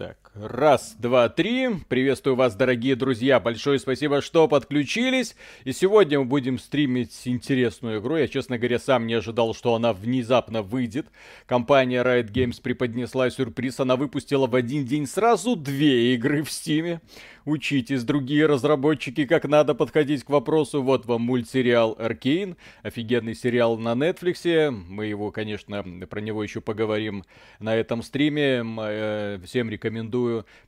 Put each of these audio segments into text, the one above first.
Так, раз, два, три. Приветствую вас, дорогие друзья. Большое спасибо, что подключились. И сегодня мы будем стримить интересную игру. Я, честно говоря, сам не ожидал, что она внезапно выйдет. Компания Riot Games преподнесла сюрприз. Она выпустила в один день сразу две игры в Стиме. Учитесь, другие разработчики, как надо подходить к вопросу. Вот вам мультсериал Аркейн, офигенный сериал на Нетфликсе. Мы его, конечно, про него еще поговорим на этом стриме. Э, всем рекомендую.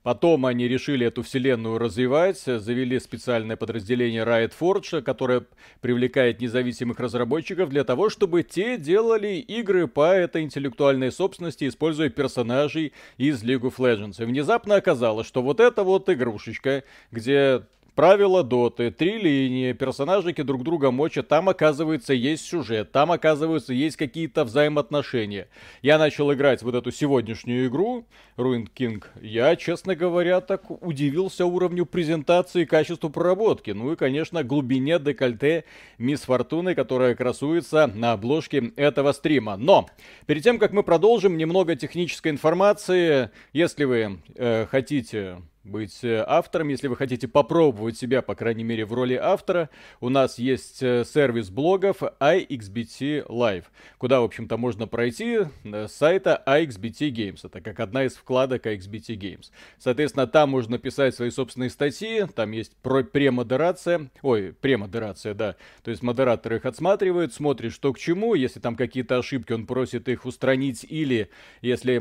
Потом они решили эту вселенную развивать, завели специальное подразделение Riot Forge, которое привлекает независимых разработчиков для того, чтобы те делали игры по этой интеллектуальной собственности, используя персонажей из League of Legends. И внезапно оказалось, что вот эта вот игрушечка где Правила доты, три линии, персонажики друг друга мочат, там, оказывается, есть сюжет, там, оказывается, есть какие-то взаимоотношения. Я начал играть вот эту сегодняшнюю игру, Ruined King, я, честно говоря, так удивился уровню презентации и качеству проработки. Ну и, конечно, глубине декольте Мисс Фортуны, которая красуется на обложке этого стрима. Но, перед тем, как мы продолжим, немного технической информации. Если вы э, хотите быть э, автором, если вы хотите попробовать себя, по крайней мере, в роли автора, у нас есть э, сервис блогов iXBT Live, куда, в общем-то, можно пройти э, с сайта iXBT Games. Это как одна из вкладок iXBT Games. Соответственно, там можно писать свои собственные статьи, там есть премодерация, ой, премодерация, да, то есть модератор их отсматривает, смотрит, что к чему, если там какие-то ошибки, он просит их устранить, или если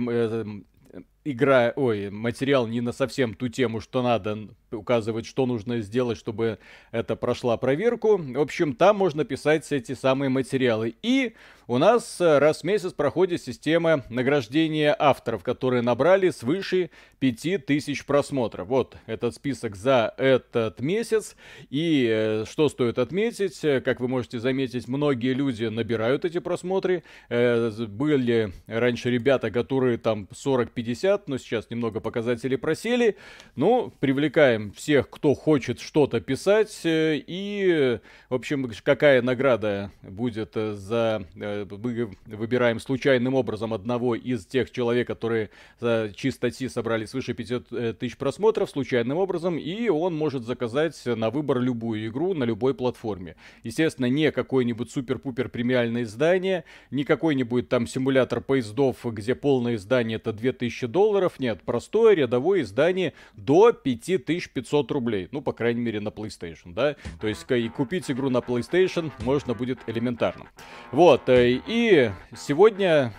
игра, ой, материал не на совсем ту тему, что надо, указывать, что нужно сделать, чтобы это прошла проверку. В общем, там можно писать эти самые материалы. И у нас э, раз в месяц проходит система награждения авторов, которые набрали свыше 5000 просмотров. Вот этот список за этот месяц. И э, что стоит отметить, э, как вы можете заметить, многие люди набирают эти просмотры. Были раньше ребята, которые там 40-50 50, но сейчас немного показатели просели. Ну, привлекаем всех, кто хочет что-то писать. Э, и, в общем, какая награда будет э, за... Э, мы выбираем случайным образом одного из тех человек, которые за чьи собрали свыше 500 тысяч просмотров, случайным образом, и он может заказать на выбор любую игру на любой платформе. Естественно, не какое-нибудь супер-пупер премиальное издание, не какой-нибудь там симулятор поездов, где полное издание это 2000 долларов, долларов, нет, простое рядовое издание до 5500 рублей, ну, по крайней мере, на PlayStation, да, то есть и купить игру на PlayStation можно будет элементарно. Вот, э, и сегодня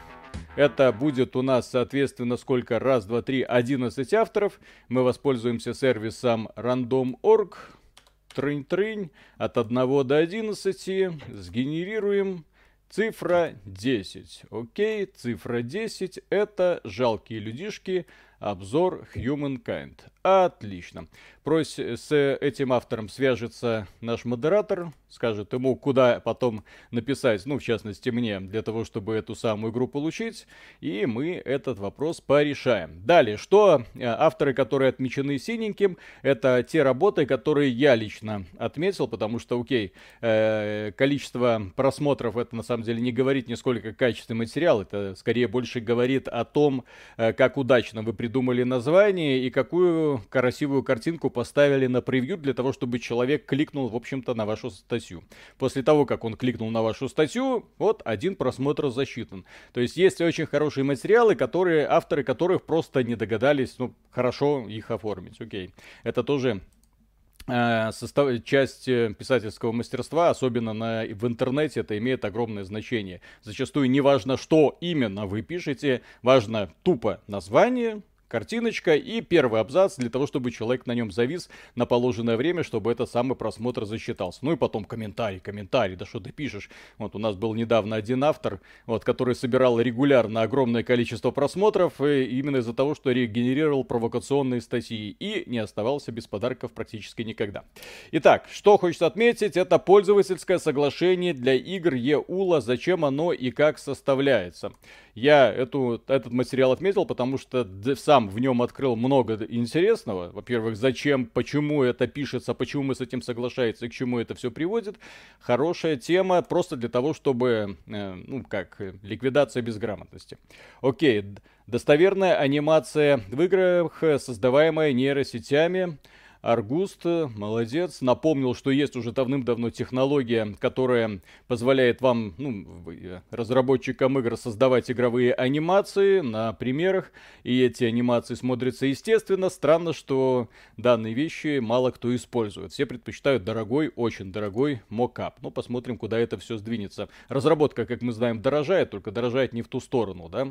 это будет у нас, соответственно, сколько? Раз, два, три, 11 авторов. Мы воспользуемся сервисом random.org. Трынь-трынь. От 1 до 11. Сгенерируем. Цифра 10. Окей, цифра 10 это жалкие людишки, обзор Humankind. Отлично. Прось с этим автором свяжется наш модератор, скажет ему, куда потом написать, ну, в частности, мне, для того, чтобы эту самую игру получить, и мы этот вопрос порешаем. Далее, что э, авторы, которые отмечены синеньким, это те работы, которые я лично отметил, потому что, окей, э, количество просмотров, это на самом деле не говорит нисколько о качестве материала, это скорее больше говорит о том, э, как удачно вы придумали название и какую красивую картинку поставили на превью для того, чтобы человек кликнул, в общем-то, на вашу статью. После того, как он кликнул на вашу статью, вот один просмотр засчитан. То есть есть очень хорошие материалы, которые, авторы которых просто не догадались, ну, хорошо их оформить. Окей. Это тоже э, состав, часть э, писательского мастерства, особенно на, в интернете, это имеет огромное значение. Зачастую не важно, что именно вы пишете, важно тупо название, картиночка и первый абзац для того, чтобы человек на нем завис на положенное время, чтобы этот самый просмотр засчитался. Ну и потом комментарий, комментарий, да что ты пишешь. Вот у нас был недавно один автор, вот, который собирал регулярно огромное количество просмотров и именно из-за того, что регенерировал провокационные статьи и не оставался без подарков практически никогда. Итак, что хочется отметить, это пользовательское соглашение для игр EULA, зачем оно и как составляется. Я эту, этот материал отметил, потому что сам в нем открыл много интересного. Во-первых, зачем, почему это пишется, почему мы с этим соглашаемся к чему это все приводит. Хорошая тема просто для того, чтобы, э, ну как, ликвидация безграмотности. Окей, достоверная анимация в играх, создаваемая нейросетями. Аргуст, молодец, напомнил, что есть уже давным-давно технология, которая позволяет вам, ну, разработчикам игр, создавать игровые анимации на примерах, и эти анимации смотрятся естественно. Странно, что данные вещи мало кто использует. Все предпочитают дорогой, очень дорогой мокап. Ну, посмотрим, куда это все сдвинется. Разработка, как мы знаем, дорожает, только дорожает не в ту сторону, да?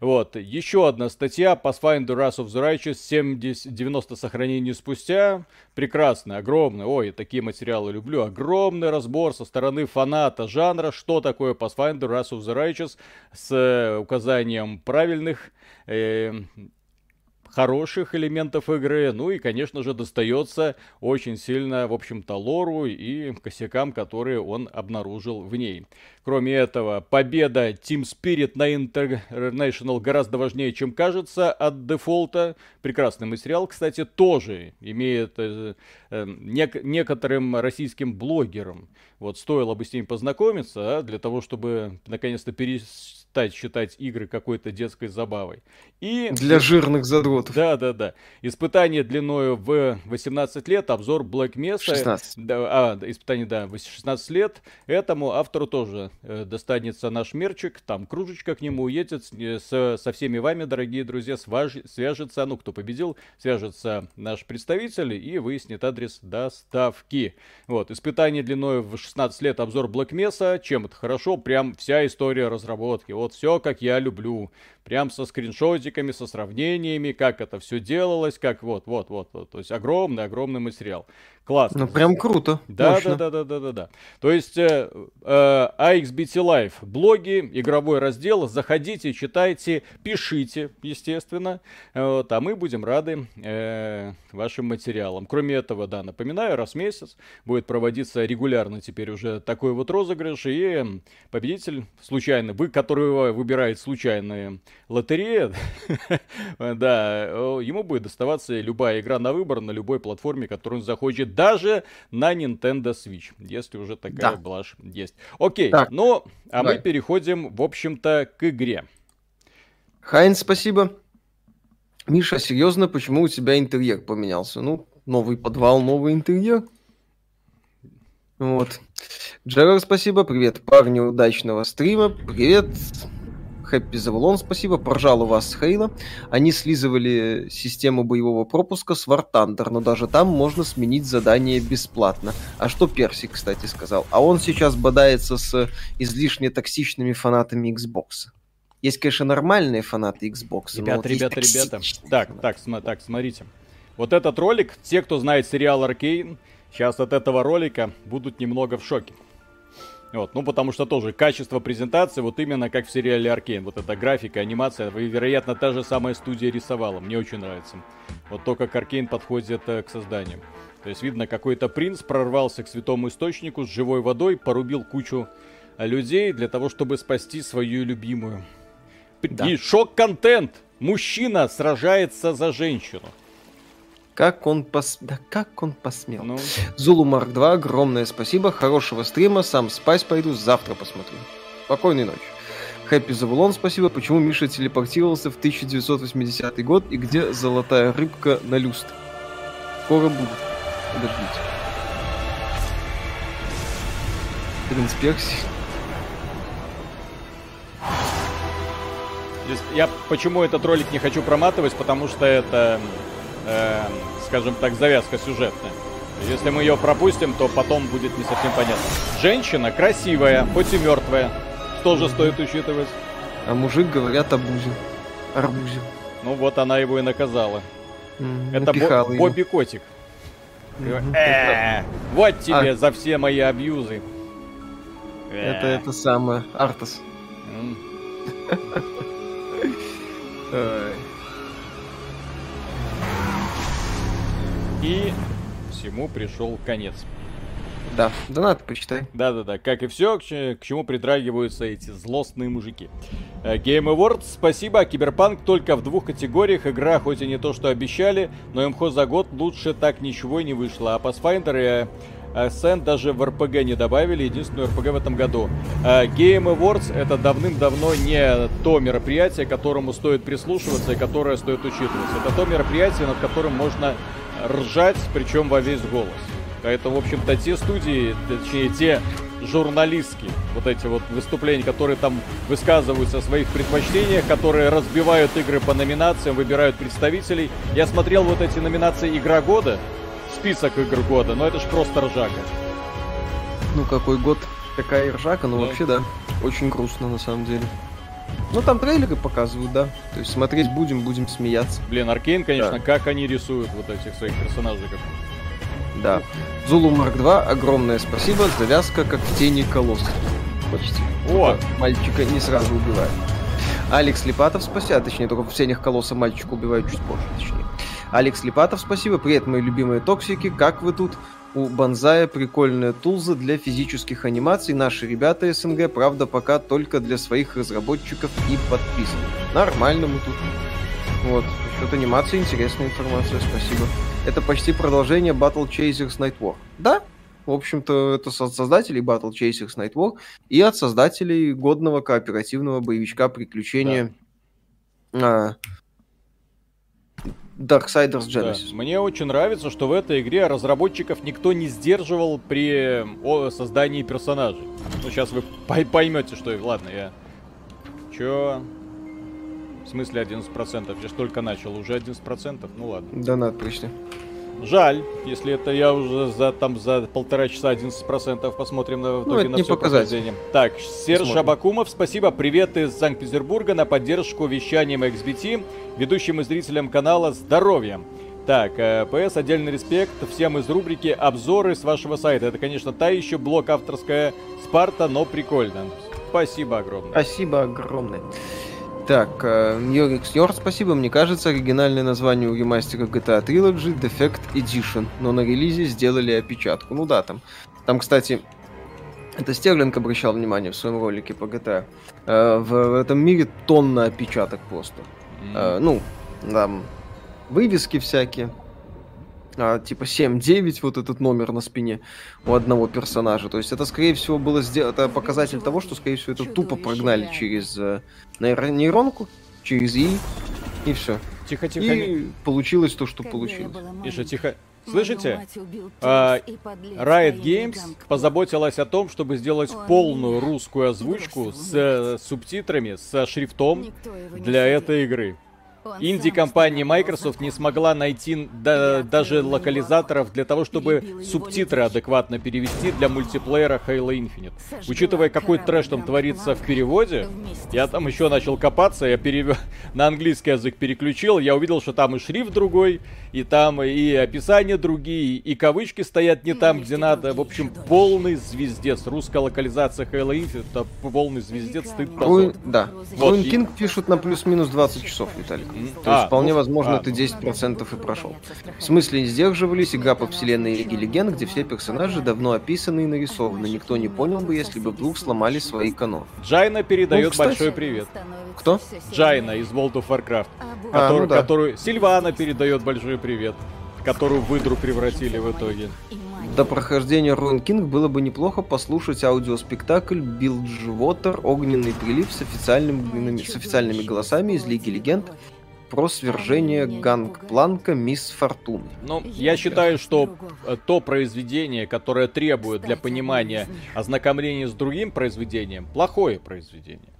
Вот, еще одна статья, Pathfinder Wrath of the Righteous, 70, 90 сохранений спустя, прекрасный, огромный, ой, такие материалы люблю, огромный разбор со стороны фаната жанра, что такое Pathfinder Wrath of the Righteous, с э, указанием правильных э, хороших элементов игры, ну и, конечно же, достается очень сильно, в общем-то, лору и косякам, которые он обнаружил в ней. Кроме этого, победа Team Spirit на International гораздо важнее, чем кажется, от дефолта. Прекрасный материал, кстати, тоже имеет э, э, нек- некоторым российским блогерам. Вот стоило бы с ним познакомиться, а, для того, чтобы наконец-то перестать перестать считать игры какой-то детской забавой. И... Для жирных задротов. Да, да, да. Испытание длиною в 18 лет, обзор Black Mesa. 16. Да, а, испытание, да, 16 лет. Этому автору тоже э, достанется наш мерчик, там кружечка к нему уедет э, с, со всеми вами, дорогие друзья, свяж, свяжется, ну, кто победил, свяжется наш представитель и выяснит адрес доставки. Вот, испытание длиной в 16 лет, обзор Black Mesa. Чем это хорошо? Прям вся история разработки вот все, как я люблю. Прям со скриншотиками, со сравнениями, как это все делалось, как вот, вот, вот, вот. То есть огромный-огромный материал. Классно. Ну, прям круто. Да, да, да, да, да, да, да. То есть э, э, AXBT Live, блоги, игровой раздел, заходите, читайте, пишите, естественно. Вот, а мы будем рады э, вашим материалам. Кроме этого, да, напоминаю, раз в месяц будет проводиться регулярно теперь уже такой вот розыгрыш, и победитель случайно, вы, которого выбирает случайная лотерея, да, ему будет доставаться любая игра на выбор на любой платформе, которую он захочет даже на Nintendo Switch, если уже такая да. блажь есть. Окей, так, ну, а давай. мы переходим, в общем-то, к игре. Хайн, спасибо. Миша, серьезно, почему у тебя интерьер поменялся? Ну, новый подвал, новый интерьер. Вот. Джерар, спасибо. Привет, парни, удачного стрима. Привет. Хэппи Завулон, спасибо. Поржал у вас Хейла. Они слизывали систему боевого пропуска с War Thunder, но даже там можно сменить задание бесплатно. А что Перси, кстати, сказал? А он сейчас бодается с излишне токсичными фанатами Xbox. Есть, конечно, нормальные фанаты Xbox. Ребята, вот ребята, ребята. Так, так, см- так, смотрите. Вот этот ролик, те, кто знает сериал Аркейн, сейчас от этого ролика будут немного в шоке. Вот, ну, потому что тоже качество презентации, вот именно как в сериале Аркейн. Вот эта графика, анимация, вероятно, та же самая студия рисовала. Мне очень нравится. Вот то, как Аркейн подходит э, к созданию. То есть, видно, какой-то принц прорвался к святому источнику с живой водой, порубил кучу э, людей для того, чтобы спасти свою любимую. Да. И шок-контент! Мужчина сражается за женщину. Как он пос... Да как он посмел? Ну... Зулу Марк 2, огромное спасибо. Хорошего стрима. Сам спать пойду. Завтра посмотрю. Спокойной ночи. Хэппи Завулон, спасибо. Почему Миша телепортировался в 1980 год и где золотая рыбка на люст? Скоро будет. Подождите. Принц Перси. Я почему этот ролик не хочу проматывать, потому что это э, скажем так, завязка сюжетная. Если мы ее пропустим, то потом будет не совсем понятно. Женщина красивая, хоть и мертвая. Тоже стоит учитывать. А мужик говорят обузе. Арбузе. Ну вот она его и наказала. Mm, это Бо- Бобби Котик. Э, вот тебе а. за все мои абьюзы. Это это самое. Артас. И всему пришел конец. Да, донат почитай. Да-да-да, как и все, к, к чему придрагиваются эти злостные мужики. Э, Game Awards, спасибо. Киберпанк только в двух категориях. Игра хоть и не то, что обещали, но МХО за год лучше так ничего и не вышло. А Pathfinder и Ascent даже в RPG не добавили, единственную RPG в этом году. Э, Game Awards это давным-давно не то мероприятие, которому стоит прислушиваться и которое стоит учитываться. Это то мероприятие, над которым можно ржать, причем во весь голос. Это, в общем-то, те студии, точнее, те журналистки, вот эти вот выступления, которые там высказываются о своих предпочтениях, которые разбивают игры по номинациям, выбирают представителей. Я смотрел вот эти номинации «Игра года», список игр года, но это ж просто ржака. Ну, какой год, какая ржака, ну, да. вообще, да, очень грустно на самом деле. Ну, там трейлеры показывают, да. То есть смотреть будем, будем смеяться. Блин, Аркейн, конечно, да. как они рисуют вот этих своих персонажей. Как... Да. Зулу Марк 2, огромное спасибо. Завязка как в тени колосс. Почти. О! Мальчика не сразу убивают. Алекс Липатов, спасибо. А, точнее, только в тенях колосса мальчика убивают чуть позже, точнее. Алекс Липатов, спасибо. Привет, мои любимые токсики. Как вы тут? У Банзая прикольная тулза для физических анимаций. Наши ребята СНГ, правда, пока только для своих разработчиков и подписанных. Нормально мы тут. Вот. Насчет анимации интересная информация, спасибо. Это почти продолжение Battle Chasers Night War. Да, в общем-то, это от создателей Battle Chasers Night War и от создателей годного кооперативного боевичка приключения да. Darksiders Genesis. Да. Мне очень нравится, что в этой игре разработчиков никто не сдерживал при создании персонажей. Ну, сейчас вы поймете, что... Ладно, я... Чё? В смысле 11%? Я же только начал, уже 11%? Ну ладно. Донат пришли. Жаль, если это я уже за там за полтора часа 11% посмотрим на, в итоге ну, на все прохождение. Так, Серж Посмотрим. Абакумов, спасибо, привет из Санкт-Петербурга на поддержку вещанием XBT, ведущим и зрителям канала «Здоровья». Так, э, ПС, отдельный респект всем из рубрики «Обзоры» с вашего сайта. Это, конечно, та еще блок авторская Спарта, но прикольно. Спасибо огромное. Спасибо огромное. Так, Йорикс Йор, спасибо. Мне кажется, оригинальное название у ремастера GTA Trilogy Defect Edition, но на релизе сделали опечатку. Ну да, там. Там, кстати, это Стерлинг обращал внимание в своем ролике по GTA. Э, в этом мире тонна опечаток просто. Mm. Ну, там вывески всякие а, типа 7-9, вот этот номер на спине у одного персонажа. То есть это, скорее всего, было сделано, это показатель того, что, скорее всего, это тупо прогнали через э, нейронку, через И, и все. Тихо, тихо. И не... получилось то, что получилось. Иша, тихо. Слышите? А, Riot Games позаботилась о том, чтобы сделать полную русскую озвучку с э, субтитрами, со шрифтом для этой игры. Инди-компания Microsoft не смогла найти да, даже локализаторов для того, чтобы субтитры адекватно перевести для мультиплеера Halo Infinite. Учитывая, какой трэш там творится в переводе, я там еще начал копаться, я перев... на английский язык переключил, я увидел, что там и шрифт другой, и там и описания другие, и кавычки стоят не там, где надо. В общем, полный звездец. Русская локализация Halo Infinite, это полный звездец, стыд позор. Да. Вот, King пишут на плюс-минус 20 часов, Виталик. То а, есть вполне ну, возможно, а, ты 10% и прошел. В смысле не сдерживались, игра по вселенной Лиги Легенд, где все персонажи давно описаны и нарисованы. Никто не понял бы, если бы вдруг сломали свои каноны. Джайна передает ну, кстати, большой привет. Кто? Джайна из World of Warcraft. А, который, ну да. которую Сильвана передает большой привет. Которую в выдру превратили в итоге. До прохождения Ruined King было бы неплохо послушать аудиоспектакль Билджвотер Огненный прилив с, официальными, с официальными голосами из Лиги Легенд про свержение Гангпланка Мисс Фортуны. Ну, я считаю, что э, то произведение, которое требует для понимания ознакомления с другим произведением, плохое произведение.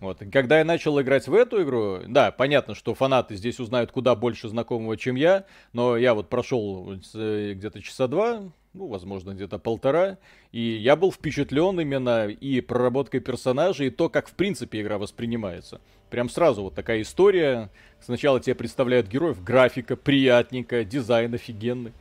Вот. Когда я начал играть в эту игру, да, понятно, что фанаты здесь узнают куда больше знакомого, чем я, но я вот прошел э, где-то часа два, ну, возможно, где-то полтора, и я был впечатлен именно и проработкой персонажей, и то, как в принципе игра воспринимается. Прям сразу вот такая история. Сначала тебе представляют героев, графика приятненькая, дизайн офигенный.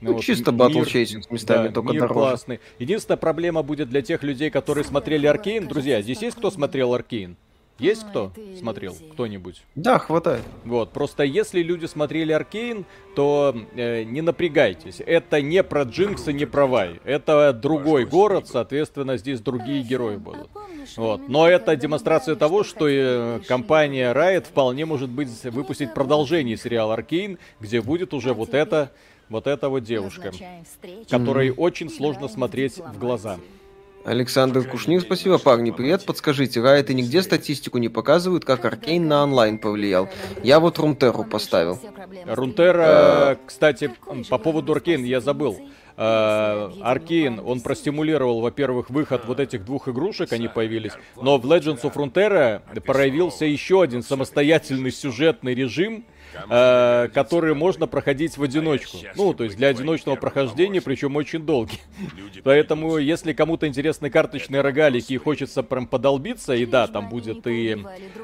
Ну, ну вот, чисто Battle Chasers местами да, только мир дороже. классный. Единственная проблема будет для тех людей, которые смотрели Аркейн. Друзья, здесь есть кто смотрел Аркейн? Есть кто смотрел? Кто-нибудь? Да, хватает. Вот, просто если люди смотрели Аркейн, то э, не напрягайтесь. Это не про Джинкс, не про Вай. Это другой город, соответственно, здесь другие герои будут. Вот. Но это демонстрация того, что э, компания Riot вполне может быть выпустить продолжение сериала Аркейн, где будет уже вот это, вот эта вот девушка, которой очень сложно смотреть в глаза. Александр Кушнир, спасибо. Парни, привет. Подскажите, Riot и нигде статистику не показывают, как Аркейн на онлайн повлиял. Я вот Рунтеру поставил. Рунтера, кстати, по поводу Аркейн я забыл. Э, Аркейн, он простимулировал, во-первых, выход вот этих двух игрушек, они появились, но в Legends of Frontera проявился еще один самостоятельный сюжетный режим, э, которые можно проходить в одиночку. Ну, то есть для одиночного прохождения, причем очень долгий. Поэтому, если кому-то интересны карточные рогалики и хочется прям подолбиться, и да, там будет и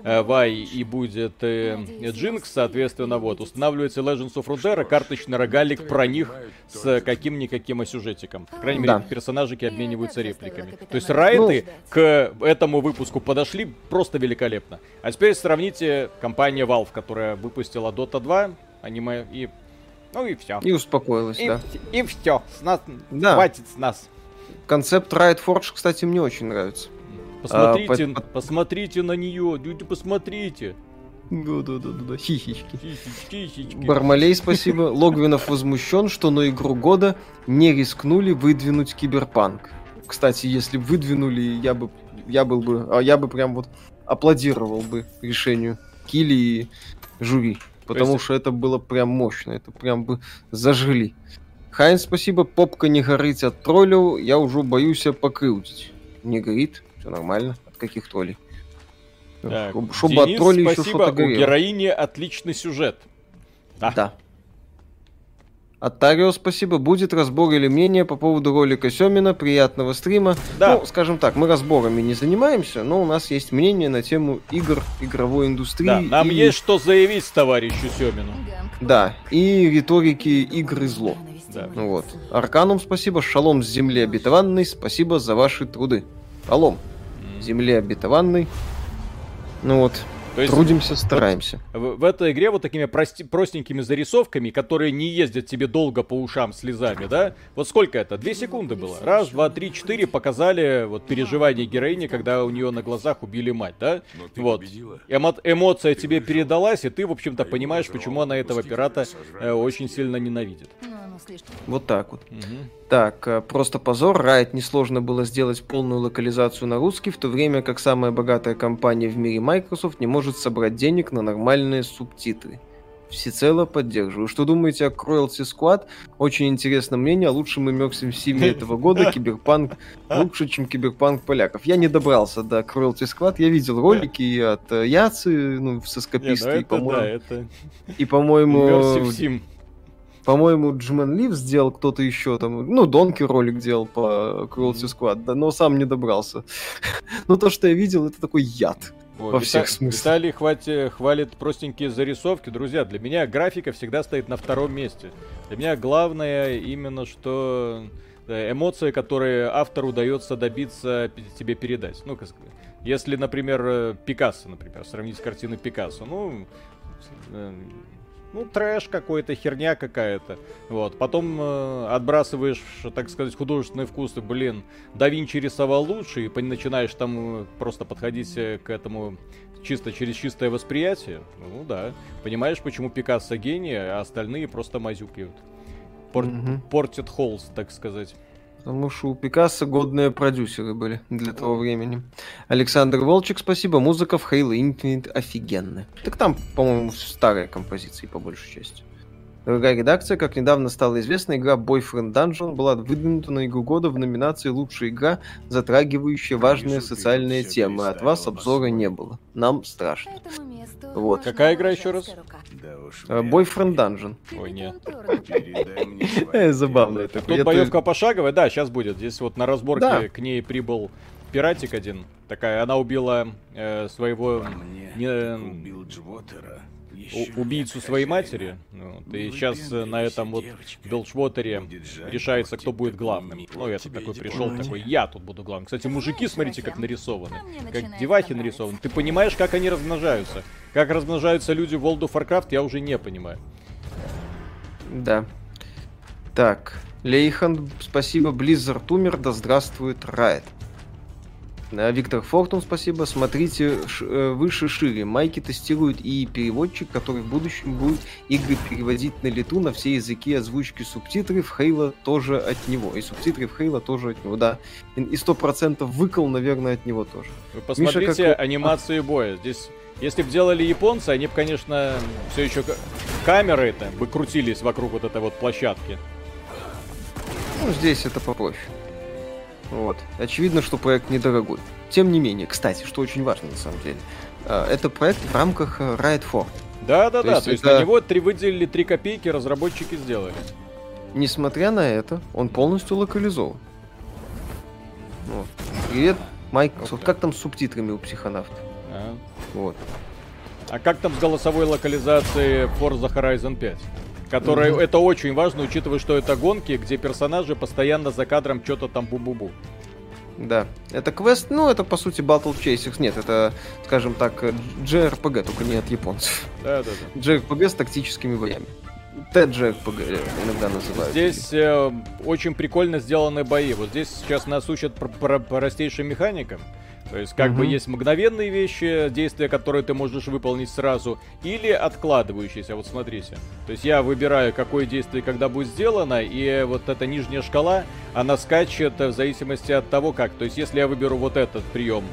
э, Вай, и будет э, Джинкс, соответственно, вот, устанавливается Legends of Frontera, карточный рогалик про них с каким-никаким сюжетиком. По крайней мере, да. персонажики обмениваются репликами. То есть райты ну... к этому выпуску подошли просто великолепно. А теперь сравните компания Valve, которая выпустила Dota 2, аниме и... Ну и все. И успокоилась, и, да. И все. С нас... Да. Хватит с нас. Концепт Riot Forge, кстати, мне очень нравится. Посмотрите, а, по... посмотрите на нее, люди, посмотрите. Да-да-да-да, хихички. Хихички. Бармалей, спасибо. Логвинов возмущен, что на игру года не рискнули выдвинуть киберпанк. Кстати, если выдвинули, я бы, я был бы, а я бы прям вот аплодировал бы решению Кили и жюри. Потому есть... что это было прям мощно, это прям бы зажгли. Хайн, спасибо, попка не горит от троллей, я уже боюсь покрутить. Не горит, все нормально, от каких троллей? Так, Чтобы Денис, от троллей еще что-то горело. у героини отличный сюжет. Да. да. От Тарио спасибо. Будет разбор или мнение по поводу ролика Семина. Приятного стрима. Да. Ну, скажем так, мы разборами не занимаемся, но у нас есть мнение на тему игр, игровой индустрии. Да, нам и... есть что заявить товарищу Семину. Да, и риторики игры зло. Да. Вот. Арканум спасибо, Шалом с земли обетованной, спасибо за ваши труды. Шалом. Земле обетованной. Ну вот, то есть, Трудимся, стараемся. Вот в, в этой игре вот такими прости, простенькими зарисовками, которые не ездят тебе долго по ушам слезами, да? Вот сколько это? Две секунды было. Раз, два, три, четыре показали вот переживание героини, когда у нее на глазах убили мать, да? Вот. Эмо эмоция ты тебе передалась, и ты, в общем-то, понимаешь, почему она этого пирата э, очень сильно ненавидит. Вот так вот. Угу. Так, э, просто позор. Riot несложно было сделать полную локализацию на русский, в то время как самая богатая компания в мире Microsoft не может собрать денег на нормальные субтитры. Всецело поддерживаю. Что думаете о Cruelty Squad? Очень интересное мнение о лучшем иммерсив симе этого года. Киберпанк лучше, чем Киберпанк поляков. Я не добрался до Cruelty Squad. Я видел ролики и от э, Яцы, ну, со скопистой, ну по-моему. И, по-моему... По-моему, Джимен Лив сделал кто-то еще там. Ну, Донки ролик делал по Cruelty Squad, да, но сам не добрался. но то, что я видел, это такой яд. Вот, во всех Вита- смыслах. Виталий хватит, хвалит простенькие зарисовки. Друзья, для меня графика всегда стоит на втором месте. Для меня главное именно, что эмоции, которые автору удается добиться тебе передать. Ну, если, например, э, Пикассо, например, сравнить с картиной Пикассо, ну, э, ну, трэш какой-то, херня какая-то. Вот. Потом э, отбрасываешь, так сказать, художественный вкус, и, блин, да Винчи рисовал лучше, и начинаешь там э, просто подходить э, к этому чисто через чистое восприятие. Ну да. Понимаешь, почему Пикассо гений, а остальные просто мазюкают. Пор- mm-hmm. Портит холст, так сказать. Потому что у Пикассо годные продюсеры были для того времени. Александр Волчек, спасибо. Музыка в Halo Infinite офигенная. Так там, по-моему, старые композиции по большей части. Дорогая редакция, как недавно стало известно, игра Boyfriend Dungeon была выдвинута на игру года в номинации «Лучшая игра, затрагивающая важные социальные темы». От вас обзора не было. Нам страшно. Вот. Какая игра еще раз? Э, Boyfriend Dungeon. Ой, нет. Э, забавно это. Тут боевка пошаговая, да, сейчас будет. Здесь вот на разборке к ней прибыл пиратик один. Такая, она убила э, своего... Не, убийцу своей матери. Вот, и сейчас на этом вот Белшвотере решается, кто будет главным. Ну, это такой пришел, такой, я тут буду главным. Кстати, мужики, смотрите, как нарисованы. Как девахи нарисованы. Ты понимаешь, как они размножаются? Как размножаются люди в World of Warcraft, я уже не понимаю. Да. Так, Лейхан, спасибо. Blizzard умер, да здравствует Райт. Виктор Фортун, спасибо. Смотрите э, выше шире. Майки тестируют и переводчик, который в будущем будет игры переводить на лету на все языки озвучки субтитров. Хейла тоже от него. И субтитры в Хейла тоже от него, да. И сто процентов выкол, наверное, от него тоже. Вы посмотрите Миша, как... анимацию боя. Здесь если бы делали японцы, они бы, конечно, все еще камеры это бы крутились вокруг вот этой вот площадки. Ну, здесь это попроще. Вот. Очевидно, что проект недорогой. Тем не менее, кстати, что очень важно на самом деле, а, это проект в рамках э, Riot 4. Да, да, то да. Есть то есть это... на него три выделили 3 копейки, разработчики сделали. Несмотря на это, он полностью локализован. Вот. Привет, Microsoft. Вот как там с субтитрами у психонавта? А. Вот. А как там с голосовой локализацией Forza Horizon 5? Которая, mm-hmm. это очень важно, учитывая, что это гонки, где персонажи постоянно за кадром что-то там бу-бу-бу. Да, это квест, ну, это по сути Battle Chasers. Нет, это, скажем так, JRPG, только не от японцев. Да, да, да. JRPG с тактическими боями. TJRPG иногда называют. Здесь э, очень прикольно сделаны бои. Вот здесь сейчас нас учат про, про, простейшим механикам. То есть, как угу. бы есть мгновенные вещи, действия, которые ты можешь выполнить сразу, или откладывающиеся. Вот смотрите. То есть я выбираю, какое действие когда будет сделано, и вот эта нижняя шкала, она скачет в зависимости от того, как. То есть, если я выберу вот этот прием,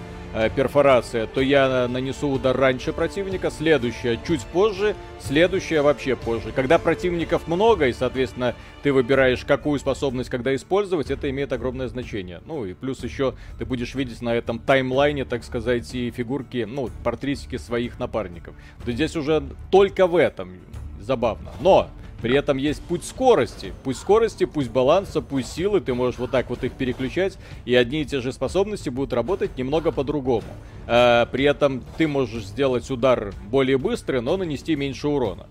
перфорация, то я нанесу удар раньше противника, следующая чуть позже, следующая вообще позже. Когда противников много, и, соответственно, ты выбираешь, какую способность когда использовать, это имеет огромное значение. Ну и плюс еще ты будешь видеть на этом таймлайне, так сказать, и фигурки, ну, портретики своих напарников. То здесь уже только в этом забавно. Но при этом есть путь скорости. Пусть скорости, пусть баланса, пусть силы. Ты можешь вот так вот их переключать. И одни и те же способности будут работать немного по-другому. А, при этом ты можешь сделать удар более быстрый, но нанести меньше урона.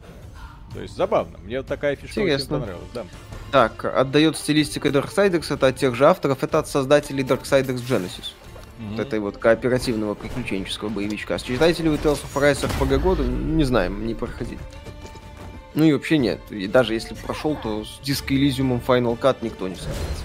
То есть забавно. Мне такая фишка Интересно. очень понравилась. Да. Так, отдает стилистикой Darksiders, это от тех же авторов, это от создателей Darksiders Genesis. Mm-hmm. Вот этой вот кооперативного приключенческого боевичка. Читаете ли вы Tales of Arise RPG года? Не знаем, не проходили. Ну и вообще нет. И даже если прошел, то с диско Elysium Final Cut никто не сравнится.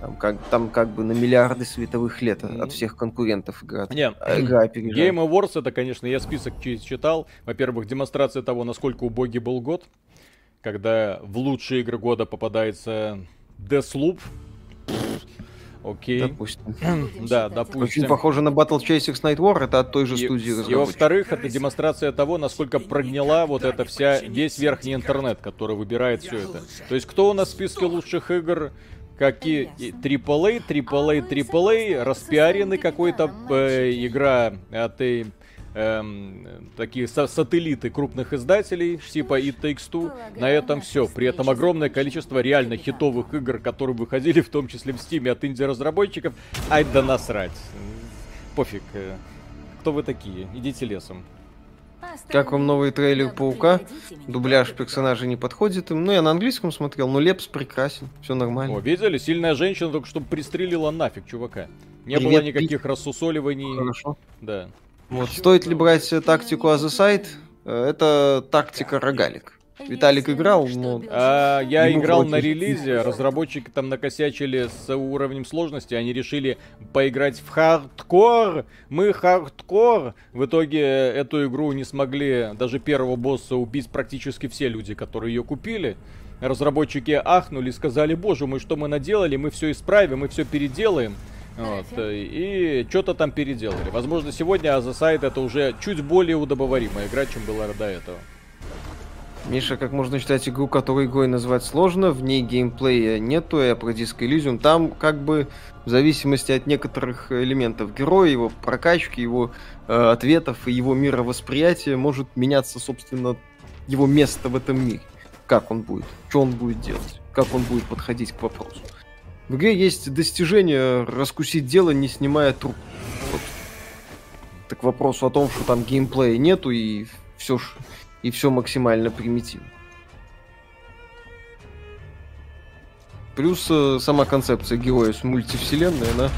Там как, там как бы на миллиарды световых лет mm-hmm. от всех конкурентов игра. Нет, а игра Game Awards это, конечно, я список читал. Во-первых, демонстрация того, насколько убогий был год. Когда в лучшие игры года попадается Deathloop, Окей. Допустим. да, допустим. Очень похоже на Battle Chasers Night War, это от той же и, студии И во-вторых, это демонстрация того, насколько прогнила вот эта вся, весь верхний интернет, который выбирает все это. То есть, кто у нас в списке лучших игр? Какие AAA, AAA, AAA, распиарены какой-то э, игра от э, эм, такие са сателлиты крупных издателей, типа It Takes Two. На этом все. При этом огромное количество реально хитовых игр, которые выходили, в том числе в Steam от инди-разработчиков. Ай да насрать. Пофиг. Э, кто вы такие? Идите лесом. Как вам новый трейлер Паука? Дубляж персонажа не подходит им. Ну, я на английском смотрел, но Лепс прекрасен, все нормально. О, видели? Сильная женщина только что пристрелила нафиг чувака. Не Привет, было никаких пи... рассусоливаний. Хорошо. Да. Вот. Стоит ли брать тактику Othercide? Это тактика рогалик. Виталик играл, но... А, я играл на релизе, разработчики там накосячили с уровнем сложности, они решили поиграть в хардкор, мы хардкор. В итоге эту игру не смогли даже первого босса убить практически все люди, которые ее купили. Разработчики ахнули, сказали, боже мой, что мы наделали, мы все исправим, мы все переделаем. Вот, и что-то там переделали. Возможно, сегодня Side это уже чуть более удобоваримая игра, чем была до этого. Миша, как можно считать игру, которую игрой назвать сложно, в ней геймплея нету, я про Disco Elysium, там как бы в зависимости от некоторых элементов героя, его прокачки, его э, ответов и его мировосприятия может меняться, собственно, его место в этом мире. Как он будет, что он будет делать, как он будет подходить к вопросу. В игре есть достижение раскусить дело, не снимая труп. Вот. Так к вопросу о том, что там геймплея нету и все ж и все максимально примитивно. Плюс э, сама концепция героя с мультивселенной, она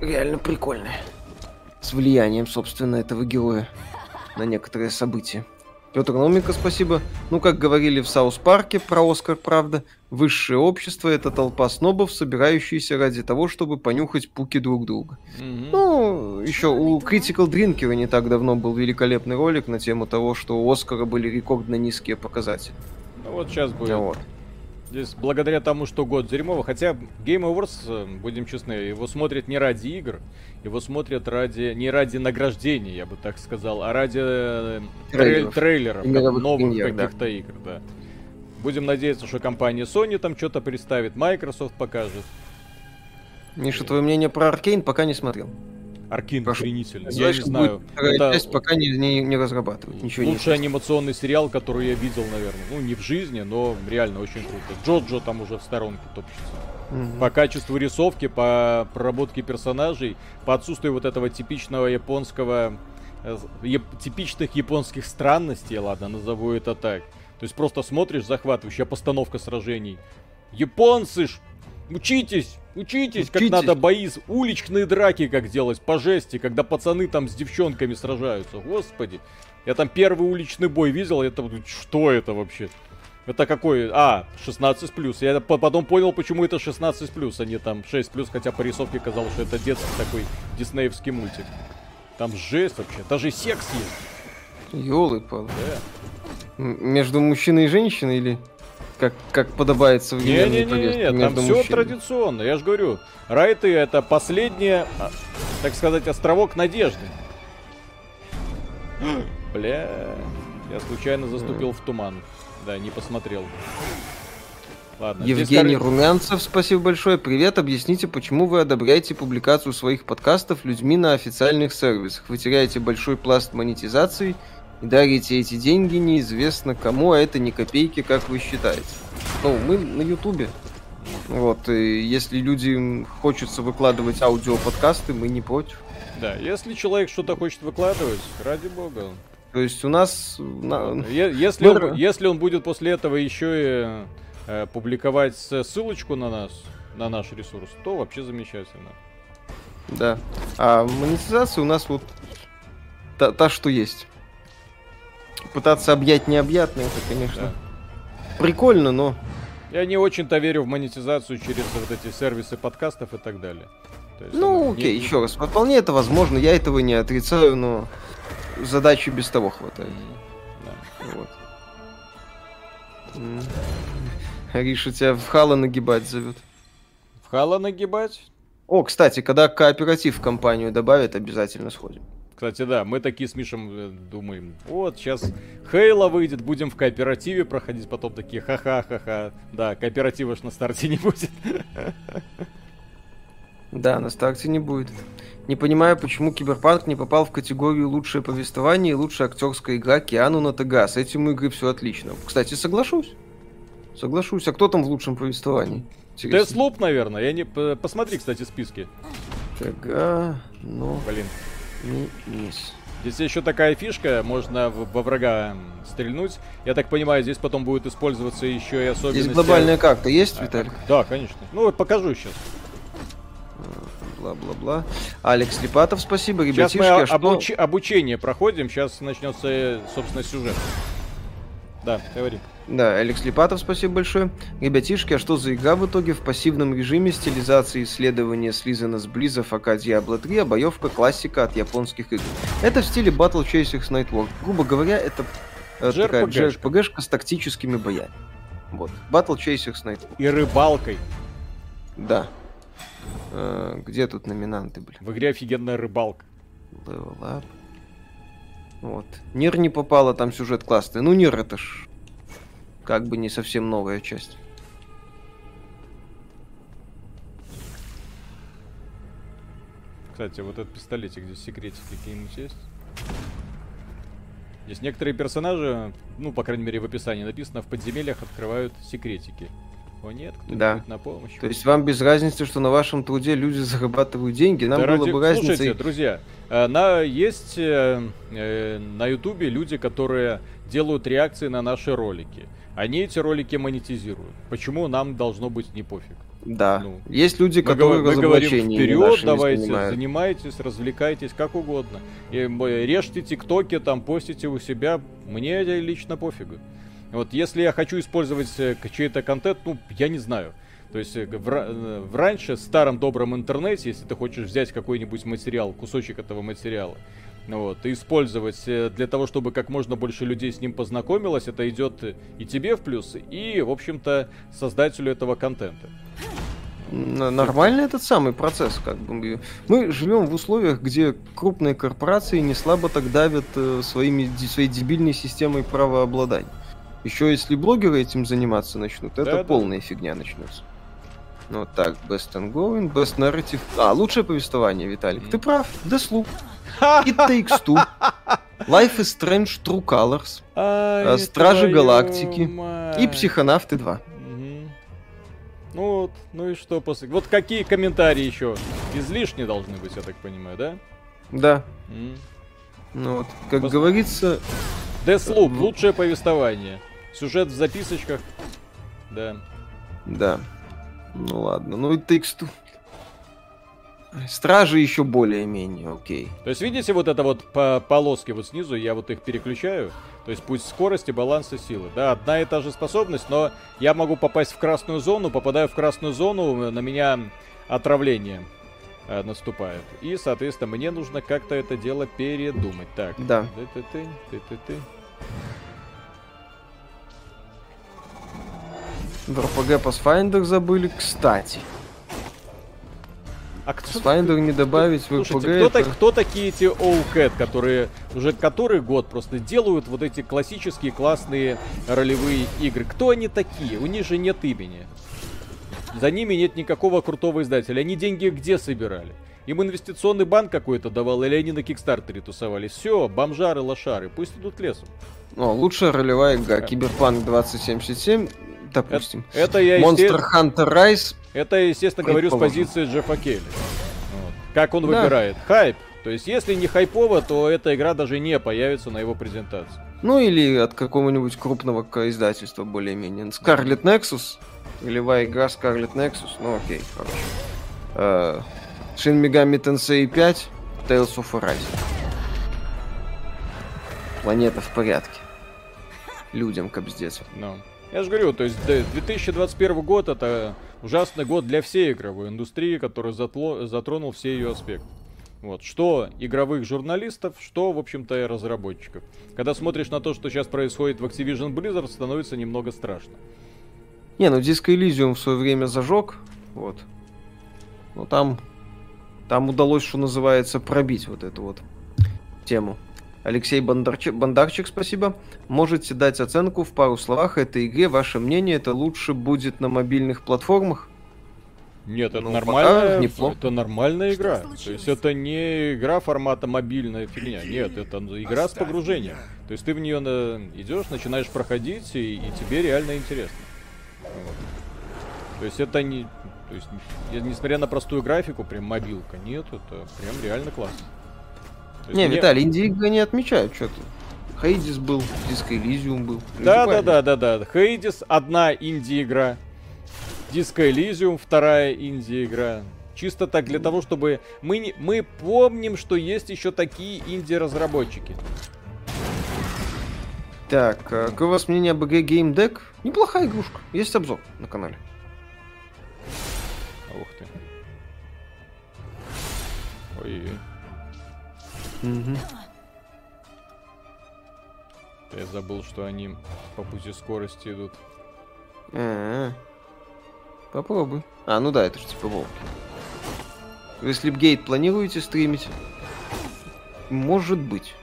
реально прикольная. С влиянием, собственно, этого героя на некоторые события. Петр Номика, спасибо. Ну, как говорили в Саус Парке про Оскар, правда, высшее общество — это толпа снобов, собирающиеся ради того, чтобы понюхать пуки друг друга. Mm-hmm. Ну, еще у Critical Drinker не так давно был великолепный ролик на тему того, что у Оскара были рекордно низкие показатели. Ну, вот сейчас будет. Вот. Здесь благодаря тому, что год дерьмовый, хотя Game Awards, э, будем честны, его смотрят не ради игр, его смотрят ради не ради награждения, я бы так сказал, а ради э, трейлеров, трейлеров как, новых каких-то да. игр, да. Будем надеяться, что компания Sony там что-то представит, Microsoft покажет. Миша, твое мнение про Аркейн пока не смотрел. Аркин охренительно. Я не знаю. Это часть пока не, не, не разрабатывают. Ничего лучший не анимационный сериал, который я видел, наверное. Ну, не в жизни, но реально очень круто. Джоджо там уже в сторонке топчется. Угу. По качеству рисовки, по проработке персонажей, по отсутствию вот этого типичного японского э, типичных японских странностей, ладно, назову это так. То есть просто смотришь, захватывающая постановка сражений. Японцы ж, учитесь! Учитесь, Учитесь, как надо бои, уличные драки как делать, по жести, когда пацаны там с девчонками сражаются. Господи. Я там первый уличный бой видел, это что это вообще? Это какой? А, 16 плюс. Я потом понял, почему это 16 плюс, а не там 6 плюс, хотя по рисовке казалось, что это детский такой диснеевский мультик. Там жесть вообще, даже секс есть. Ёлы-палы. Да. Между мужчиной и женщиной или? как, как подобает современной Не-не-не, там все мужчинами. традиционно. Я же говорю, райты это последний, а, так сказать, островок надежды. Бля, я случайно заступил в туман. Да, не посмотрел. Ладно, Евгений здесь... Румянцев, спасибо большое. Привет, объясните, почему вы одобряете публикацию своих подкастов людьми на официальных сервисах? Вы теряете большой пласт монетизации и дарите эти деньги неизвестно кому, а это не копейки, как вы считаете. Ну, мы на Ютубе. Вот, и если людям хочется выкладывать аудиоподкасты, мы не против. Да, если человек что-то хочет выкладывать, ради бога. То есть у нас... Если, он, если он будет после этого еще и э, публиковать ссылочку на нас, на наш ресурс, то вообще замечательно. Да. А монетизация у нас вот та, та что есть пытаться объять необъятное, это, конечно, да. прикольно, но... Я не очень-то верю в монетизацию через вот эти сервисы подкастов и так далее. есть, ну, окей, не... еще раз, вполне это возможно, я этого не отрицаю, но задачи без того хватает. Да. Вот. Ариша тебя в хала нагибать зовет. В хала нагибать? О, кстати, когда кооператив в компанию добавят, обязательно сходим. Кстати, да, мы такие с Мишем э, думаем, вот, сейчас Хейла выйдет, будем в кооперативе проходить, потом такие, ха-ха-ха-ха. Да, кооператива ж на старте не будет. Да, на старте не будет. Не понимаю, почему Киберпанк не попал в категорию лучшее повествование и лучшая актерская игра Киану на ТГ. С этим у игры все отлично. Кстати, соглашусь. Соглашусь. А кто там в лучшем повествовании? Теслуп, наверное. Я не... Посмотри, кстати, списки. ТГ, ну... Блин, Минус. Здесь еще такая фишка, можно во врага стрельнуть. Я так понимаю, здесь потом будет использоваться еще и особенности... Здесь глобальная карта есть, а, Виталик? Да, конечно. Ну вот покажу сейчас. Бла-бла-бла. Алекс Липатов, спасибо, ребятишки. Сейчас мы а обуч... что... обучение проходим, сейчас начнется, собственно, сюжет. Да, говори. Да, Алекс Липатов, спасибо большое. Ребятишки, а что за игра в итоге в пассивном режиме стилизации исследования слизана с Близа АК Diablo 3, а боевка классика от японских игр. Это в стиле Battle Chasers Nightwalk. Грубо говоря, это э, такая JRPG-шка с тактическими боями. Вот. Battle Chasers Nightwalk. И рыбалкой. Да. Э, где тут номинанты, блин? В игре офигенная рыбалка. Level Up. Вот. Нир не попало, там сюжет классный. Ну, Нир это ж как бы не совсем новая часть. Кстати, вот этот пистолетик, здесь секретики какие-нибудь есть? Здесь некоторые персонажи, ну, по крайней мере, в описании написано, в подземельях открывают секретики. О нет, кто да. на помощь. То есть вам без разницы, что на вашем труде люди зарабатывают деньги, нам да было ради... бы разница. Слушайте, друзья, э, на, есть э, э, на ютубе люди, которые делают реакции на наши ролики. Они эти ролики монетизируют. Почему нам должно быть не пофиг? Да. Ну, Есть люди, которые мы говорим вперед, давайте, занимайтесь, развлекайтесь, как угодно. И, режьте тиктоки, там, постите у себя. Мне лично пофигу. Вот если я хочу использовать э, чей-то контент, ну, я не знаю. То есть э, в, э, в раньше, в старом добром интернете, если ты хочешь взять какой-нибудь материал, кусочек этого материала, вот, и использовать для того, чтобы как можно больше людей с ним познакомилось, это идет и тебе в плюс, и, в общем-то, создателю этого контента. Нормальный этот самый процесс, как бы. Мы живем в условиях, где крупные корпорации не слабо так давят своими, своей дебильной системой правообладания. Еще если блогеры этим заниматься начнут, это да, полная да. фигня начнется. Ну так, best ongoing, best narrative. А, лучшее повествование, Виталик. Mm. Ты прав, Deathloop. It Takes Two. Life is Strange True Colors. Ай, Стражи Галактики. Мать. И Психонавты 2. Ну вот, ну и что после... Вот какие комментарии еще? Излишне должны быть, я так понимаю, да? Да. Mm. Ну вот, как Пос... говорится... Deathloop, лучшее повествование. Сюжет в записочках. Да. Да. Ну ладно. Ну и тексту. Стражи еще более-менее окей. То есть, видите, вот это вот по полоски вот снизу, я вот их переключаю. То есть, пусть скорости, баланс и силы. Да, одна и та же способность, но я могу попасть в красную зону, попадаю в красную зону, на меня отравление э, наступает. И, соответственно, мне нужно как-то это дело передумать. Так. Да. Ты-ты-ты, ты-ты-ты. В RPG Pathfinder забыли, кстати. А кто, Pathfinder не добавить в Слушайте, RPG. Кто, это... кто такие эти OCAT, которые уже который год просто делают вот эти классические классные ролевые игры? Кто они такие? У них же нет имени. За ними нет никакого крутого издателя. Они деньги где собирали? Им инвестиционный банк какой-то давал, или они на Кикстартере тусовались? Все, бомжары, лошары, пусть идут лесом. О, лучшая ролевая игра. Киберпанк 2077 допустим. Это, это я Monster Hunter Rise. Это, естественно, говорю с позиции Джеффа Келли. Вот. Как он да. выбирает? Хайп. То есть, если не хайпово, то эта игра даже не появится на его презентации. Ну или от какого-нибудь крупного издательства более-менее. Scarlet Nexus. Ролевая игра Scarlet Nexus. Ну окей, хорошо. Uh, Shin Megami Tensei 5. Tales of Arise. Планета в порядке. Людям капздец. No. Я же говорю, то есть 2021 год это ужасный год для всей игровой индустрии, который затло, затронул все ее аспекты. Вот, что игровых журналистов, что, в общем-то, и разработчиков. Когда смотришь на то, что сейчас происходит в Activision Blizzard, становится немного страшно. Не, ну Disco Elysium в свое время зажег, вот. Но там, там удалось, что называется, пробить вот эту вот тему. Алексей Бондарчик, Бондарчик, спасибо. Можете дать оценку в пару словах этой игре. Ваше мнение, это лучше будет на мобильных платформах? Нет, это ну, нормальная, это нормальная игра. То есть это не игра формата мобильная фигня. Нет, это игра с погружением. То есть ты в нее на... идешь, начинаешь проходить, и, и тебе реально интересно. Вот. То есть это не... То есть, несмотря на простую графику, прям мобилка, нет, это прям реально классно. Не, мне... Виталий, инди-игры не отмечают что-то. Хейдис был, Диско Элизиум был. Да, да, да, да, да. Хейдис одна инди-игра. Диско Элизиум вторая инди-игра. Чисто так для того, чтобы мы не... мы помним, что есть еще такие инди-разработчики. Так, а какое у вас мнение об игре Game Deck? Неплохая игрушка. Есть обзор на канале. Ух ты. Ой-ой. Угу. Я забыл, что они по пути скорости идут. А-а-а. Попробуй. А, ну да, это же типа волки. Вы Слипгейт планируете стримить? Может быть.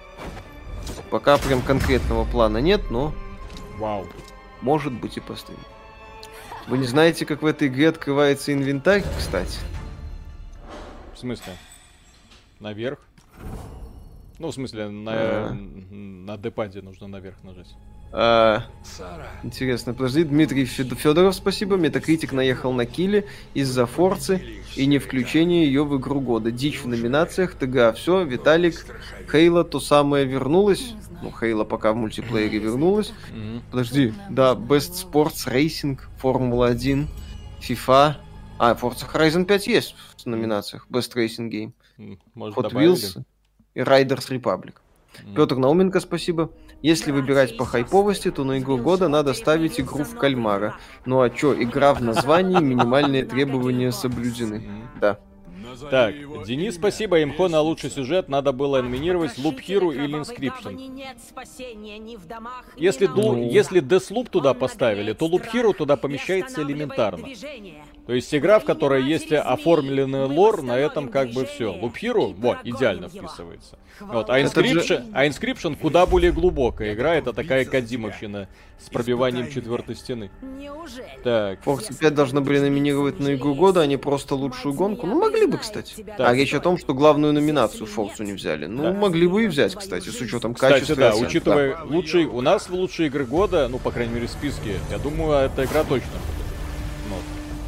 Пока прям конкретного плана нет, но... Вау. Может быть и постримим. Вы не знаете, как в этой игре открывается инвентарь, кстати? В смысле? Наверх? Ну, в смысле, на, А. на депаде нужно наверх нажать. А, интересно, подожди, Дмитрий Фед- Федоров, спасибо. Метакритик наехал на Килли из-за Форцы и не включения ее в игру года. Дичь в номинациях, ТГА, все, Виталик, Хейла то самое вернулась. Ну, Хейла пока в мультиплеере вернулась. Подожди, да, Best Sports Racing, Формула-1, FIFA. А, Forza Horizon 5 есть в номинациях. Best Racing Game. Может, Hot добавили? Wheels и Riders Republic. М. Петр Науменко, спасибо. Если выбирать по хайповости, то на игру года надо ставить игру в кальмара. Ну а чё, игра в названии, минимальные требования соблюдены. Да. Так, Денис, спасибо. Имхо на лучший сюжет надо было номинировать Loop Hero или Inscription. Если, ду- Ну. если Deathloop туда поставили, то Loop Hero туда помещается элементарно. То есть игра, в которой есть оформленный лор, на этом как бы все. Loop Hero, вот, идеально вписывается. Вот, а Inscription, а Inscription куда более глубокая игра, это такая Кадимовщина с пробиванием четвертой стены. Неужели? Так, Forza 5 должны были номинировать на игру года, а не просто лучшую гонку. Ну, могли бы, кстати. Да. А речь о том, что главную номинацию Форсу не взяли. Ну, Да. могли бы и взять, кстати, с учетом кстати, качества. и да, учитывая лучший, у нас в лучшие игры года, ну, по крайней мере, в списке, я думаю, эта игра точно будет.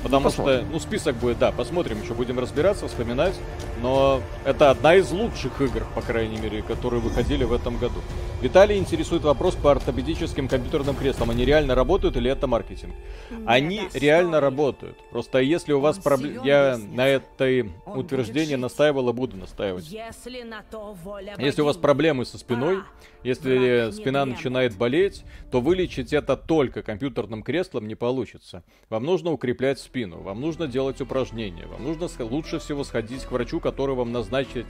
Потому Посмотрим. что, ну, список будет, да, посмотрим, еще будем разбираться, вспоминать. Но это одна из лучших игр, по крайней мере, которые выходили в этом году. Виталий интересует вопрос по ортопедическим компьютерным креслам. Они реально работают или это маркетинг? Они реально работают. Просто если у вас проблемы... Я на этой утверждении настаивал и буду настаивать. Если на то воля Если у вас проблемы со спиной, Пора. если спина начинает болеть, то вылечить это только компьютерным креслом не получится. Вам нужно укреплять спину, вам нужно делать упражнения, вам нужно лучше всего сходить к врачу, который вам назначит.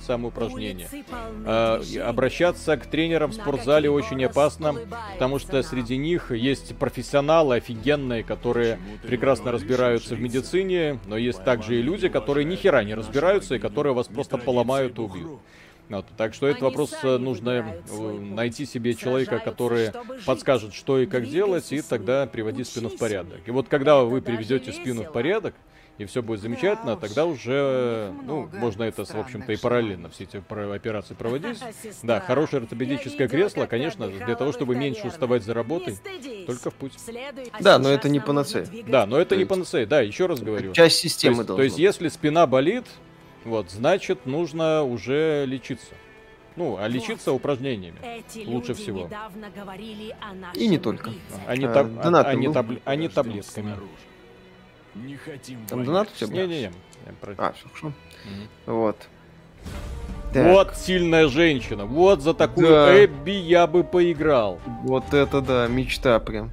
Улицы полны А, обращаться к тренерам в спортзале очень опасно, потому что среди них есть профессионалы офигенные, которые прекрасно разбираются в медицине, но есть также и люди, которые ни хера не разбираются и которые вас просто поломают и убьют. Вот, так что этот вопрос э, нужно э, найти себе человека, который подскажет, что и как делать, и тогда приводить спину в порядок. И вот когда вы приведете спину в порядок, и все будет замечательно, Да тогда уже, ну, можно это, в общем-то, и параллельно все эти операции проводить. Да, хорошее ортопедическое кресло, конечно, для того, чтобы меньше уставать за работой, только в путь. Да, но это не панацея. Да, но это не панацея, да, еще раз говорю. Часть системы то есть, если спина болит, вот, значит, нужно уже лечиться. Ну, а лечиться упражнениями. Эти Лучше всего. И не только. убийце. А не, А, таб- а- донат а не был? табл- а не таблетками. Не хотим Там донат у тебя был? Не-не-не. я про- А, все хорошо. Вот. Так, Вот сильная женщина. Вот за такую Да. Эбби я бы поиграл. Вот это да, мечта прям.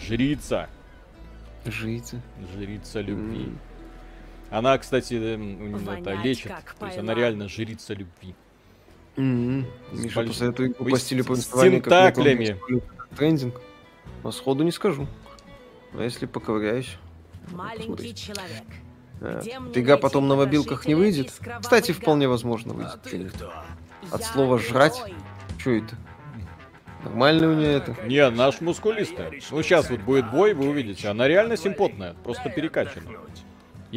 Жрица. Жить. Жрица любви. М. Она, кстати, эм, это Вонять, лечит. То есть она реально жрица любви. С Миша, больш- посоветуй игру по с- стилю с повествования. как тентаклями. Трендинг. Но сходу не скажу. Но если поковыряюсь. Маленький человек. найти потом на мобилках не выйдет. Кстати, вполне возможно А выйдет. ты кто? От слова «жрать»? Что это? Нормально у нее это? Не, наш мускулистая. Ну, сейчас вот будет бой, вы увидите. Она реально симпотная, просто перекачана.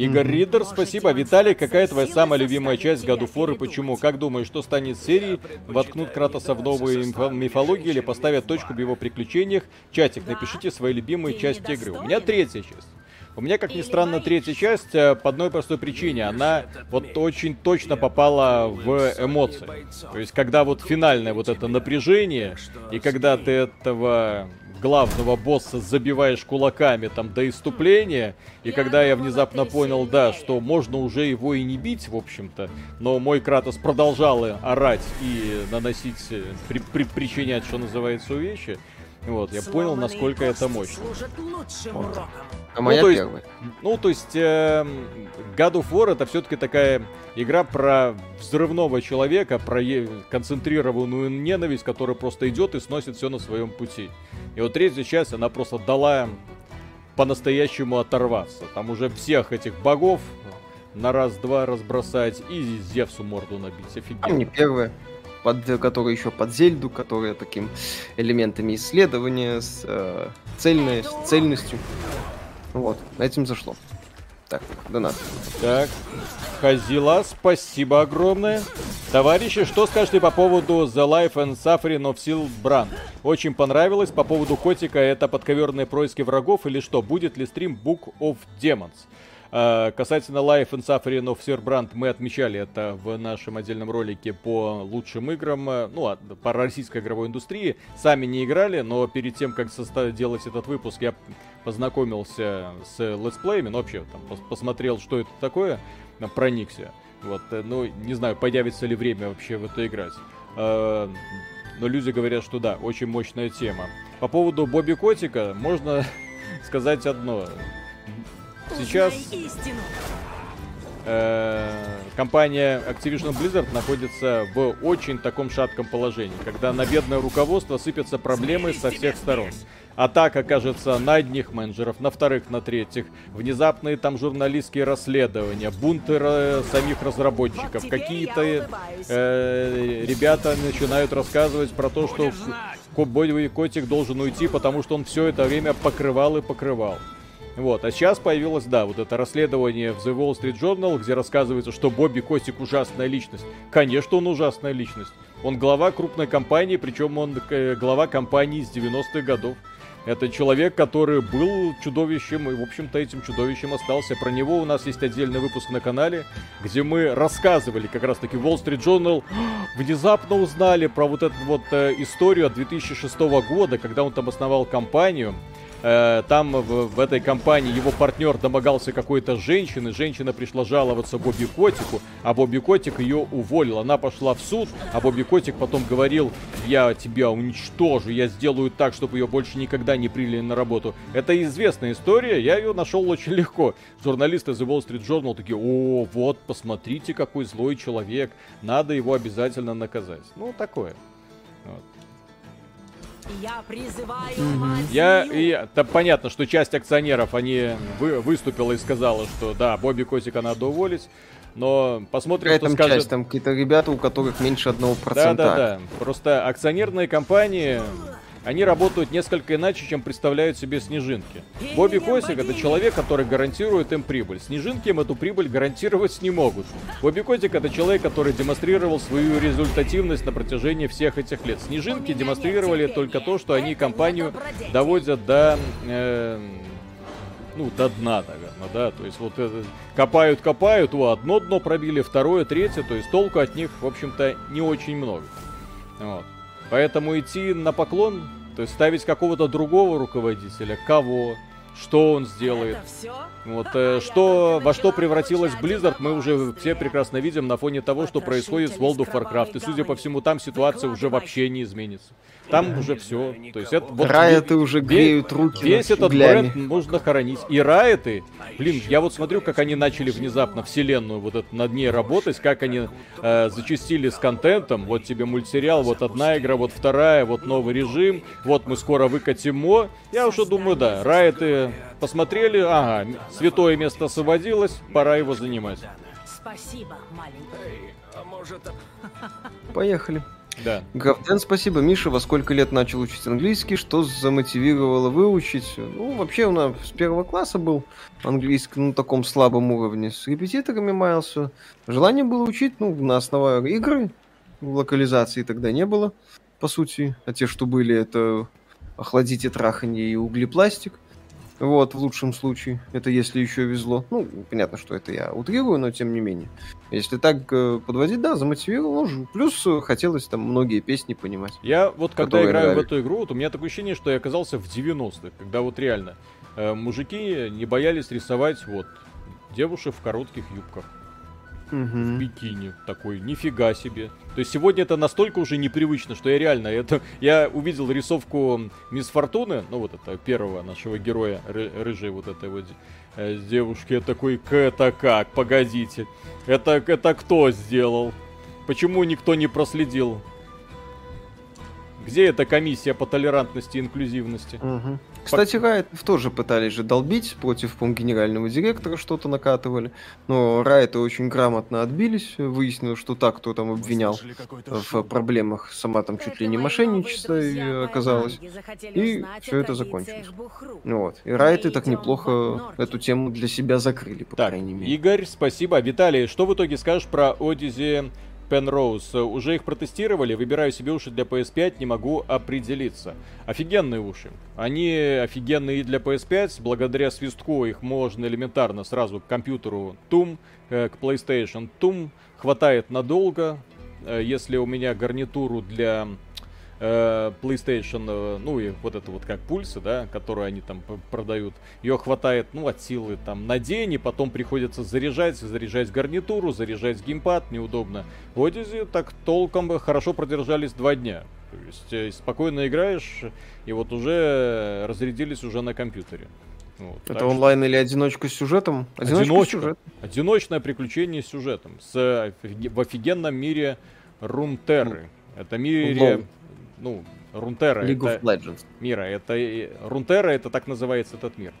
Игорь. Ридер, спасибо. Виталий, какая твоя самая любимая часть God of War и почему? Как думаешь, что станет серией? Воткнут Кратоса в новую мифо- мифологию или поставят точку в его приключениях? Чатик, напишите свои любимые части игры. У меня третья часть. У меня, как ни странно, третья часть э, по одной простой причине. Она вот очень точно попала в эмоции. То есть, когда вот финальное вот это напряжение, и когда ты этого главного босса забиваешь кулаками там до иступления, и когда я внезапно понял, да, что можно уже его и не бить, в общем-то, но мой Кратос продолжал орать и наносить, э, при- при- причинять, что называется, увечья, вот, я понял, насколько это мощно. А моя то есть- первая. Ну, то есть, эм, God of War это все-таки такая игра про взрывного человека, про е- концентрированную ненависть, которая просто идет и сносит все на своем пути. И вот третья часть, она просто дала по-настоящему оторваться. Там уже всех этих богов на раз-два разбросать и Зевсу морду набить. А мне Офигенно. первая. Под, которая еще под Зельду, которая таким элементами исследования, с э, цельной, цельностью. Вот, этим зашло. Так, донат. Так, Хазила, спасибо огромное. Товарищи, что скажете по поводу The Life and Suffering of Seal Brand? Очень понравилось. По поводу котика, это подковерные происки врагов или что? Будет ли стрим Book of Demons? А, касательно Life and Suffering of Brand, мы отмечали это в нашем отдельном ролике по лучшим играм, э, ну, по российской игровой индустрии. Сами не играли, но перед тем, как состав... делать этот выпуск, я познакомился с летсплеями, ну, вообще, там, пос посмотрел, что это такое, проникся. Вот, э, ну, не знаю, появится ли время вообще в это играть. А, но люди говорят, что да, очень мощная тема. По поводу Бобби Котика можно сказать одно. Сейчас э, компания Activision Blizzard находится в очень таком шатком положении, когда на бедное руководство сыпятся проблемы со всех сторон. Атака, кажется, на одних менеджеров, на вторых, на третьих. Внезапные там журналистские расследования, бунты э, самих разработчиков. Какие-то э, ребята начинают рассказывать про то, что Боевой котик должен уйти, потому что он все это время покрывал и покрывал. Вот, а сейчас появилось, да, вот это расследование в The Wall Street Journal, где рассказывается, что Бобби Костик ужасная личность. Конечно, он ужасная личность. Он глава крупной компании, причем он э, глава компании из 90-х годов. Это человек, который был чудовищем и, в общем-то, этим чудовищем остался. Про него у нас есть отдельный выпуск на канале, где мы рассказывали как раз-таки Wall Street Journal внезапно узнали про вот эту вот э, историю от 2006 года, когда он там основал компанию. Э, там в, в этой компании его партнер домогался какой-то женщины, женщина пришла жаловаться Бобби Котику, а Бобби Котик ее уволил. Она пошла в суд, а Бобби Котик потом говорил, я тебя уничтожу, я сделаю так, чтобы ее больше никогда не приняли на работу. Это известная история, я ее нашел очень легко. Журналисты The Wall Street Journal такие, о, вот, посмотрите, какой злой человек, надо его обязательно наказать. Ну, такое. Я призываю Я, и, это понятно, что часть акционеров, они вы, выступила и сказала, что да, Бобби Котика надо уволить. Но посмотрим, Какая что там скажет... часть, там какие-то ребята, у которых меньше одного процента. Да-да-да, просто акционерные компании они работают несколько иначе, чем представляют себе снежинки. Бобби Котик это человек, который гарантирует им прибыль. Снежинки им эту прибыль гарантировать не могут. Бобби Котик это человек, который демонстрировал свою результативность на протяжении всех этих лет. Снежинки демонстрировали только то, что они компанию доводят до... Э, ну, до дна, наверное, да, то есть вот это, копают, копают, о, одно дно пробили, второе, третье, то есть толку от них, в общем-то, не очень много. Вот. Поэтому идти на поклон, то есть ставить какого-то другого руководителя, кого, что он сделает. Вот э, что, во что превратилась Blizzard, мы уже все прекрасно видим на фоне того, что происходит с World of Warcraft. И судя по всему, там ситуация уже вообще не изменится. Там уже все. То есть это вот Райоты уже греют руки. Весь этот бренд можно хоронить. И Райоты, блин, я вот смотрю, как они начали внезапно вселенную вот это над ней работать, как они э, зачастили с контентом. Вот тебе мультсериал, вот одна игра, вот вторая, вот новый режим, вот мы скоро выкатим мо. Я уже думаю, да, Райоты посмотрели, ага, святое место освободилось, пора его занимать. Спасибо, маленький. Поехали. Да. Графден, спасибо. Миша, во сколько лет начал учить английский? Что замотивировало выучить? Ну, вообще, у нас с первого класса был английский на таком слабом уровне. С репетиторами маялся. Желание было учить, ну, на основе игры. Локализации тогда не было, по сути. А те, что были, это охладите траханье и углепластик. Вот, в лучшем случае. Это если еще везло. Ну, понятно, что это я утрирую, но тем не менее. Если так э, подводить, да, замотивировал. Ну, плюс э, хотелось там многие песни понимать. Я вот когда играю нравились. в эту игру, вот у меня такое ощущение, что я оказался в 90-х, когда вот реально э, мужики не боялись рисовать вот девушек в коротких юбках угу. в бикини. Такой, нифига себе. То есть сегодня это настолько уже непривычно, что я реально это... Я увидел рисовку Мисс Фортуны, ну вот это первого нашего героя, ры, рыжей вот этой вот э, девушки. Я такой, это как? Погодите. Это, это кто сделал? Почему никто не проследил? Где эта комиссия по толерантности и инклюзивности? Угу. Кстати, Riot тоже пытались же долбить против, по генерального директора что-то накатывали. Но Riot очень грамотно отбились. Выяснилось, что так, кто там обвинял в проблемах, сама там чуть ли не мошенничество и оказалось. И всё это закончилось. Вот. И Райты так неплохо эту тему для себя закрыли, по Так, крайней мере. Игорь, спасибо. Виталий, что в итоге скажешь про Odyssey Penrose? Уже их протестировали, выбираю себе уши для PS5, не могу определиться. Офигенные уши. Они офигенные и для PS5, благодаря свистку их можно элементарно сразу к компьютеру тум, э, к PlayStation тум, хватает надолго. Э, Если у меня гарнитуру для э, PlayStation, э, ну и вот это вот как пульсы, да, которые они там продают, ее хватает, ну, от силы там на день, и потом приходится заряжать, заряжать гарнитуру, заряжать геймпад, неудобно. В Odyssey так толком хорошо продержались два дня. То есть э, спокойно играешь, и вот уже разрядились уже на компьютере. Вот, Это что- онлайн или одиночка с сюжетом? Одиночка, Одиночка. сюжетом. Одиночное приключение с сюжетом. С, в офигенном мире Рунтерры. Это мире... Лол. Ну, Рунтерра League это... of Legends. Мира. Это... Рунтерра это так называется этот мир.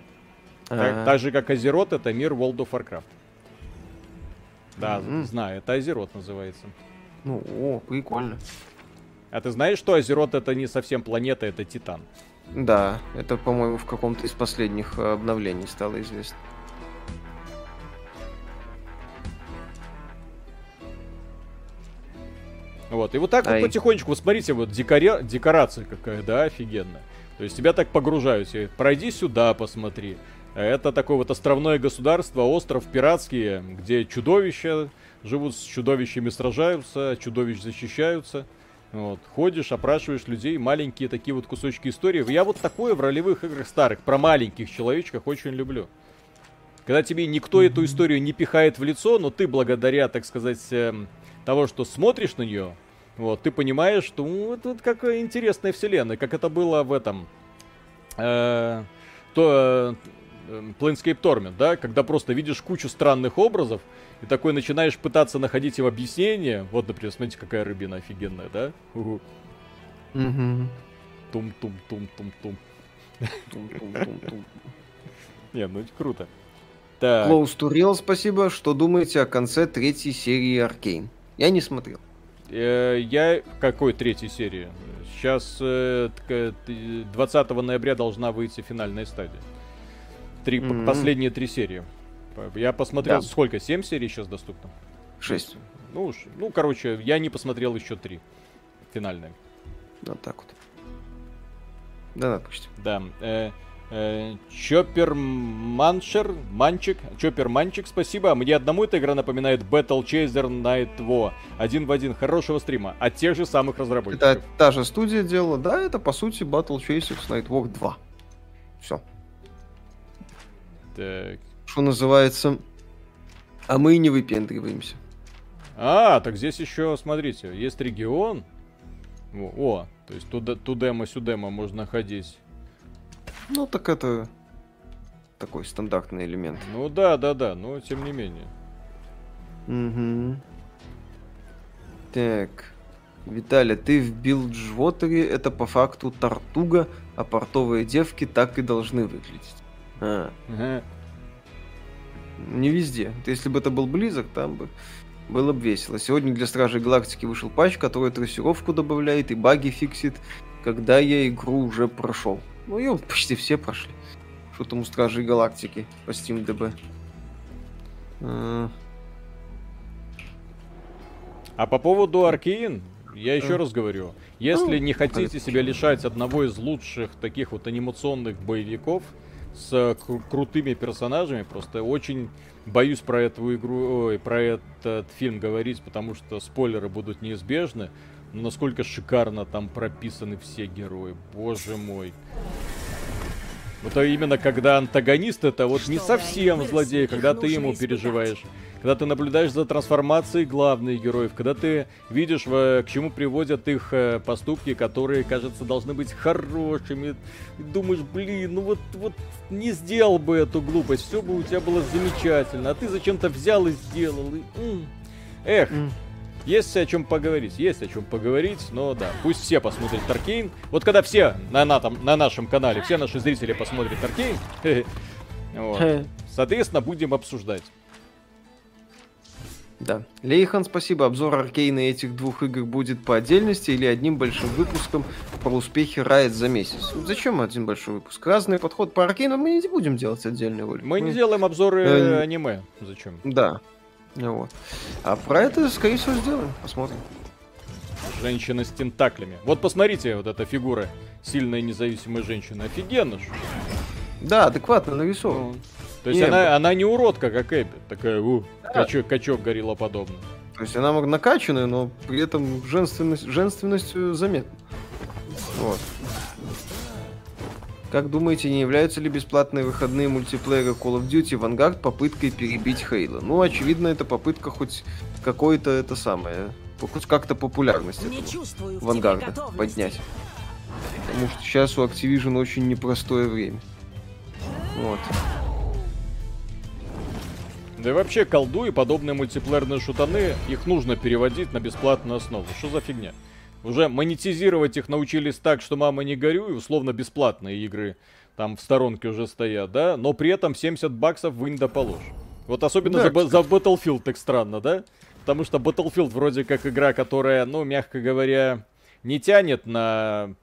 Так, А, так же как Азерот это мир World of Warcraft. Да, Мгм. знаю, это Азерот называется. Ну, о, прикольно. А ты знаешь, что Азерот это не совсем планета, это Титан? Да, это, по-моему, в каком-то из последних э, обновлений стало известно. Вот, и вот так Ай. вот потихонечку, вот смотрите, вот декоре- декорация какая, да, офигенная. То есть тебя так погружают, пройди сюда, посмотри. Это такое вот островное государство, остров пиратский, где чудовища живут с чудовищами, сражаются, чудовищ защищаются. Вот, ходишь, опрашиваешь людей, маленькие такие вот кусочки истории. Я вот такое в ролевых играх старых, про маленьких человечках очень люблю. Когда тебе никто эту историю не пихает в лицо, но ты благодаря, так сказать, эм, того, что смотришь на нее, вот, ты понимаешь, что ну, это вот какая интересная вселенная, как это было в этом, э, то, э, Planescape Torment, да, когда просто видишь кучу странных образов, и такой начинаешь пытаться находить им объяснение. Вот, например, смотрите, какая рыбина офигенная, да? Угу. Тум-тум-тум-тум-тум. Тум-тум-тум-тум. Не, ну это круто. Так, Close to Real, спасибо. Что думаете о конце третьей серии Аркейн? Я не смотрел. Э, Я какой третьей серии? Сейчас 20 ноября должна выйти финальная стадия. Три, Мгм. Последние три серии. Я посмотрел, Да. сколько? Семь серий сейчас доступно? Шесть. Ну, уж- ну, короче, я не посмотрел еще три. Финальные. Вот так вот. Да, допустим. Да. Э, э, Чоппер Маншер, Манчик, Чоппер Манчик, спасибо. Мне одному эта игра напоминает Battle Chaser Night War. Один в один. Хорошего стрима. От тех же самых разработчиков. Это та же студия делала. Да, это по сути Battle Chasers Nightwalk 2. Все. Так. Что называется. А мы и не выпендриваемся. А, так здесь еще, смотрите, есть регион. О, о, то есть туда, тудема, сюдема можно ходить. Ну, так это такой стандартный элемент. Ну да, да, да, но тем не менее. Угу. Так. Виталя, ты в Билджвотере это по факту тартуга, а портовые девки так и должны выглядеть. А, Ага. не везде. Если бы это был близок, там бы было бы весело. Сегодня для Стражей Галактики вышел патч, который трассировку добавляет и баги фиксит, когда я игру уже прошел. Ну, ее почти все прошли. Что там у Стражей Галактики по SteamDB? А, А по поводу Аркейн, я еще А. раз говорю, если Ну, не хотите себя лишать одного из лучших таких вот анимационных боевиков с кру- крутыми персонажами, просто очень боюсь про эту игру, ой, про этот фильм говорить, потому что спойлеры будут неизбежны. Насколько шикарно там прописаны все герои, боже мой. Вот а именно когда антагонист это вот не Что, совсем Райнер, злодей, когда ты ему испытать. переживаешь. Когда ты наблюдаешь за трансформацией главных героев, когда ты видишь, в- к чему приводят их э, поступки, которые, кажется, должны быть хорошими, и думаешь, блин, ну вот, вот не сделал бы эту глупость, все бы у тебя было замечательно, а ты зачем-то взял и сделал. и. Эх. Есть о чем поговорить, есть о чем поговорить, но да, пусть все посмотрят Аркейн. Вот когда все на, на, там, на нашем канале, все наши зрители посмотрят Аркейн, вот, соответственно, будем обсуждать. Да. Лейхан, спасибо. Обзор Аркейна этих двух игр будет по отдельности или одним большим выпуском про успехи Riot за месяц. Вот зачем один большой выпуск? Разный подход по Аркейну мы не будем делать отдельный ролик. Мы не делаем обзоры Э, аниме. Зачем? Да. Вот. А про это, скорее всего, сделаем. Посмотрим. Женщина с тентаклями. Вот посмотрите, вот эта фигура сильная независимая женщина. Офигенно же. Да, адекватно нарисован. То есть Не, она, она не уродка, как Эбби. Такая, у, качок, качок гориллоподобный. То есть она накачанная, но при этом женственность, женственностью заметна. Вот. Как думаете, не являются ли бесплатные выходные мультиплееры Call of Duty Vanguard попыткой перебить Хейла? Ну, очевидно, это попытка хоть какой-то это самое, хоть как-то популярность Не этого Вангарда поднять. Потому что сейчас у Activision очень непростое время. Вот. Да и вообще, колду и подобные мультиплеерные шутаны, их нужно переводить на бесплатную основу. Что за фигня? Уже монетизировать их научились так, что мама не горюй, условно бесплатные игры там в сторонке уже стоят, да? Но при этом 70 баксов вынь да положь. Вот особенно Да, за, за Battlefield так странно, да? Потому что Battlefield вроде как игра, которая, ну, мягко говоря, не тянет на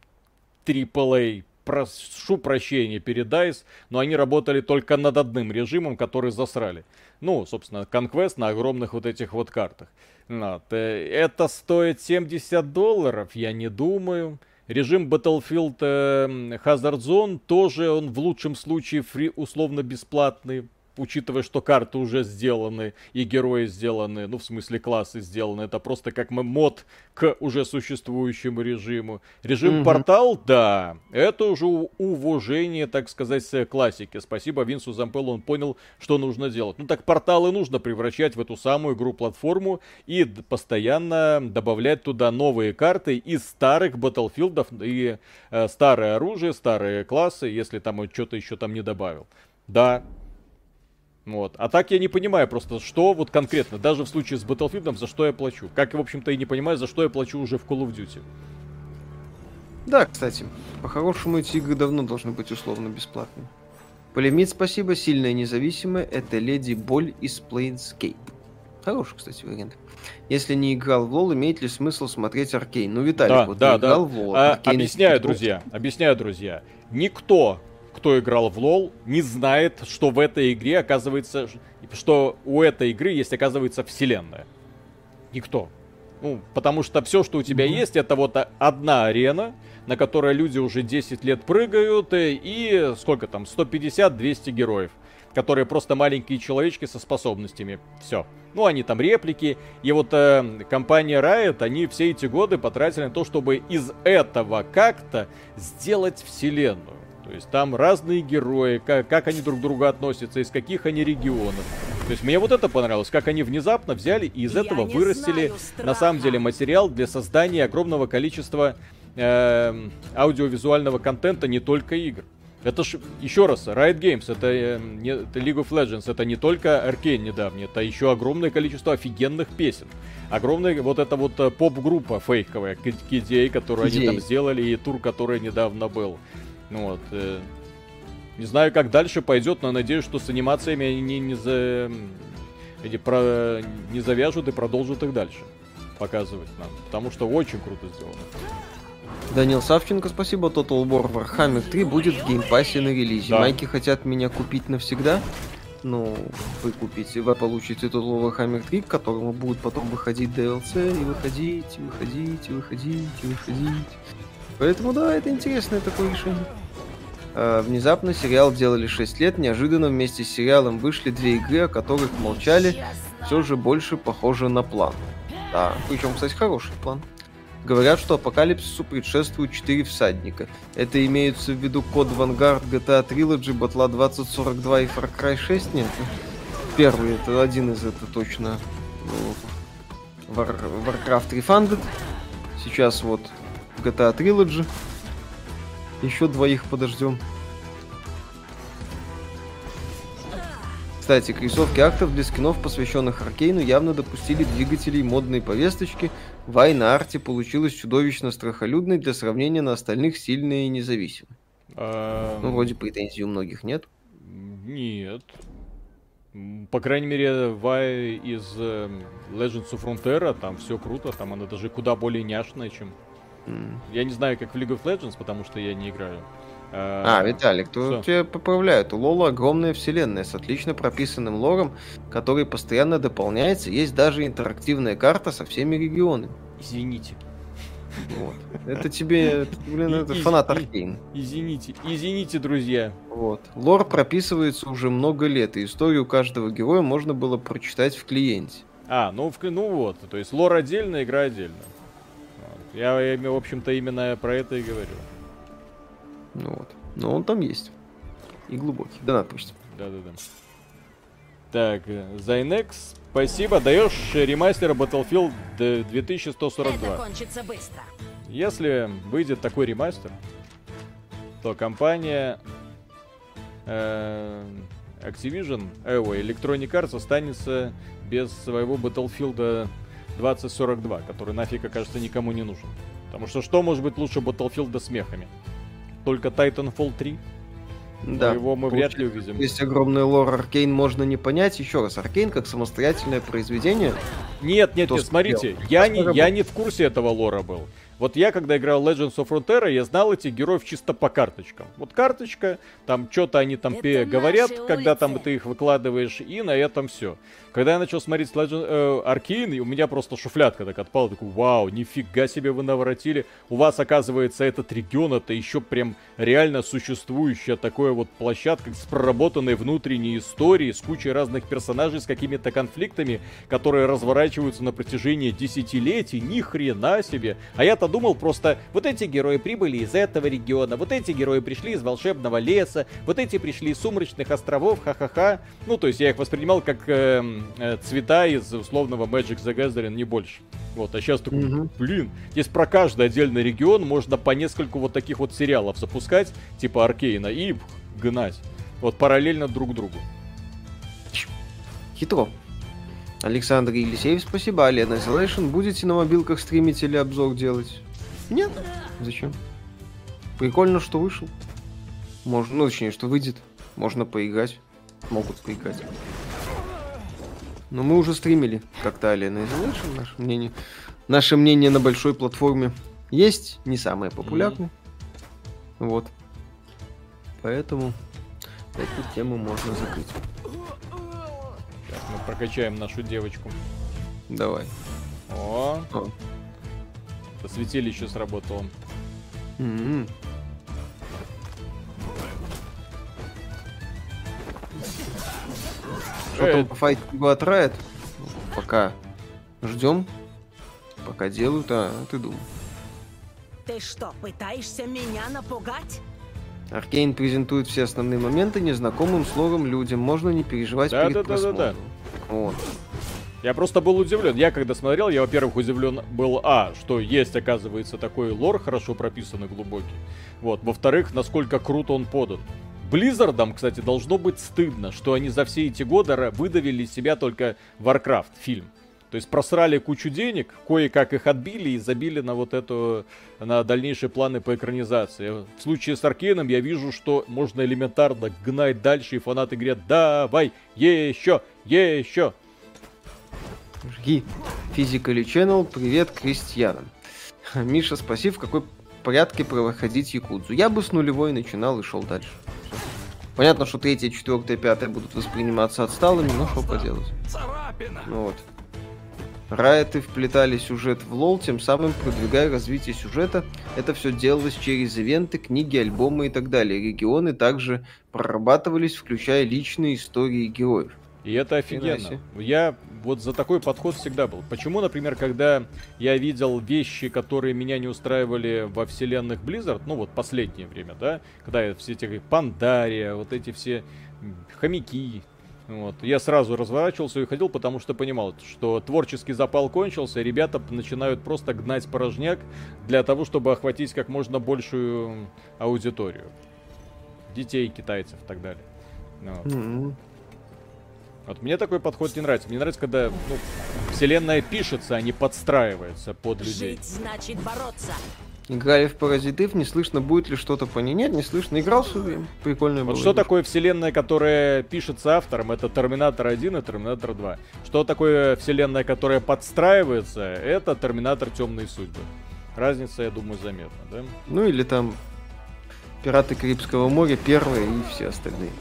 AAA, прошу прощения перед DICE, но они работали только над одним режимом, который засрали. Ну, собственно, Conquest на огромных вот этих вот картах. Вот. э, Это стоит 70 долларов, я не думаю. Режим Battlefield э, Hazard Zone тоже он в лучшем случае фри, условно бесплатный, учитывая, что карты уже сделаны и герои сделаны, ну, в смысле классы сделаны. Это просто как мод к уже существующему режиму. Режим Мгм. портал, да, это уже уважение, так сказать, с классики. Спасибо Винсу Зампеллу, он понял, что нужно делать. Ну так порталы нужно превращать в эту самую игру-платформу и постоянно добавлять туда новые карты из старых батлфилдов и э, старое оружие, старые классы, если там что-то еще там не добавил. Да, вот. А так я не понимаю просто, что вот конкретно, даже в случае с Battlefield, за что я плачу. Как, в общем-то, и не понимаю, за что я плачу уже в Call of Duty. Да, кстати, по-хорошему эти игры давно должны быть условно бесплатными. Полемит, спасибо, сильная независимая, это Леди Боль из Planescape. Хороший, кстати, вариант. Если не играл в лол, имеет ли смысл смотреть Аркейн? Ну, Виталик, Да, вот да, не да. играл в лол. А, объясняю, друзья, объясняю, друзья. Никто, кто играл в лол, не знает, что в этой игре оказывается, что у этой игры есть, оказывается, вселенная. Никто. Ну, потому что все, что у тебя есть, это вот одна арена, на которой люди уже 10 лет прыгают, э, и сколько там, 150-200 героев, которые просто маленькие человечки со способностями. Все. Ну, они там реплики. И вот э, компания Riot, они все эти годы потратили на то, чтобы из этого как-то сделать вселенную. То есть там разные герои, как, как они друг к другу относятся, из каких они регионов. То есть мне вот это понравилось, как они внезапно взяли и из Я этого вырастили знаю на самом деле материал для создания огромного количества эм, аудиовизуального контента не только игр. Это ж, еще раз, Riot Games, это, э, не, это League of Legends, это не только Arcane недавний, это еще огромное количество офигенных песен. Огромная вот эта вот э, поп-группа фейковая, KDA, которую они KDA. там сделали, и тур, который недавно был. Ну вот. э, не знаю, как дальше пойдет, но надеюсь, что с анимациями они не, не, за, эти про, не завяжут и продолжат их дальше показывать нам. Потому что очень круто сделано. Данил Савченко, спасибо. Total War Warhammer 3 будет в Game Pass е на релизе. Да. Майки хотят меня купить навсегда. Ну, вы купите, вы получите Total War Warhammer 3, к которому будет потом выходить DLC, и выходить, и выходить, и выходить, и выходить. Поэтому да, это интересное такое решение. А, внезапно сериал делали 6 лет, неожиданно вместе с сериалом вышли две игры, о которых молчали, все же больше похоже на план. Да, причем, кстати, хороший план. Говорят, что апокалипсису предшествуют 4 всадника. Это имеются в виду код Vanguard, GTA Trilogy, Батла 2042 и Far Cry 6? Нет. Первый, это один из это точно. ну, War- Warcraft Refunded. Сейчас вот GTA Trilogy. Еще двоих подождем. Кстати, к рисовке актов для скинов, посвященных Аркейну, явно допустили двигателей модной повесточки. Вай на арте получилась чудовищно страхолюдной, для сравнения на остальных сильной и независимой. А, Ну, вроде претензий у многих нет. Нет. По крайней мере, Вай из э, Legends of Frontera, там все круто, там она даже куда более няшная, чем... Я не знаю, как в League of Legends, потому что я не играю. А, Виталик, то всё. тебя поправляют. У Лола огромная вселенная с отлично прописанным лором, который постоянно дополняется. Есть даже интерактивная карта со всеми регионами. Извините. Вот. Это тебе, блин, это фанат Аркейн. Извините, извините, друзья. Вот. Лор прописывается уже много лет, и историю каждого героя можно было прочитать в клиенте. А, ну, в- ну вот, то есть лор отдельно, игра отдельно. Я, в общем-то, именно про это и говорю. Ну вот. Но он там есть. И глубокий. Да, пусть. Да-да-да. Так, э, Зайнекс, спасибо. Даешь ремастер Battlefield д- 2142. Это кончится быстро. Если выйдет такой ремастер, то компания э, Activision, э, ой, Electronic Arts останется без своего Battlefield 2042, который нафиг, кажется, никому не нужен. Потому что что может быть лучше Battlefield с мехами? Только Titanfall 3? Да. Но его мы вряд ли увидим. Есть огромный лор Аркейн, можно не понять. Еще раз, Аркейн как самостоятельное произведение. Нет, нет, Кто нет, смотрите, я не, я не в курсе этого лора был. Вот я, когда играл Legends of Frontera, я знал этих героев чисто по карточкам. Вот карточка, там что-то они там Это пе- говорят, когда там ты их выкладываешь, и на этом все. Когда я начал смотреть Legend, э, и у меня просто шуфлятка так отпала, такой, вау, нифига себе вы наворотили. У вас, оказывается, этот регион, это еще прям реально существующая такая вот площадка с проработанной внутренней историей, с кучей разных персонажей, с какими-то конфликтами, которые разворачиваются на протяжении десятилетий, ни хрена себе. А я-то думал просто, вот эти герои прибыли из этого региона, вот эти герои пришли из волшебного леса, вот эти пришли из сумрачных островов, ха-ха-ха. Ну, то есть я их воспринимал как э, цвета из условного Magic the Gathering, не больше. Вот, а сейчас такой, Мгм. блин, здесь про каждый отдельный регион можно по нескольку вот таких вот сериалов запускать, типа Аркейна, и гнать. Вот параллельно друг другу. Хитро. Александр Елисеев, спасибо. Алена Isolation, будете на мобилках стримить или обзор делать? Нет. Зачем? Прикольно, что вышел. Можно, ну, точнее, что выйдет. Можно поиграть. Могут поиграть. Но мы уже стримили как-то Alien Isolation. Наше мнение, наше мнение на большой платформе есть. Не самое популярное. Вот. Поэтому эту тему можно закрыть. Сейчас мы прокачаем нашу девочку. Давай. О, О. это святилище сработало. М. Что Э, там по файтингу от Riot? Пока ждем. Пока делают, а ты думал. Ты что, пытаешься меня напугать? Аркейн презентует все основные моменты незнакомым слогом людям. Можно не переживать Да, перед да, да, да, просмотром. да. Вот. Я просто был удивлен. Я когда смотрел, я, во-первых, удивлен был, а, что есть, оказывается, такой лор хорошо прописанный, глубокий. Вот. Во-вторых, насколько круто он подан. Близзардам, кстати, должно быть стыдно, что они за все эти годы выдавили из себя только Warcraft фильм. То есть просрали кучу денег, кое-как их отбили и забили на вот эту, на дальнейшие планы по экранизации. В случае с Аркейном я вижу, что можно элементарно гнать дальше, и фанаты говорят, давай, еще, еще. Жги. Physically Channel, привет крестьянам. Миша, спаси, в какой порядке проходить Якудзу. Я бы с нулевой начинал и шел дальше. Понятно, что третья, четвертая, пятая будут восприниматься отсталыми, но что поделать. Ну вот. Райты вплетали сюжет в лол, тем самым продвигая развитие сюжета. Это все делалось через ивенты, книги, альбомы и так далее. Регионы также прорабатывались, включая личные истории героев. И это офигенно. Я вот за такой подход всегда был. Почему, например, когда я видел вещи, которые меня не устраивали во вселенных Blizzard, ну вот последнее время, да, когда все эти Пандария, вот эти все хомяки, вот, я сразу разворачивался и ходил, потому что понимал, что творческий запал кончился, ребята начинают просто гнать порожняк для того, чтобы охватить как можно большую аудиторию. Детей, китайцев и так далее. Ну вот. М. Вот мне такой подход не нравится. Мне нравится, когда ну, вселенная пишется, а не подстраивается под людей. Жить значит бороться. Играли в Паразитив, не слышно, будет ли что-то по ней. Нет, не слышно. Играл время. Прикольно было. Вот что такое вселенная, которая пишется автором, это Терминатор 1 и Терминатор 2. Что такое вселенная, которая подстраивается, это Терминатор Темные судьбы. Разница, я думаю, заметна, да? Ну или там Пираты Карибского моря первые и все остальные.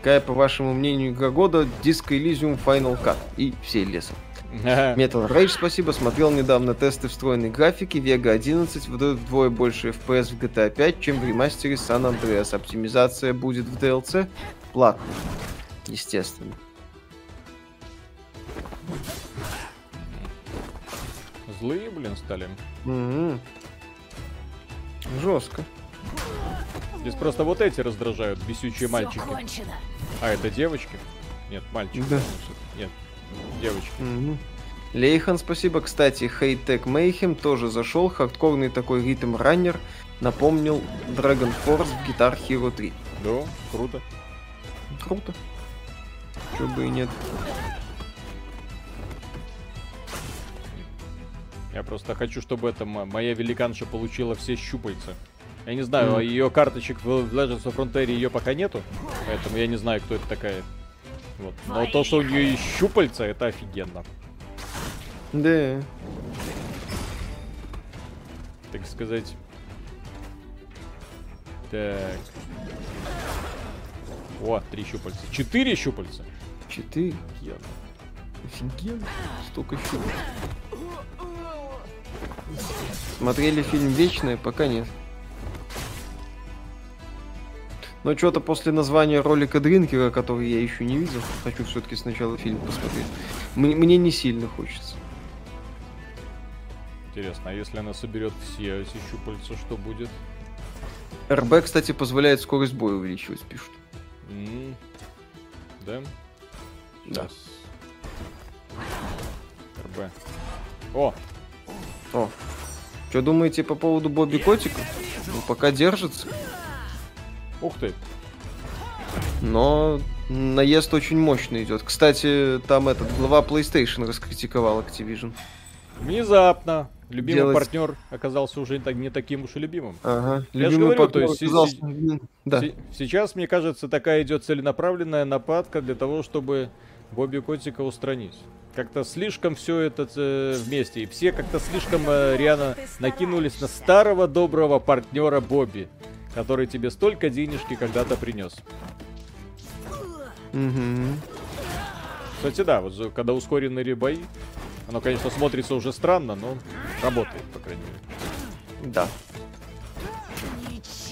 Какая, по вашему мнению, игра года? Disco Elysium Final Cut и все лесом. Metal Rage, спасибо. Смотрел недавно тесты встроенной графики. Vega 11 выдает вдвое больше FPS в GTA 5, чем в ремастере San Andreas. Оптимизация будет в DLC платно. Естественно. Злые, блин, стали. Жестко. Здесь просто вот эти раздражают, бесючие Всё мальчики. кончено. А, это девочки? Нет, мальчики. Да. Нет, девочки. Мгм. Лейхан, спасибо. Кстати, Хейтек Mayhem тоже зашел. Хардкорный такой ритм раннер. Напомнил Dragon Force в Guitar Hero 3. Да, круто. Круто. Чё бы и нет. Я просто хочу, чтобы это м- моя великанша получила все щупальца. Я не знаю, Мгм. ее карточек в Legends of Frontier ее пока нету, поэтому я не знаю, кто это такая. Вот. Но то, что у нее есть щупальца, это офигенно. Да. Так сказать. Так. О, три щупальца. Четыре щупальца. Четыре. Офигенно. Офигенно. Столько щупалец. Смотрели фильм Вечное? Пока нет. Но что-то после названия ролика Дринкера, который я еще не видел, хочу все-таки сначала фильм посмотреть. Мне, мне не сильно хочется. Интересно, а если она соберет все эти щупальца, что будет? РБ, кстати, позволяет скорость боя увеличивать, пишут. М, Да? Да. РБ. О, О, что думаете по поводу Бобби Котика? Ну, пока держится, ух ты. но наезд очень мощно идет. Кстати, там этот глава PlayStation раскритиковал Activision. Внезапно любимый Делать- партнер оказался уже не таким уж и любимым. Ага. Я же Любимый говорю, то партнер есть си- оказался- Да. Се- Сейчас, мне кажется, такая идет целенаправленная нападка для того, чтобы Бобби Котика устранить. Как-то слишком все это э, вместе. И все как-то слишком э, рьяно накинулись на старого доброго партнера Бобби, который тебе столько денежки когда-то принес. Мгм. Кстати, да, вот когда ускоренные бои, оно, конечно, смотрится уже странно, но работает, по крайней мере. Да.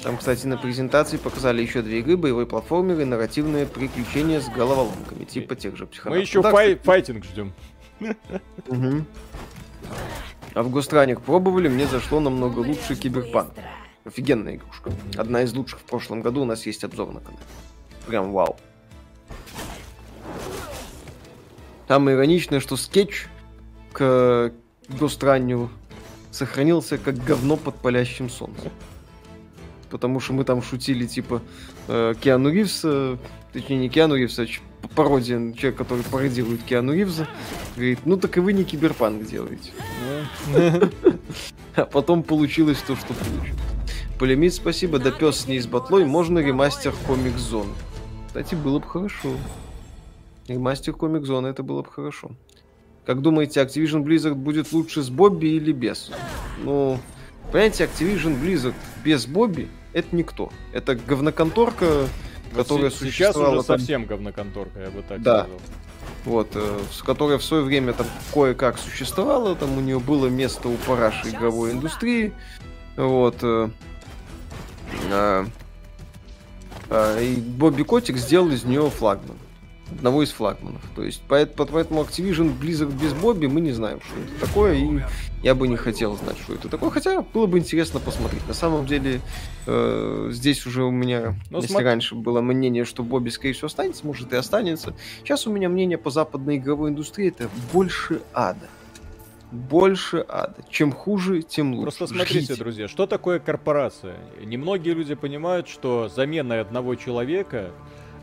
Там, кстати, на презентации показали еще две игры, боевой платформер и нарративное приключение с головоломками, типа тех же Мы психонавтов. еще Да, фай- файтинг ждем. А в Ghostrunner пробовали, мне зашло намного лучше Киберпанк. Офигенная игрушка. Одна из лучших в прошлом году, у нас есть обзор на канале. Прям вау. Самое ироничное, что скетч к Ghostrunner у сохранился как говно под палящим солнцем. Потому что мы там шутили, типа, э, Киану Ривз, э, точнее не Киану Ривз, а пародия, человек, который пародирует Киану Ривза, говорит, ну так и вы не киберпанк делаете. А потом получилось то, что получилось. Полемит, спасибо, да пес не из батлой, можно ремастер комик зон. Кстати, было бы хорошо. Ремастер комик зоны, это было бы хорошо. Как думаете, Activision Blizzard будет лучше с Бобби или без? Ну, понимаете, Activision Blizzard без Бобби это никто. Это говноконторка, Вот которая се- сейчас существовала уже там- совсем говноконторка, я бы так Да. сказал. вот, э, с которой в свое время там кое-как существовала, там у нее было место у параши игровой индустрии, вот. э, а, а, и Бобби Котик сделал из нее флагман. Одного из флагманов. То есть, поэт- по- поэтому Activision Blizzard без Бобби мы не знаем, что это такое, и я бы не хотел знать, что это такое. Хотя было бы интересно посмотреть. На самом деле, э, здесь уже у меня, Ну, если смо- раньше было мнение, что Бобби, скорее всего, останется, может и останется. Сейчас у меня мнение по западной игровой индустрии это больше ада. Больше ада. Чем хуже, тем лучше. Просто смотрите, Ждите. друзья, что такое корпорация? Немногие люди понимают, что заменой одного человека,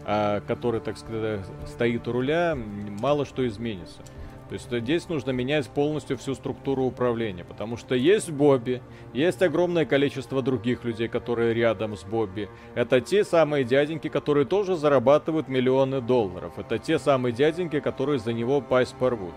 а, который, так сказать, стоит у руля, мало что изменится. То есть здесь нужно менять полностью всю структуру управления, потому что есть Бобби, есть огромное количество других людей, которые рядом с Бобби. Это те самые дяденьки, которые тоже зарабатывают миллионы долларов. Это те самые дяденьки, которые за него пасть порвут.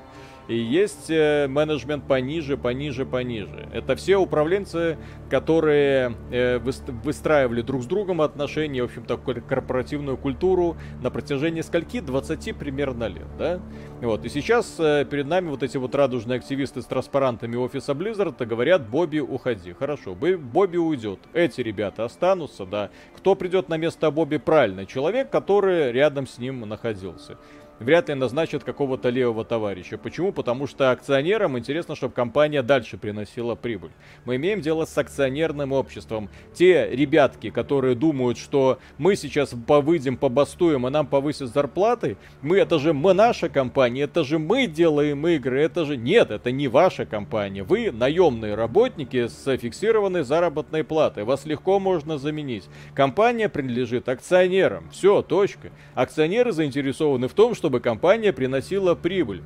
И есть э, менеджмент пониже, пониже, пониже. Это все управленцы, которые э, выс- выстраивали друг с другом отношения, в общем-то, кор- корпоративную культуру на протяжении скольки? 20 примерно лет, да? Вот. И сейчас э, перед нами вот эти вот радужные активисты с транспарантами офиса Blizzard говорят, Бобби, уходи. Хорошо, Бо- Бобби уйдет. Эти ребята останутся, да. Кто придет на место Бобби? Правильно, человек, который рядом с ним находился вряд ли назначат какого-то левого товарища. Почему? Потому что акционерам интересно, чтобы компания дальше приносила прибыль. Мы имеем дело с акционерным обществом. Те ребятки, которые думают, что мы сейчас повыйдем, побастуем, и нам повысят зарплаты, мы, это же мы наша компания, это же мы делаем игры, это же... Нет, это не ваша компания. Вы наемные работники с фиксированной заработной платой. Вас легко можно заменить. Компания принадлежит акционерам. Все, точка. Акционеры заинтересованы в том, что чтобы компания приносила прибыль.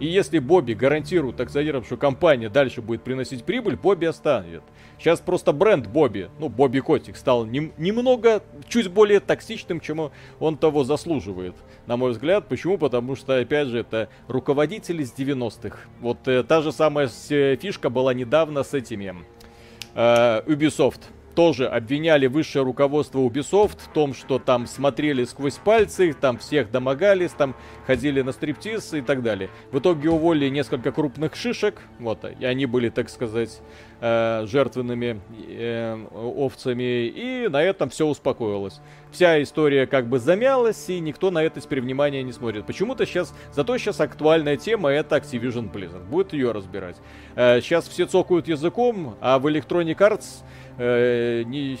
И если Бобби гарантирует акционерам, что компания дальше будет приносить прибыль, Бобби останет. Сейчас просто бренд Бобби, ну, Бобби Котик, стал нем, немного, чуть более токсичным, чем он того заслуживает, на мой взгляд. Почему? Потому что, опять же, это руководитель из 90-х. Вот э, та же самая фишка была недавно с этими э, Ubisoft тоже обвиняли высшее руководство Ubisoft в том, что там смотрели сквозь пальцы, там всех домогались, там ходили на стриптиз и так далее. В итоге уволили несколько крупных шишек, вот, и они были, так сказать, э, жертвенными э, овцами, и на этом все успокоилось. Вся история как бы замялась, и никто на это теперь внимания не смотрит. Почему-то сейчас, зато сейчас актуальная тема это Activision Blizzard, будет ее разбирать. Э, сейчас все цокают языком, а в Electronic Arts э, не,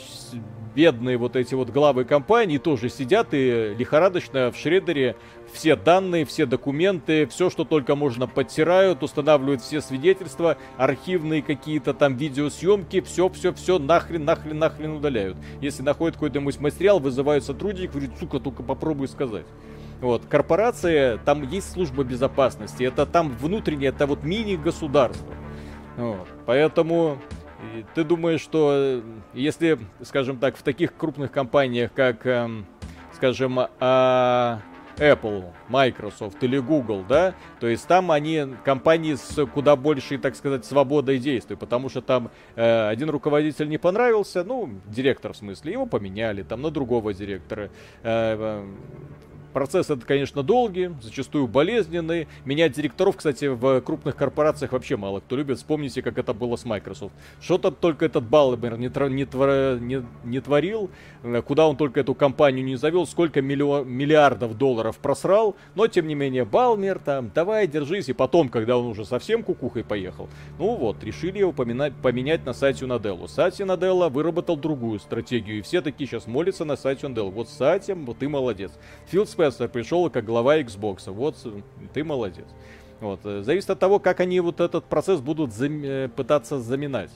бедные вот эти вот главы компании тоже сидят и лихорадочно в шредере все данные, все документы, все, что только можно, подтирают, устанавливают все свидетельства, архивные какие-то там видеосъемки, все-все-все нахрен, нахрен, нахрен удаляют. Если находят какой-нибудь материал, вызывают сотрудник, говорит, сука, только попробуй сказать. Вот, корпорация, там есть служба безопасности, это там внутреннее, это вот мини-государство. Вот, поэтому и ты думаешь, что э, если, скажем так, в таких крупных компаниях, как, эм, скажем, а, Apple, Microsoft или Google, да, то есть там они компании с куда большей, так сказать, свободой действий, потому что там э, один руководитель не понравился, ну, директор в смысле, его поменяли там на другого директора. Э, Процесс это, конечно, долгий, зачастую болезненный. Менять директоров, кстати, в крупных корпорациях вообще мало кто любит. Вспомните, как это было с Microsoft. Что там только этот Балмер не, тр- не, твор- не, не творил, э, куда он только эту компанию не завел, сколько миллио- миллиардов долларов просрал. Но, тем не менее, Балмер там, давай, держись. И потом, когда он уже совсем кукухой поехал, ну вот, решили его поминать, поменять на Сатью Наделлу. Сатья Наделла выработал другую стратегию. И все такие сейчас молятся на Сатью Наделлу. Вот Сатья, вот ты молодец. Фил Спенсер пришел как глава Xbox. Вот ты молодец. Вот. э, Зависит от того, как они вот этот процесс будут зам... э, пытаться заминать.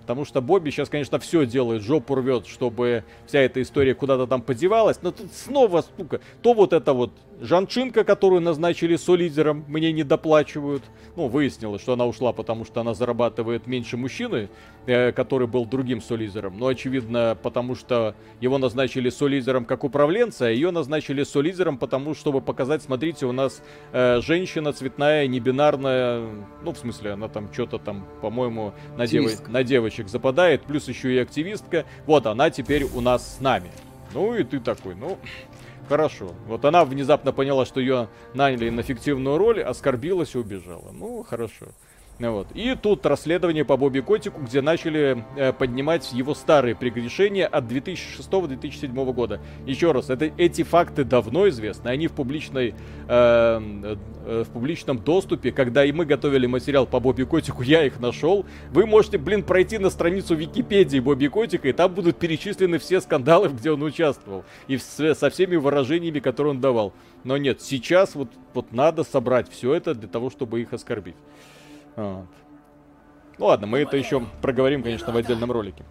Потому что Бобби сейчас, конечно, все делает, жопу рвет, чтобы вся эта история куда-то там подевалась. Но тут снова, сука, то вот это вот Жанчинка, которую назначили солидером, мне не доплачивают. Ну, выяснилось, что она ушла, потому что она зарабатывает меньше мужчины, э, который был другим солидером. Но, очевидно, потому что его назначили солидером как управленца, а ее назначили солидером, потому чтобы показать, смотрите, у нас э, женщина цветная, небинарная, ну, в смысле, она там что-то там, по-моему, на, дев... на девочек западает, плюс еще и активистка. Вот, она теперь у нас с нами. Ну и ты такой, ну, Хорошо. Вот она внезапно поняла, что ее наняли на фиктивную роль, оскорбилась и убежала. Ну, хорошо. Вот. И тут расследование по Бобби Котику, где начали э, поднимать его старые прегрешения от 2006-2007 года. Еще раз, это, эти факты давно известны, они в, публичной, э, э, в публичном доступе. Когда и мы готовили материал по Бобби Котику, я их нашел. Вы можете, блин, пройти на страницу Википедии Бобби Котика, и там будут перечислены все скандалы, где он участвовал. И в, со всеми выражениями, которые он давал. Но нет, сейчас вот, вот надо собрать все это для того, чтобы их оскорбить. Вот. Ну ладно, мы это еще проговорим, конечно, в отдельном ролике.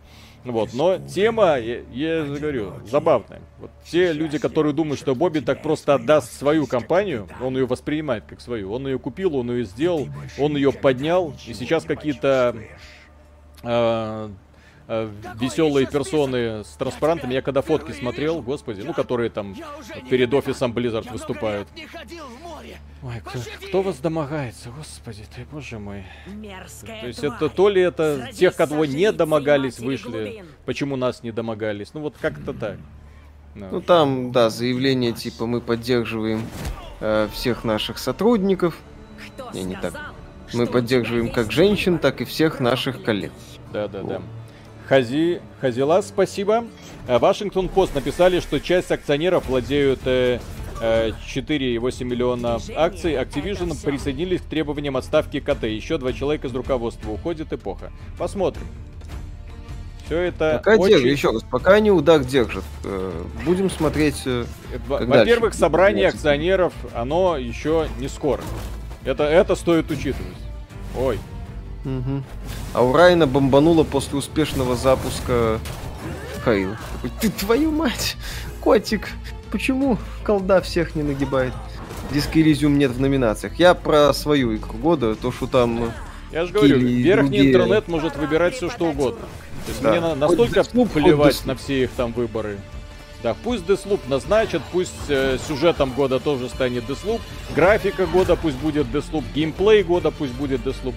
Вот, но тема, я, я говорю, забавная. Вот те люди, которые думают, что Бобби так просто отдаст свою компанию, он ее воспринимает как свою. Он ее купил, он ее сделал, он ее поднял, и сейчас какие-то э, веселые персоны с транспарантами. Я когда фотки смотрел, господи, ну, которые там перед офисом Blizzard выступают. Ой, кто, кто вас домогается, господи ты, боже мой. Мерзкая То есть это то ли это тех, кого не домогались, вышли, глубин. почему нас не домогались. Ну вот как-то так. Ну там, да, заявление типа мы поддерживаем э, всех наших сотрудников, Кто Не, не так. мы поддерживаем как женщин, так и всех наших коллег. Да, да, да. Хази, Хазила, спасибо. Э, Вашингтон Пост написали, что часть акционеров владеют э, э, 4,8 миллиона акций. Activision присоединились к требованиям отставки КТ. Еще два человека из руководства. Уходит эпоха. Посмотрим. Все это Пока очень... держат, еще раз, пока они удар держат. Э, будем смотреть. э, Во-первых, дальше собрание акционеров, оно еще не скоро. Это, это стоит учитывать. Ой, мгм. А у Райна бомбануло после успешного запуска. Такой, Ты твою мать, котик, почему колда всех не нагибает? Диск Elysium нет в номинациях. Я про свою игру года, то, что там... э, я же говорю, верхний другие. интернет может выбирать все что угодно. То есть Да. мне на- настолько Deathloop, плевать Deathloop. на все их там выборы. Да, пусть Deathloop назначат, пусть э, сюжетом года тоже станет Deathloop, графика года пусть будет Deathloop, геймплей года пусть будет Deathloop.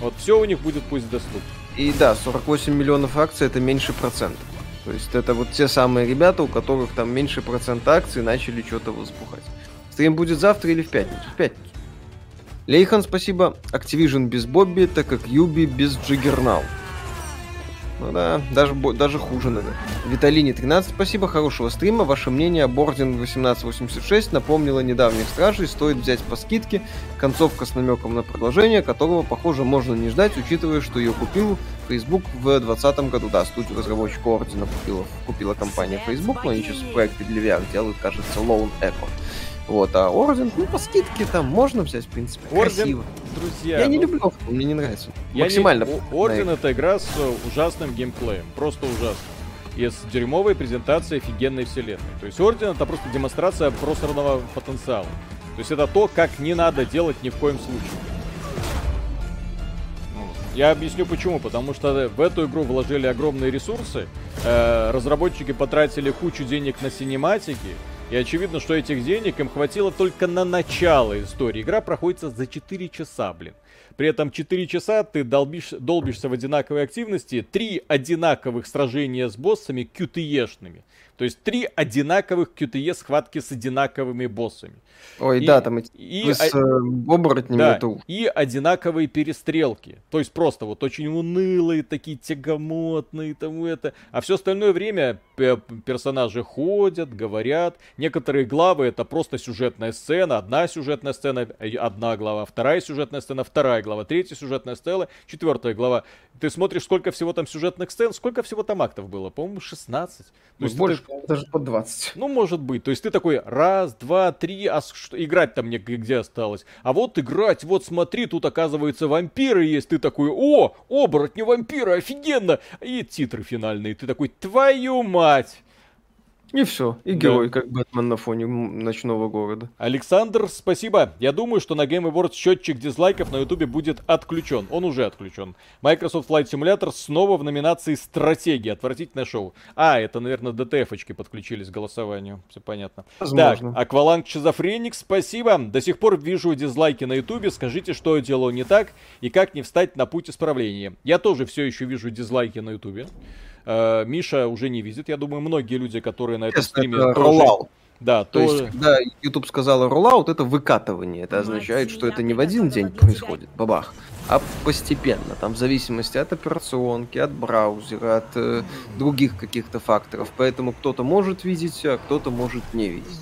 Вот все у них будет пусть Deathloop. И да, 48 миллионов акций это меньше процента. То есть это вот те самые ребята, у которых там меньше процента акций начали что-то возбухать. Стрим будет завтра или в пятницу? В пятницу. Лейхан, спасибо. Activision без Бобби, так как Юби без Джиггернау. Ну да, даже, даже хуже, наверное. Виталине 13, спасибо, хорошего стрима. Ваше мнение об Орден 1886 напомнило недавних стражей, стоит взять по скидке. Концовка с намеком на продолжение, которого, похоже, можно не ждать, учитывая, что ее купил Facebook в 2020 году. Да, студию разработчика Ордена купила, купила компания Facebook, но они сейчас проекты для VR делают, кажется, Lone Echo. Вот, а Орден, ну, по скидке там можно взять, в принципе, Орден, красиво. друзья, Я не ну, люблю Орден, мне не нравится. Я Максимально. не- Орден это игра с ужасным геймплеем. Просто ужасно. И с дерьмовой презентацией офигенной вселенной. То есть Орден это просто демонстрация просранного потенциала. То есть это то, как не надо делать ни в коем случае. Ну, Я объясню почему. Потому что в эту игру вложили огромные ресурсы, э, разработчики потратили кучу денег на синематики, и очевидно, что этих денег им хватило только на начало истории. Игра проходится за 4 часа, блин. При этом 4 часа ты долбишь, долбишься в одинаковой активности, три одинаковых сражения с боссами QTE-шными. То есть три одинаковых QTE схватки с одинаковыми боссами. Ой, И- да, там эти И, с э, оборотнями да, это и одинаковые перестрелки. То есть просто вот очень унылые, такие тягомотные, там это. А все остальное время п- персонажи ходят, говорят. Некоторые главы это просто сюжетная сцена. Одна сюжетная сцена, э, одна глава. Вторая сюжетная сцена, вторая глава. Третья сюжетная сцена, четвертая глава. Ты смотришь, сколько всего там сюжетных сцен, сколько всего там актов было? По-моему, 16. То Ну, есть больше, даже под 20. ну, может быть. То есть ты такой, раз, два, три, а что, играть-то мне где осталось? А вот играть, вот смотри, тут оказывается вампиры есть. Ты такой, о, оборотни вампиры, офигенно! И титры финальные. Ты такой, твою мать! И все. И Да. герой, как Бэтмен на фоне ночного города. Александр, спасибо. Я думаю, что на Game Awards счетчик дизлайков на Ютубе будет отключен. Он уже отключен. Microsoft Flight Simulator снова в номинации «Стратегия». Отвратительное шоу. А, это, наверное, ДТФ-очки подключились к голосованию. Все понятно. Возможно. Так, Акваланг Шизофреник, спасибо. До сих пор вижу дизлайки на Ютубе. Скажите, что я делаю не так и как не встать на путь исправления. Я тоже все еще вижу дизлайки на Ютубе. Э, Миша уже не видит. Я думаю, многие люди, которые на этом Естественно, стриме это тоже- роллаут. Да, То есть, тоже. когда YouTube сказала роллаут, это выкатывание. Это означает, что это не в один день происходит, бабах, а постепенно. Там в зависимости от операционки, от браузера, от э, других каких-то факторов. Поэтому кто-то может видеть, а кто-то может не видеть.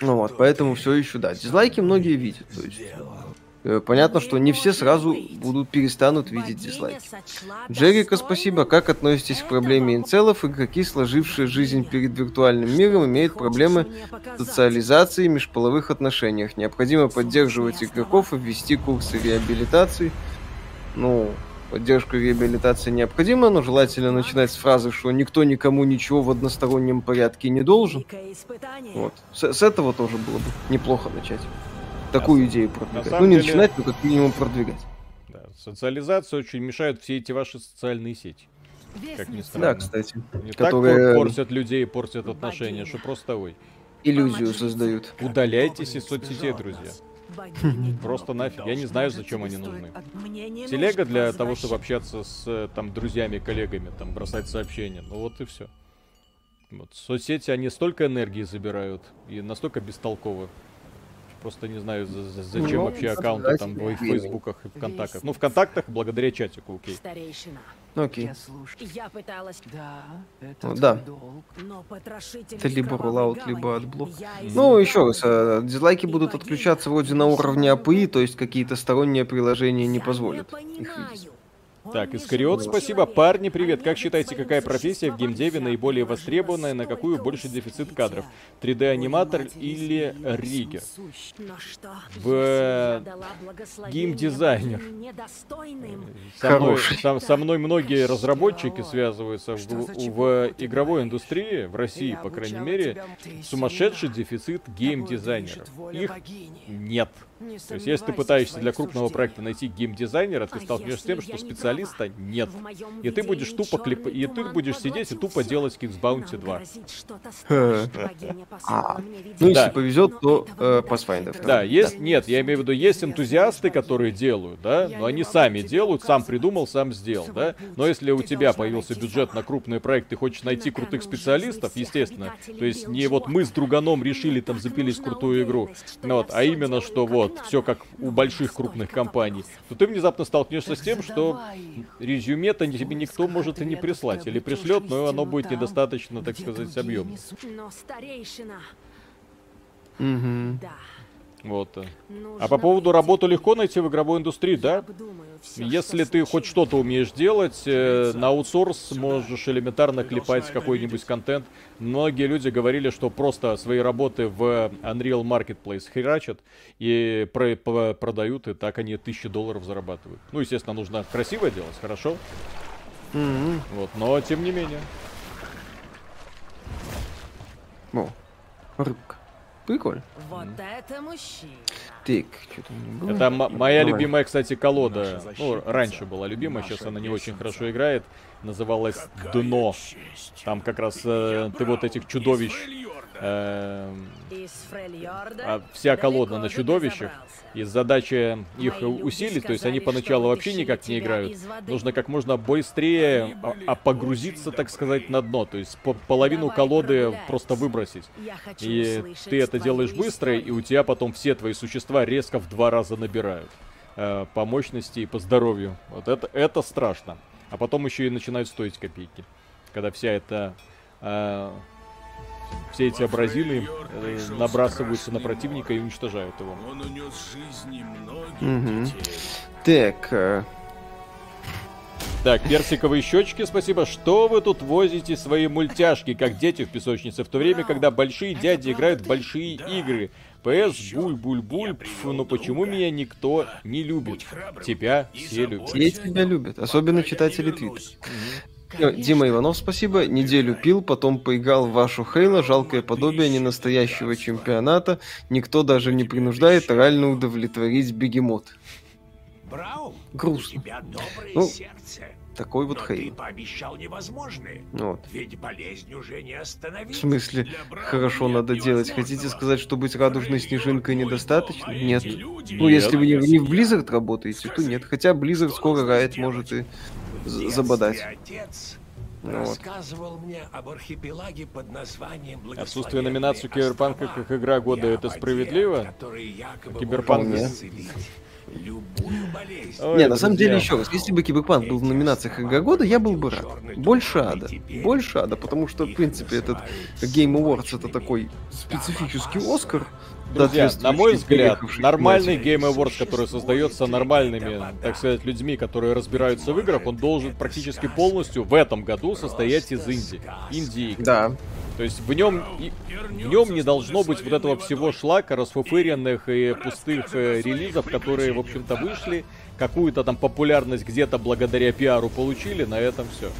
Ну вот, поэтому все еще, да. Дизлайки многие видят. То есть, понятно, что не все сразу будут перестанут видеть дизлайки. Джерика, спасибо. Как относитесь к проблеме инцелов какие сложившие жизнь перед виртуальным миром имеют проблемы с социализацией и межполовых отношениях? Необходимо поддерживать игроков и ввести курсы реабилитации. Ну, Поддержка и реабилитация необходима, но желательно начинать с фразы, что никто никому ничего в одностороннем порядке не должен. Вот. С, с этого тоже было бы неплохо начать. Такую идею продвигать. Ну, не деле- начинать, но как минимум продвигать. Да, социализация очень мешают все эти ваши социальные сети. Как ни Да, странно. кстати. Не так которые- пор- портят людей, портят отношения, что просто ой. Иллюзию создают. Удаляйтесь из соцсетей, друзья. Просто нафиг. Я не знаю, зачем они нужны. Телега для того, чтобы общаться с там друзьями, коллегами, там бросать сообщения. Ну вот и все. Вот. Соцсети, они столько энергии забирают и настолько бестолковы. Просто не знаю, за- за- зачем Ну, вообще аккаунты создать там в фейсбуках и вконтактах. Ну, вконтактах благодаря чатику, окей. Старейшина. Окей. Я слушаю. Я пыталась, Да, это Ну, да. долг. но потрошитель Это либо rollout, либо отблок. Я Ну, еще раз, э, дизлайки будут отключаться вроде на уровне API, то есть какие-то сторонние приложения не позволят их видеть. Так, Искариот, спасибо. Парни, привет. Как считаете, какая профессия в геймдеве наиболее востребованная, на какую больше дефицит кадров? 3D-аниматор или риггер? В, э, геймдизайнер. Со мной, со, со мной многие разработчики связываются в, в игровой индустрии, в России, по крайней мере, сумасшедший дефицит геймдизайнеров. Их нет. Не То есть, если ты пытаешься для крупного проекта найти геймдизайнера, ты А столкнешься с тем, что не специалиста права? нет. И ты будешь тупо клип... черный и ты будешь сидеть и тупо делать Kings Bounty Нам 2. грозит что-то Ха. страшное. Богиня послала А, Ну, если повезет, то э, Pathfinder. Да, есть, нет, я имею в виду, есть энтузиасты, которые делают, да, но они сами делают, сам придумал, сам сделал, да. Но если у тебя появился бюджет на крупный проект, ты хочешь найти крутых специалистов, естественно, то есть не вот мы с друганом решили там запилить крутую игру, ну вот, а именно что вот, все как у больших крупных компаний, то ты внезапно столкнешься с тем, что резюме-то тебе никто может и не прислать, или пришлет, но оно будет недостаточно, так сказать, объемно. Но старейшина, Мгм. да. Вот. А по поводу работы легко найти в игровой индустрии, да? Если ты хоть что-то умеешь делать, э, на аутсорс можешь элементарно клепать какой-нибудь контент. Многие люди говорили, что просто свои работы в Unreal Marketplace херачат и про- продают, и так они тысячи долларов зарабатывают. Ну, естественно, нужно красиво делать, хорошо, Мгм. вот, но тем не менее. О, рыбка. Прикольно. Вот это мужчина. Так, что там не было? Это моя Давай. любимая, кстати, колода. Ну, раньше была любимая, сейчас она не очень хорошо играет. Называлась Дно. Там как раз э, ты вот этих чудовищ а вся колода на чудовищах, и задача их усилить, то есть они поначалу вообще никак не играют. Нужно как можно быстрее а, а погрузиться, так сказать, на дно, то есть по- половину колоды просто выбросить. И ты это делаешь быстро, и у тебя потом все твои существа резко в два раза набирают. э, по мощности и по здоровью. Вот это, это страшно. А потом еще и начинают стоить копейки. Когда вся эта... э, все эти абразины э, набрасываются на противника и уничтожают его. Он унес жизни многих Мгм. детей. Так, э, Так, персиковые щечки, спасибо. Что вы тут возите свои мультяшки, как дети в песочнице, в то время, когда большие дяди играют в большие игры? ПС, буль-буль-буль, пф, ну почему меня никто не любит? Тебя все любят. все тебя любят, особенно читатели Твиттера. Э, Дима Иванов, спасибо. Неделю пил, потом поиграл в вашу Хейла. Жалкое подобие ненастоящего чемпионата. Никто даже не принуждает реально удовлетворить бегемот. Грустно. у тебя доброе Ну, сердце. Такой вот Хейл. пообещал невозможное. Вот. Ведь болезнь уже не В остановить. смысле, хорошо надо делать. Хотите сказать, что быть радужной снежинкой недостаточно? Нет. Ну, если вы не, не в Blizzard работаете, то нет. Хотя Blizzard скоро Riot может и забодать. отец Ну вот. рассказывал мне об архипелаге под названием Отсутствие номинации Киберпанка как игра года это справедливо? Киберпанк может не. Ой, на самом деле, еще раз, если бы Киберпанк был в номинациях Игра года, я был бы рад. Больше ада. Больше ада, потому что, в принципе, этот Game Awards это такой специфический Оскар. Друзья, на мой взгляд, нормальный. Game Awards, который создается нормальными, так сказать, людьми, которые разбираются в играх, он должен практически полностью в этом году состоять из инди. Инди Да. То есть в нем, в нем не должно быть вот этого всего шлака, расфуфыренных и пустых э, релизов, которые, в общем-то, вышли, какую-то там популярность где-то благодаря пиару получили, на этом все.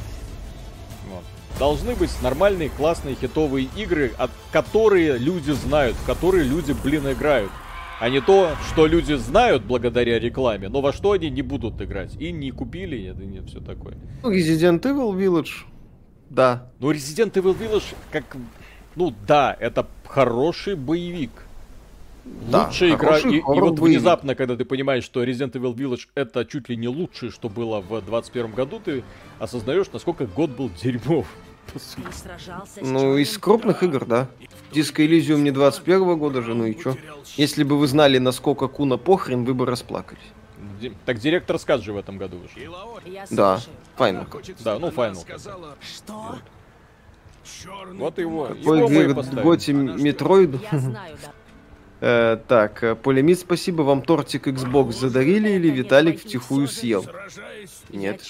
Должны быть нормальные, классные, хитовые игры, от которые люди знают, в которые люди, блин, играют. А не то, что люди знают благодаря рекламе, но во что они не будут играть. И не купили, и нет, все такое. Ну, Resident Evil Village. Да. Ну, Resident Evil Village, как... Ну, да, это хороший боевик. Да, Лучшая игра. И, и вот внезапно, когда ты понимаешь, что Resident Evil Village это чуть ли не лучшее, что было в 21 году, ты осознаешь, насколько год был дерьмов. Ну, из крупных игр, да. Диско Элизиум не 21 года же, ну и чё? Если бы вы знали, насколько Куна похрен, вы бы расплакались. Так директор сказ же в этом году вышел. Я Да, файно. Да, ну Final. Что? Вот его. Какой. Готи Метроид? Э, Так, э, Полемит, спасибо. Вам тортик Xbox задарили или Виталик втихую съел? Нет,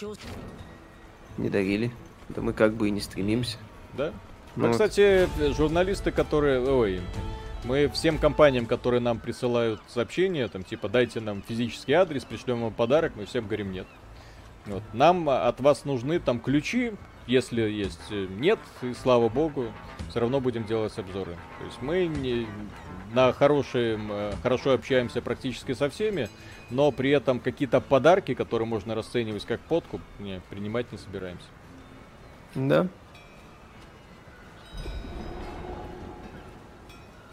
не дарили. Да мы как бы и не стремимся. Да? Ну Ну, вот. кстати, журналисты, которые... Ой, мы всем компаниям, которые нам присылают сообщения, там, типа, дайте нам физический адрес, пришлем вам подарок, мы всем говорим нет. Вот. Нам от вас нужны там ключи, если есть. Э, Нет, и слава богу, все равно будем делать обзоры. То есть мы не, на хорошие, э, хорошо общаемся практически со всеми, но при этом какие-то подарки, которые можно расценивать как подкуп, не, принимать не собираемся. Да.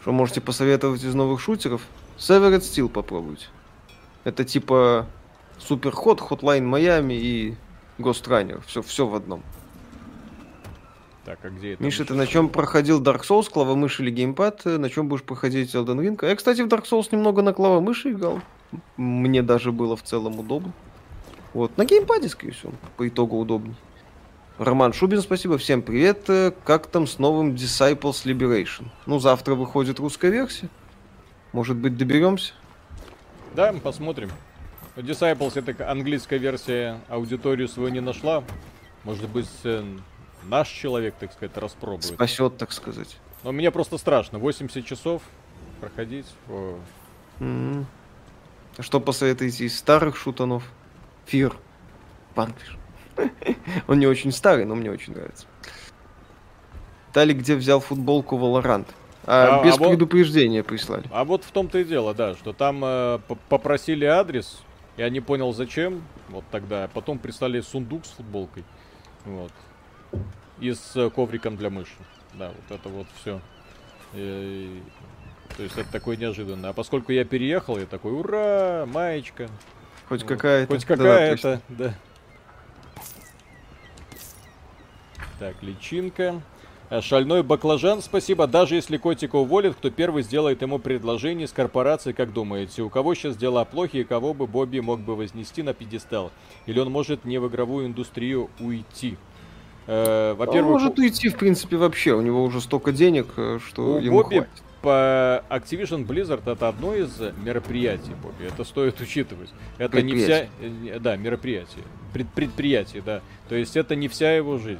Что можете посоветовать из новых шутеров? Severed Steel попробуйте. Это типа Суперход, Hotline Miami и Ghost Runner. Все, все в одном. Так, а где это? Миша, ты на чем проходил Dark Souls, клавомышь или геймпад? На чем будешь проходить Elden Ring? А Я, кстати, в Dark Souls немного на клавомыши играл. Мне даже было в целом удобно. Вот, на геймпаде, скорее всего, по итогу удобней. Роман Шубин, спасибо. Всем привет. Э, Как там с новым Disciples Liberation? Ну, завтра выходит русская версия. Может быть, доберемся? Да, посмотрим. Disciples это английская версия аудиторию свою не нашла. Может быть, э, наш человек, так сказать, распробует. Спасет, так сказать. Но мне просто страшно. 80 часов проходить. О. А Что посоветуете из старых шутанов? Фир. Панквиш. Он не очень старый, но мне очень нравится. Талик где взял футболку Valorant? А, А, без а вот- предупреждения прислали. А вот в том-то и дело, да, что там э, попросили адрес, я не понял зачем, вот тогда, а потом прислали сундук с футболкой, вот, и с э, ковриком для мыши, да, вот это вот все. То есть это такое неожиданно. А поскольку я переехал, я такой, ура, маечка. Хоть Вот. какая-то. Хоть какая-то, да. Так, личинка. А, Шальной баклажан, спасибо. Даже если котика уволят, кто первый сделает ему предложение с корпорацией, как думаете? У кого сейчас дела плохи и кого бы Бобби мог бы вознести на пьедестал? Или он может не в игровую индустрию уйти? Э, Он Во-первых, может уйти, в принципе, вообще. У него уже столько денег, э, что у ему Бобби хватит. по Activision Blizzard это одно из мероприятий, Бобби. Это стоит учитывать. Это не вся... э, Да, мероприятие. Пред- предприятие, да. То есть это не вся его жизнь.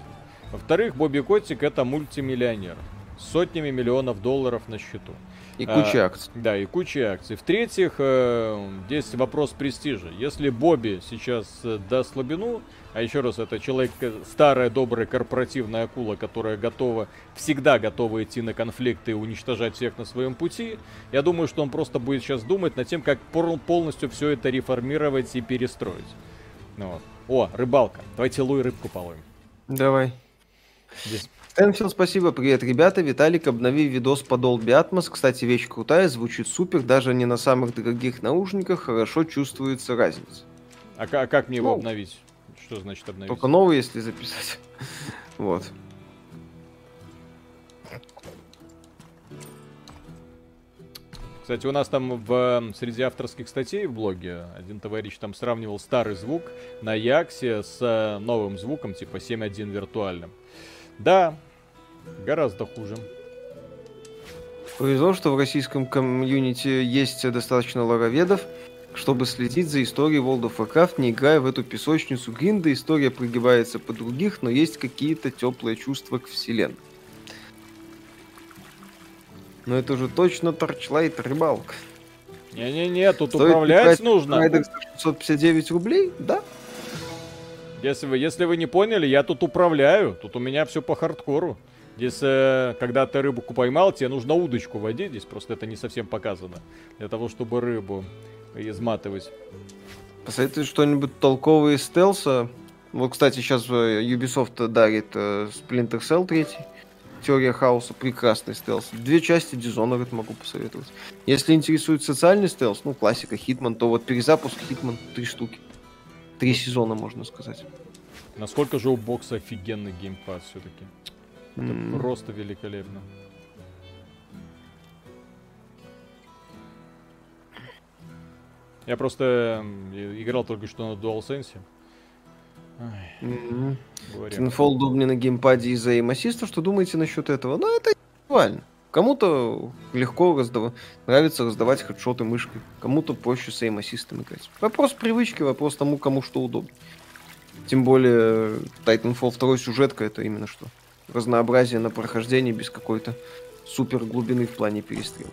Во-вторых, Бобби Котик это мультимиллионер. С сотнями миллионов долларов на счету. И а, куча акций. Да, и куча акций. В-третьих, э, здесь вопрос престижа. Если Бобби сейчас э, даст слабину, а еще раз, это человек, э, старая добрая корпоративная акула, которая готова, всегда готова идти на конфликты и уничтожать всех на своем пути, я думаю, что он просто будет сейчас думать над тем, как полностью все это реформировать и перестроить. Ну вот. О, рыбалка. Давайте Луи рыбку половим. Давай. Стэнфилд, спасибо. Привет, ребята. Виталик, обнови видос по Dolby Atmos. Кстати, вещь крутая, звучит супер. Даже не на самых дорогих наушниках хорошо чувствуется разница. А, а как мне его Ну, обновить? Что значит обновить? Только новый, если записать. Вот. Кстати, у нас там в, м, среди авторских статей в блоге один товарищ там сравнивал старый звук на Яксе с э, новым звуком, типа 7.1 виртуальным. Да, гораздо хуже. Повезло, что в российском комьюнити есть достаточно лороведов, чтобы следить за историей World of Warcraft, не играя в эту песочницу гринда. История прогибается по других, но есть какие-то теплые чувства к вселенной. Но это же точно торчлайт рыбалка. Не-не-не, тут Стоит управлять нужно. Райдер за 659 рублей? Да. Если вы, если вы не поняли, я тут управляю. Тут у меня все по хардкору. Здесь, э, когда ты рыбу поймал, тебе нужно удочку водить. Здесь просто это не совсем показано. Для того, чтобы рыбу изматывать. Посоветуй что-нибудь толковое из стелса. Вот, кстати, сейчас Ubisoft дарит э, Splinter Cell 3. Теория хаоса. Прекрасный стелс. Две части Dishonored могу посоветовать. Если интересует социальный стелс, ну, классика, Hitman, то вот перезапуск Хитман три штуки. Три сезона, можно сказать. Насколько же у бокса офигенный геймпад все-таки. Это М. просто великолепно. Я просто играл только что на DualSense. Говоря. Titanfall удобнее на геймпаде из-за assist. Что думаете насчет этого? Ну, это актуально. Кому-то легко раздав... нравится раздавать хедшоты мышкой, кому-то проще с assist играть. Вопрос привычки, вопрос тому, кому что удобно. Тем более Titanfall 2 сюжетка это именно что. Разнообразие на прохождении без какой-то супер глубины в плане перестрел.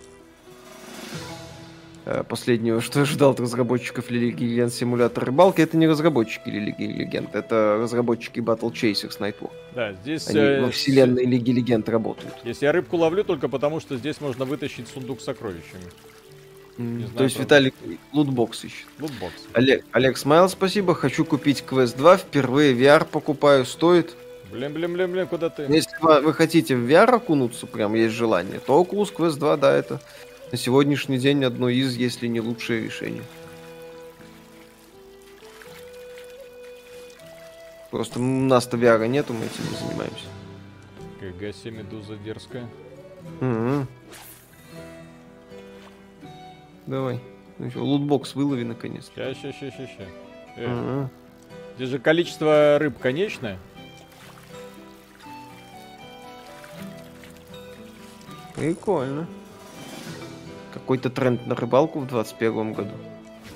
Э, Последнего, что ожидал от разработчиков Лилии Легенд симулятор рыбалки, это не разработчики Лилии Легенд, это разработчики Battle Chasers Nightwar. Да, здесь... Они э, во вселенной Лиги Легенд работают. Здесь я рыбку ловлю только потому, что здесь можно вытащить сундук с сокровищами. Знаю, То есть правда. Виталик лутбокс ищет. Лутбокс. Олег, Олег Смайл, спасибо. Хочу купить Quest 2. Впервые VR покупаю. Стоит. Блин, блин, блин, блин, куда ты? Если вы вы хотите в VR окунуться, прям есть желание, то Oculus Quest 2, да, это на сегодняшний день одно из, если не лучшее решение. Просто у нас-то VR нету, мы этим не занимаемся. КГ 7 медуза дерзкая. Мгм. Давай. Ну что, лутбокс вылови наконец. Ща, ща, ща, ща, ща. Э, Мгм. Здесь же количество рыб конечное. Прикольно. Какой-то тренд на рыбалку в 21 году.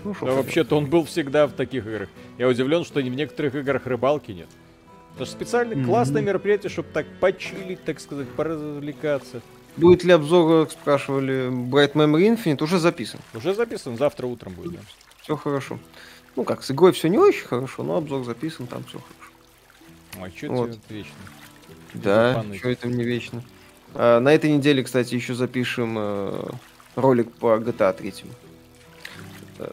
Ну, Да вообще-то он был всегда в таких играх. Я удивлен, что в некоторых играх рыбалки нет. Это же специально Мгм. классное мероприятие, чтобы так почилить, так сказать, поразвлекаться. Будет ли обзор, как спрашивали, Bright Memory Infinite? Уже записан. Уже записан, завтра утром будет. да. Все хорошо. Ну как, с игрой все не очень хорошо, но обзор записан, там все хорошо. Ой, что Вот. тебе вечно? Да, что это мне вечно. А, на этой неделе, кстати, еще запишем э, ролик по GTA 3. Э,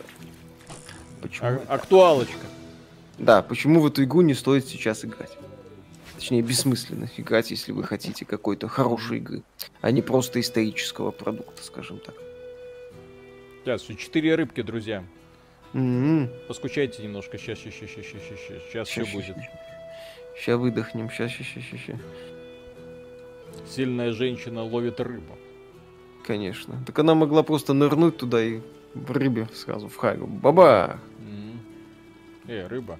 Почему? А- актуалочка. Да, почему в эту игру не стоит сейчас играть? Точнее, бессмысленно играть, если вы хотите какой-то хорошей игры, а не просто исторического продукта, скажем так. Сейчас, четыре рыбки, друзья. М-м. Поскучайте немножко. Сейчас, сейчас, сейчас, сейчас, сейчас, сейчас все будет. Сейчас выдохнем, сейчас, сейчас, сейчас, сейчас. Сильная женщина ловит рыбу. Конечно. Так она могла просто нырнуть туда и в рыбе сразу в харю. Баба! Э, рыба.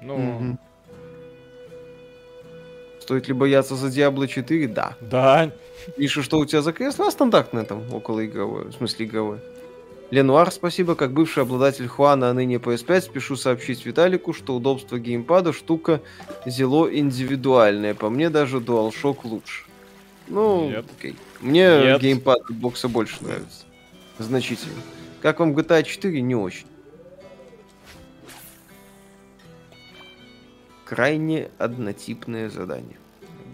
Ну, Мгм. Стоит ли бояться за Diablo 4? Да. да. Миша, что у тебя за кресло? Стандартное там, около игровое, в смысле игровое. Ленуар, спасибо. Как бывший обладатель Хуана, а ныне PS5, спешу сообщить Виталику, что удобство геймпада штука зело индивидуальная. По мне даже DualShock лучше. Ну, Нет. окей. Мне Нет. геймпад бокса больше нравится. Значительно. Как вам GTA 4? Не очень. Крайне однотипное задание.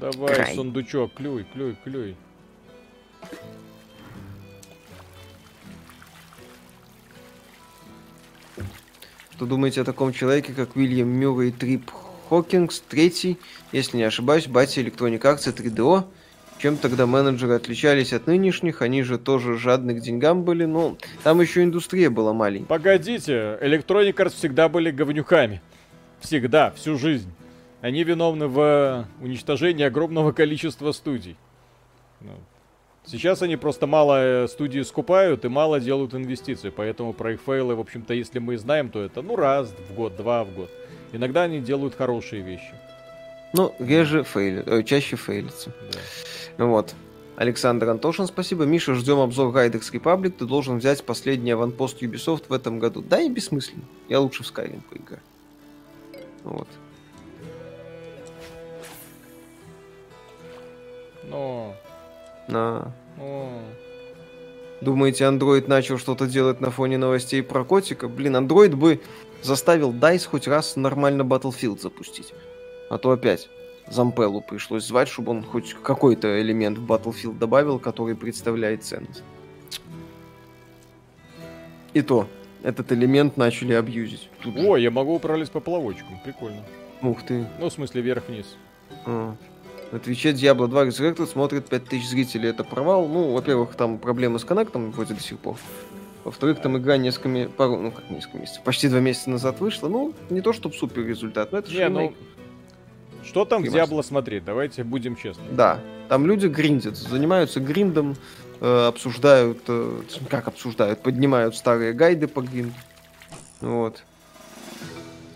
Давай, Край. сундучок, клюй, клюй, клюй. Что думаете о таком человеке, как Уильям Мюррей Трип Хокингс, третий, если не ошибаюсь, батя Electronic Arts 3DO? Чем тогда менеджеры отличались от нынешних? Они же тоже жадны к деньгам были, но там еще индустрия была маленькая. Погодите, Electronic Arts всегда были говнюками. Всегда, всю жизнь. Они виновны в э, уничтожении огромного количества студий. Ну, Сейчас они просто мало э, студий скупают и мало делают инвестиций, поэтому про их фейлы, в общем-то, если мы и знаем, то это ну раз в год, два в год. Иногда они делают хорошие вещи. Ну, реже фейли, э, чаще фейлится. Да. Вот. Александр Антошин, спасибо. Миша, ждем обзор Гайдекс Republic. Ты должен взять последний аванпост Ubisoft в этом году. Да, и бессмысленно. Я лучше в Skyrim поиграю. Вот. Но, На. ну, Думаете, андроид начал что-то делать на фоне новостей про котика? Блин, андроид бы заставил DICE хоть раз нормально Battlefield запустить. А то опять Зампеллу пришлось звать, чтобы он хоть какой-то элемент в Battlefield добавил, который представляет ценность. И то, этот элемент начали абьюзить. Тут же. О, я могу управлять поплавочком, прикольно. Ух ты. Ну, в смысле, вверх-вниз. А. На Твиче Diablo 2 Resurrected смотрит 5000 зрителей. Это провал. Ну, во-первых, там проблемы с коннектом вроде до сих пор. Во-вторых, там игра несколько, пару, ну как несколько месяцев, почти два месяца назад вышла. Ну, не то чтобы супер результат, но это Не, ну, что там в. Диабло смотреть? Давайте будем честны. Да, там люди гриндят, занимаются гриндом, э, обсуждают, э, как обсуждают, поднимают старые гайды по гринду. Вот.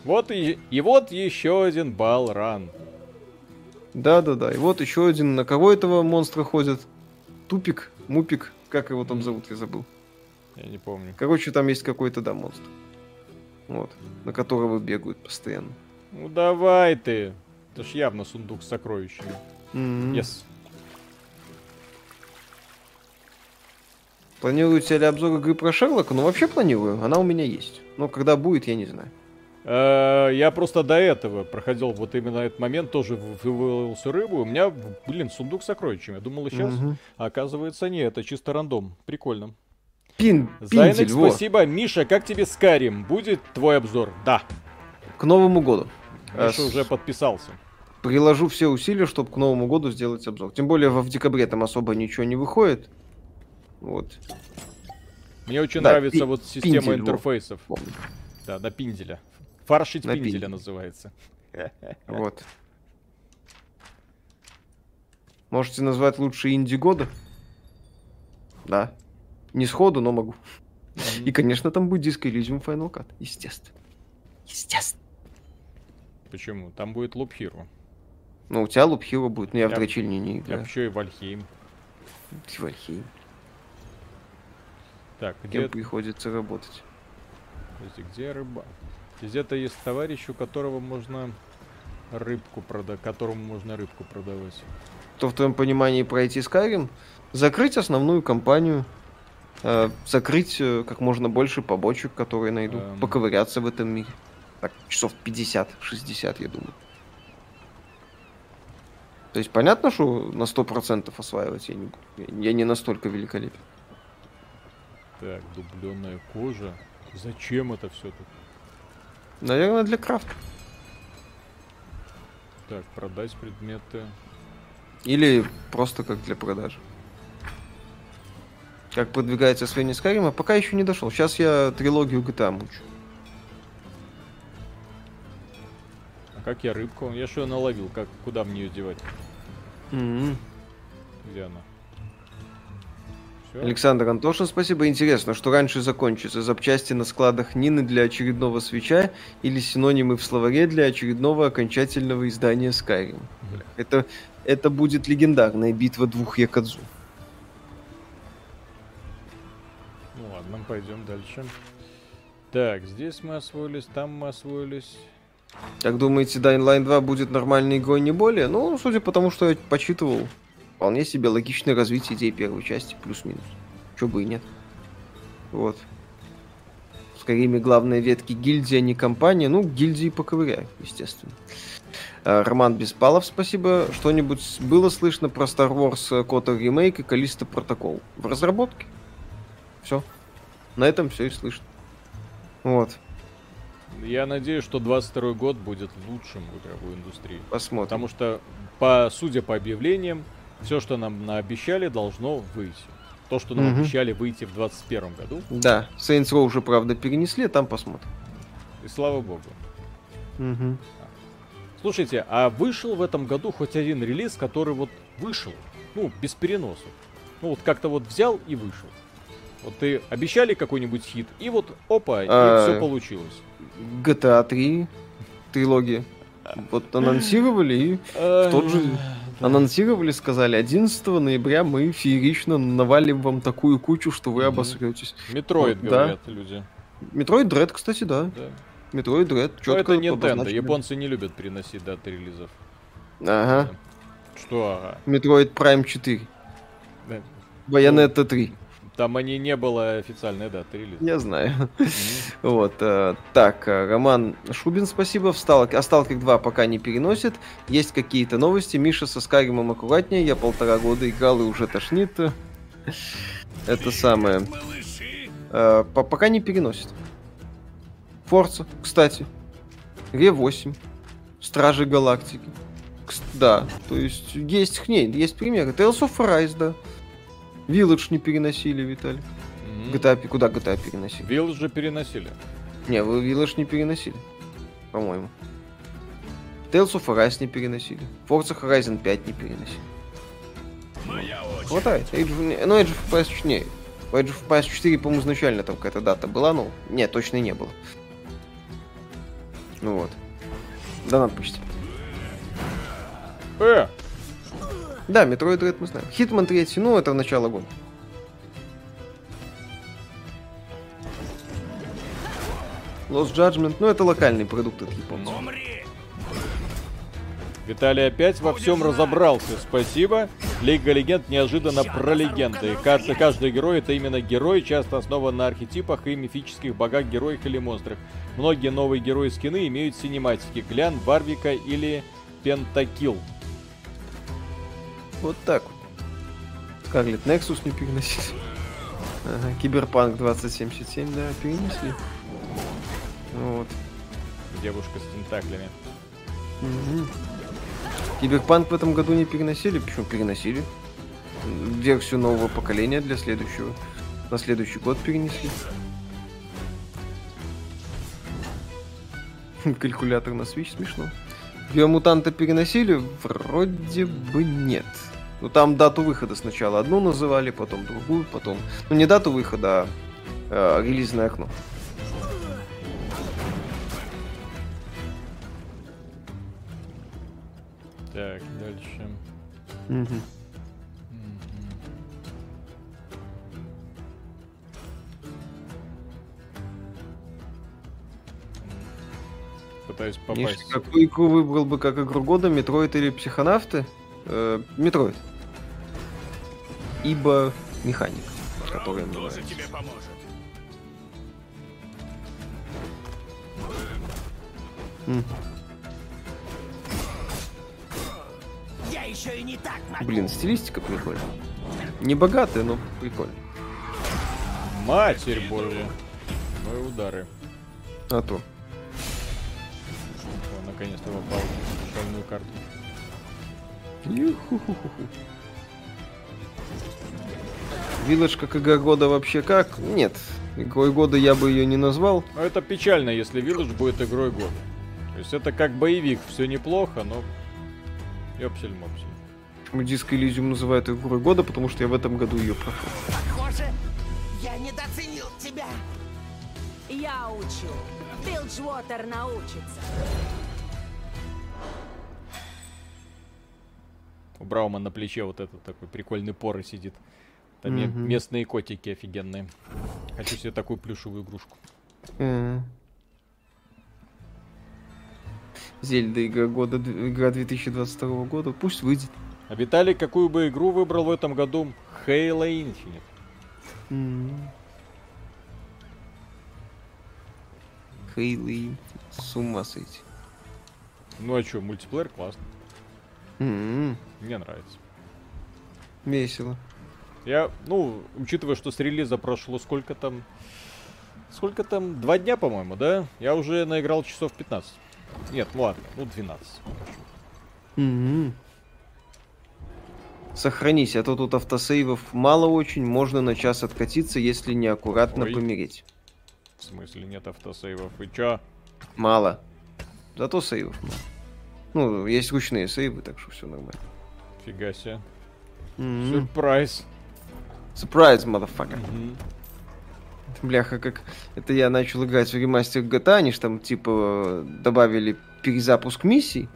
Вот и, и вот еще один балран. Да-да-да. И вот еще один, на кого этого монстра ходит? Тупик, Мупик, как его там зовут, я забыл. Я не помню. Короче, там есть какой-то, да, монстр. Вот. На которого бегают постоянно. Ну давай ты. Это ж явно сундук с сокровищами. Мгм. Yes. Планируете ли обзор игры про Шерлока? Ну, вообще планирую. Она у меня есть. Но когда будет, я не знаю. Э, Я просто до этого проходил вот именно этот момент, тоже в- вывалил всю рыбу. У меня, блин, сундук с сокровищами. Я думал, сейчас. Мгм. А оказывается, нет, это чисто рандом. Прикольно. Пин, Зайнек, во. спасибо. Миша, как тебе Скарим? Будет твой обзор? Да. К Новому году. А, Миша с- уже подписался. Приложу все усилия, чтобы к Новому году сделать обзор. Тем более в декабре там особо ничего не выходит. Вот, Мне очень Да, нравится пи- вот система пиндель, во. интерфейсов. помню. Да, на пинделя. Фаршить пинделя называется. Вот. Можете назвать лучшие инди года? Да. Не сходу, но могу. И, конечно, там будет диско Elysium Final Cut. Естественно. Естественно. Почему? Там будет Loop Hero. Ну, у тебя Loop Hero будет, но я в Я- дрочильне не Я играю. еще и Вальхейм. Вальхейм. Так, Кем где, приходится работать? подожди, где рыба? Где-то есть товарищ, у которого можно рыбку продать, которому можно рыбку продавать. То в твоем понимании пройти Skyrim, закрыть основную кампанию, э, закрыть э, как можно больше побочек, которые найду, Эм. поковыряться в этом мире. Так, часов 50-60, я думаю. То есть понятно, что на 100% осваивать я не буду. Я не настолько великолепен. Так, дубленая кожа. Зачем это все тут? Наверное, для крафта. Так, продать предметы. Или просто как для продажи. Как продвигается освоение Skyrim, пока еще не дошел. Сейчас я трилогию GTA мучу. А как я рыбку? Я что наловил? Как, куда мне ее девать? М-м. Где она? Всё? Александр Антошин, спасибо. Интересно, что раньше закончится? Запчасти на складах Нины для очередного свеча или синонимы в словаре для очередного окончательного издания Skyrim? Это, это будет легендарная битва двух Якадзу. Ну ладно, пойдем дальше. Так, здесь мы освоились, там мы освоились. Как думаете, Dying Line 2 будет нормальной игрой не более? Ну, судя по тому, что я почитывал, вполне себе логичное развитие идей первой части, плюс-минус. Чё бы и нет. Вот. Скайриме главные ветки гильдия, а не компания. Ну, гильдии поковыряю, естественно. А, Роман Беспалов, спасибо. Что-нибудь было слышно про Star Wars Кота ремейк и Калиста Протокол? В разработке. Все. На этом все и слышно. Вот. Я надеюсь, что 22 год будет лучшим в игровой индустрии. Посмотрим. Потому что, по, судя по объявлениям, все, что нам наобещали, должно выйти. То, что нам Мгм. обещали выйти в 2021 году, Да, Saints Row уже, правда, перенесли, там посмотрим. и слава богу. Мгм. Слушайте, а вышел в этом году хоть один релиз, который вот вышел, ну, без переносов. Ну, вот как-то вот взял и вышел. Вот ты обещали какой-нибудь хит, и вот опа, и А, все получилось. GTA 3 трилогия. Вот анонсировали и тот же- анонсировали, сказали, 11 ноября мы феерично навалим вам такую кучу, что вы обосретесь. Metroid, Вот, да. говорят люди. Metroid Dread, кстати, да. Да. Dread. Но Четко это Nintendo. обозначено. Японцы не любят переносить даты релизов. Ага. Что? ага? Metroid Prime 4. Да. Bayonetta 3. Там они не было официальной даты релиза. Я знаю. Вот. э, Так, э, Роман Шубин, спасибо. В Сталк- А Сталкер 2 пока не переносит. Есть какие-то новости. Миша со Скайримом аккуратнее. Я полтора года играл и уже тошнит. Это самое. Э, по- Пока не переносит. Форца, кстати. Ре-8. Стражи Галактики. Да, то есть есть, не, есть примеры. Tales of Arise, да. Village не переносили, Виталий. Мгм. GTA, пи- куда GTA переносили? Вилл же переносили. Не, вы Village не переносили, по-моему. Tales of Arise не переносили. Forza Horizon 5 не переносили. моя очередь. Хватает. Age of- ну, Age of Empires не. У Age of Empires 4, по-моему, изначально там какая-то дата была, ну, нет, точно не было. Ну вот. Да, надо почти. Э, Да, Metroid Dread мы знаем. Hitman 3, ну, это в начало года. Lost Judgment, ну, это локальный продукт от японцев. Виталий опять во всем разобрался. Спасибо. Лига Легенд неожиданно про легенды. Каждый, каждый герой это именно герой, часто основан на архетипах и мифических богах, героях или монстрах. Многие новые герои скины имеют синематики. Глян, Барвика или Pentakill. Вот так вот. Scarlet Nexus не переносили. Ага, Киберпанк 2077, да, перенесли. Вот. Девушка с тентаклями. Мгм. Киберпанк в этом году не переносили? Почему переносили? Версию нового поколения для следующего. На следующий год перенесли. Калькулятор на Switch смешно. Биомутанта переносили? Вроде бы нет. Ну там дату выхода сначала одну называли, потом другую, потом... Ну не дату выхода, а э, релизное окно. Так, дальше. Пытаюсь Миш, попасть. какую игру выбрал бы как игру года, Metroid или Психонавты? Э, Metroid. Ибо механик, который мне нравится. М. Я еще и не так могу. Блин, стилистика прикольная. Не богатая, но прикольно. Матерь божья. Мои удары. А то. О, наконец-то попал в шальную карту. Ю-ху-ху-ху-ху. Как игра года вообще как? Нет. Игрой года я бы ее не назвал. Но это печально, если Village будет игрой года. То есть это как боевик, все неплохо, но... Ёпсель-мопсель. Почему Диско Elysium называют игрой года? Потому что я в этом году ее прошел. Похоже, я недооценил тебя. Я учу. Билджвотер научится. У Браума на плече вот этот такой прикольный поры сидит. Там Мгм. местные котики офигенные. Хочу себе такую плюшевую игрушку. Э. Зельда игра года, игра 2022 года. Пусть выйдет. А Виталий какую бы игру выбрал в этом году? Halo Infinite. М. Хейли. С ума сойти. Ну а что, мультиплеер классно. М, Мне нравится. Весело. Я, ну, учитывая, что с релиза прошло сколько там... Сколько там? Два дня, по-моему, да? Я уже наиграл часов 15. Нет, ну ладно, ну 12. М. Сохранись, а то тут автосейвов мало очень, можно на час откатиться, если неаккуратно Ой. помереть. В смысле, нет автосейвов. И чё? Мало. Зато сейвов мало. Ну, есть ручные сейвы, так что все нормально. Фига себе. Сюрприз. Motherfucker. Мгм. Бляха, как это я начал играть в ремастер GTA, они ж там типа добавили перезапуск миссий.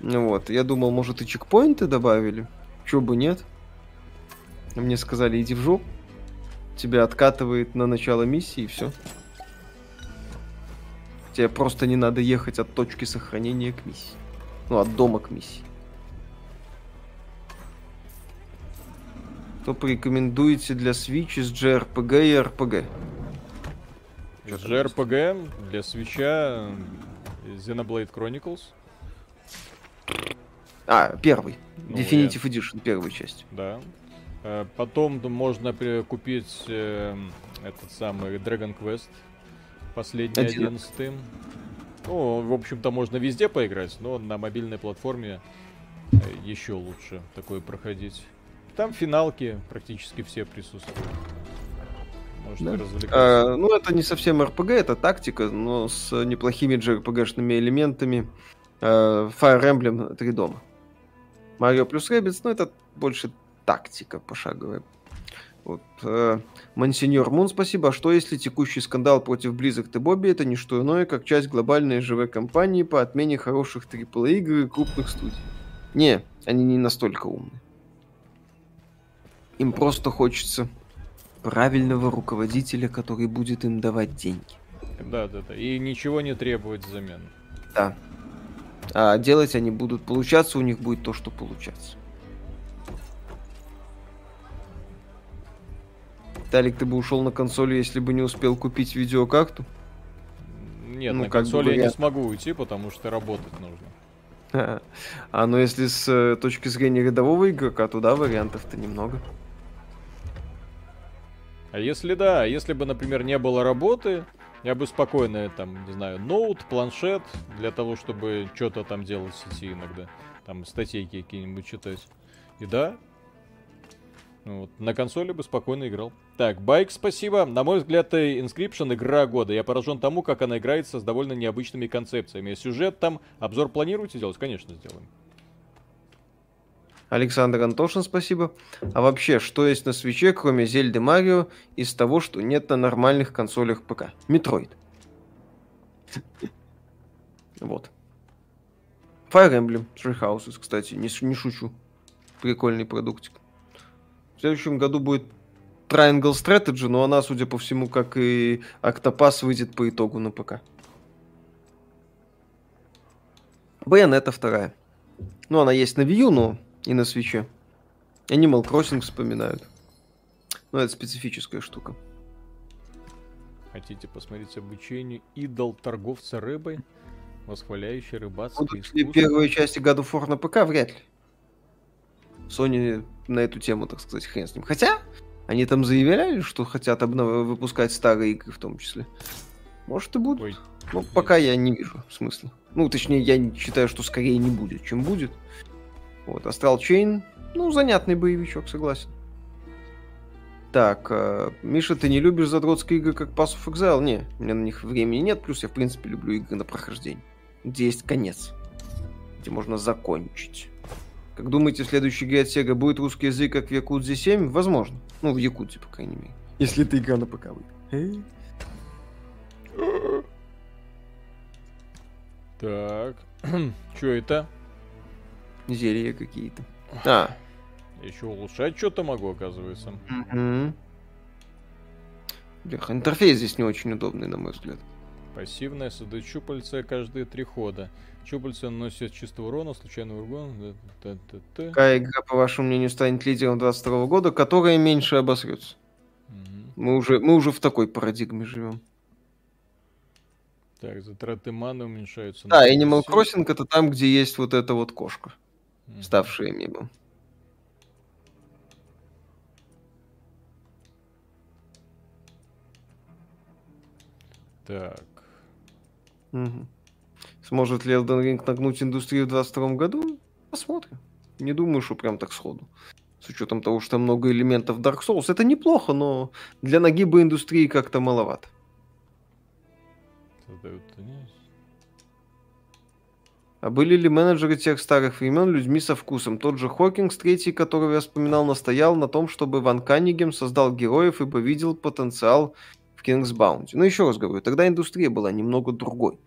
Ну вот, я думал, может и чекпоинты добавили. Чё бы нет. Мне сказали, иди в жопу. Тебя откатывает на начало миссии и все. Тебе просто не надо ехать от точки сохранения к миссии. Ну, от дома к миссии. Что порекомендуете для Switch из JRPG и RPG? Из JRPG для свеча Xenoblade Chronicles. А, первый. Ну, Definitive Edition, первая часть. Да. Э, Потом можно купить э, этот самый Dragon Quest. Последний, Один. одиннадцатый. Ну, в общем-то, можно везде поиграть, но на мобильной платформе э, еще лучше такое проходить. Там финалки практически все присутствуют. Можете Да. развлекаться. А, ну, это не совсем RPG, это тактика, но с неплохими JRPG-шными элементами. А, Fire Emblem Три дома. Mario плюс Rabbids, ну, это больше тактика пошаговая. Вот. э, Монсеньор Мун, спасибо. А что если текущий скандал против Blizzard и Бобби это не что иное, как часть глобальной ЖВ-компании по отмене хороших AAA игр и крупных студий? Не, они не настолько умны. Им просто хочется правильного руководителя, который будет им давать деньги. Да, да, да. И ничего не требовать взамен. Да. А делать они будут получаться, у них будет то, что получаться. Талик, ты бы ушел на консоли, если бы не успел купить видеокарту? Нет, Ну, на как бы консоли я не смогу уйти, потому что работать нужно. А ну если с э, точки зрения рядового игрока, то да, вариантов-то немного. А если да, если бы, например, не было работы, я бы спокойно, там, не знаю, ноут, планшет, для того, чтобы что-то там делать в сети иногда. Там статейки какие-нибудь читать. И да, ну вот, на консоли бы спокойно играл. Так, Байк, спасибо. На мой взгляд, э, Inscription игра года. Я поражен тому, как она играется с довольно необычными концепциями. Сюжет там, обзор планируете делать? Конечно, сделаем. Александр Антошин, спасибо. А вообще, что есть на Switch е, кроме Зельды Марио, из того, что нет на нормальных консолях ПК? Metroid. Вот. Fire Emblem Three Houses, кстати, не, не шучу. Прикольный продуктик. В следующем году будет Triangle Strategy, но она, судя по всему, как и Octopath, выйдет по итогу на ПК. Bayonetta вторая. Ну, она есть на Wii U, но и на свече. Animal Crossing вспоминают. Ну, это специфическая штука. Хотите посмотреть обучение идол торговца рыбой, восхваляющий рыбацкое Будут ли искусство? первые части God of War на ПК? Вряд ли. Sony на эту тему, так сказать, хрен с ним. Хотя, они там заявляли, что хотят обнов- выпускать старые игры в том числе. Может и будут. Ой, Ну, пока я не вижу смысла. Ну, точнее, я считаю, что скорее не будет, чем будет. Вот, Astral Chain, ну, занятный боевичок, согласен. Так, э, Миша, ты не любишь задротские игры, как Pass of Exile? Не, у меня на них времени нет, плюс я, в принципе, люблю игры на прохождение. Где есть конец. Где можно закончить. Как думаете, в следующей игре от Sega будет русский язык, как в Якудзе 7? Возможно. Ну, в Якудзе, по крайней мере. Если эта игра на ПК выйдет. Так, что это? Зелья какие-то. А, Еще улучшать что-то могу, оказывается. Мгм. Бляха, интерфейс здесь не очень удобный, на мой взгляд. Пассивное создает щупальца каждые три хода. Щупальца наносят чистого урона, случайный урон. Какая игра, по вашему мнению, станет лидером 22 года, которая меньше обосрется? Мы уже, мы уже в такой парадигме живем. Так, затраты маны уменьшаются. Да, Animal 50. Crossing это там, где есть вот эта вот кошка, Мгм. ставшая мемом. Так, Мгм. Сможет ли Elden Ring нагнуть индустрию в 22 году? Посмотрим. Не думаю, что прям так сходу. С учетом того, что много элементов Dark Souls. Это неплохо, но для нагиба индустрии как-то маловато. создают... не, А были ли менеджеры тех старых времен людьми со вкусом? Тот же Хокингс, третий, которого я вспоминал, настоял на том, чтобы Ван Каннигем создал героев, ибо видел потенциал в Кингс Баунти. Ну, еще раз говорю, тогда индустрия была немного другой.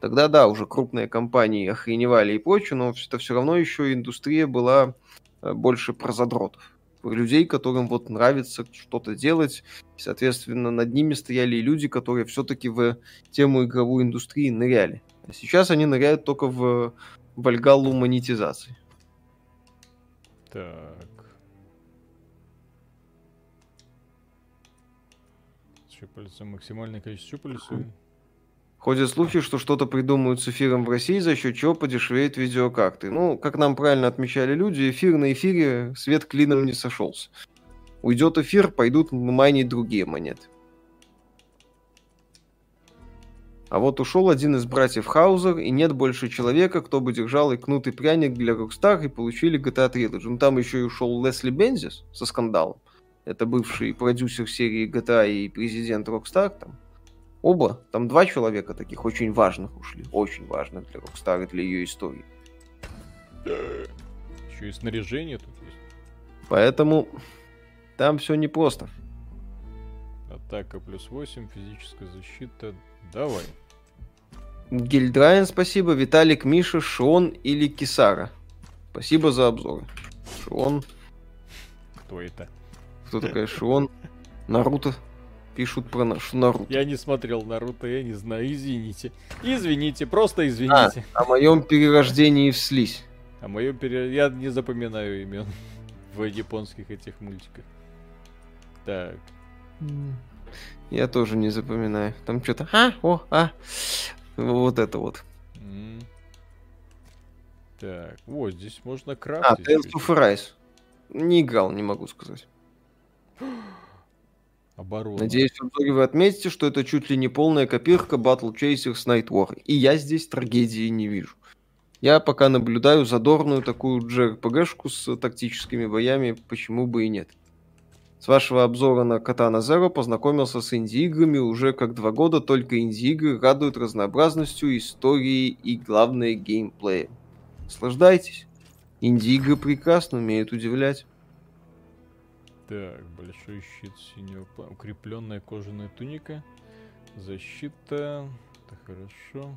Тогда, да, уже крупные компании охреневали и прочее, но это все равно еще индустрия была э, больше про задротов. Людей, которым вот нравится что-то делать. Соответственно, над ними стояли и люди, которые все-таки в тему игровой индустрии ныряли. Сейчас они ныряют только в Вальгаллу монетизации. Так. Щупальца, максимальное количество щупалец. Ходят слухи, что что-то придумают с эфиром в России, за счет чего подешевеют видеокарты. Ну, как нам правильно отмечали люди, эфир на эфире свет клином не сошелся. Уйдет эфир, пойдут майнить другие монеты. А вот ушел один из братьев Хаузер, и нет больше человека, кто бы держал и кнутый пряник для Rockstar, и получили GTA Trilogy. Ну, там еще и ушел Лесли Бензис со скандалом. Это бывший продюсер серии GTA и президент Rockstar. Там. Оба, там два человека таких очень важных ушли. Очень важных для Rockstar и для ее истории. Еще и снаряжение тут есть. Поэтому там все непросто. Атака плюс 8, физическая защита. Давай. Гильдрайн, спасибо. Виталик, Миша, Шон или Кисара. Спасибо за обзоры. Шон. Кто это? Кто такая Шон? Наруто. Пишут про нашу Наруто. Я не смотрел Наруто, я не знаю. Извините. Извините, просто извините. О моем перерождении в слизь. А мое пере... Я не запоминаю имен в японских этих мультиках. Так. Я тоже не запоминаю. Там что-то... А, о, а. Вот это вот. Так, вот здесь можно А, крафтить. Tales чуть-чуть. of Arise. Не играл, не могу сказать. Оборона. Надеюсь, в обзоре вы отметите, что это чуть ли не полная копирка Battle Chasers Night War. И я здесь трагедии не вижу. Я пока наблюдаю задорную такую JRPG-шку с тактическими боями, почему бы и нет. С вашего обзора на Katana Zero познакомился с инди-играми уже как два года, только инди-игры радуют разнообразностью истории и, главное, геймплеем. Наслаждайтесь. Инди-игры прекрасно умеют удивлять. Так, большой щит синего пла- Укрепленная кожаная туника. Защита. Это хорошо.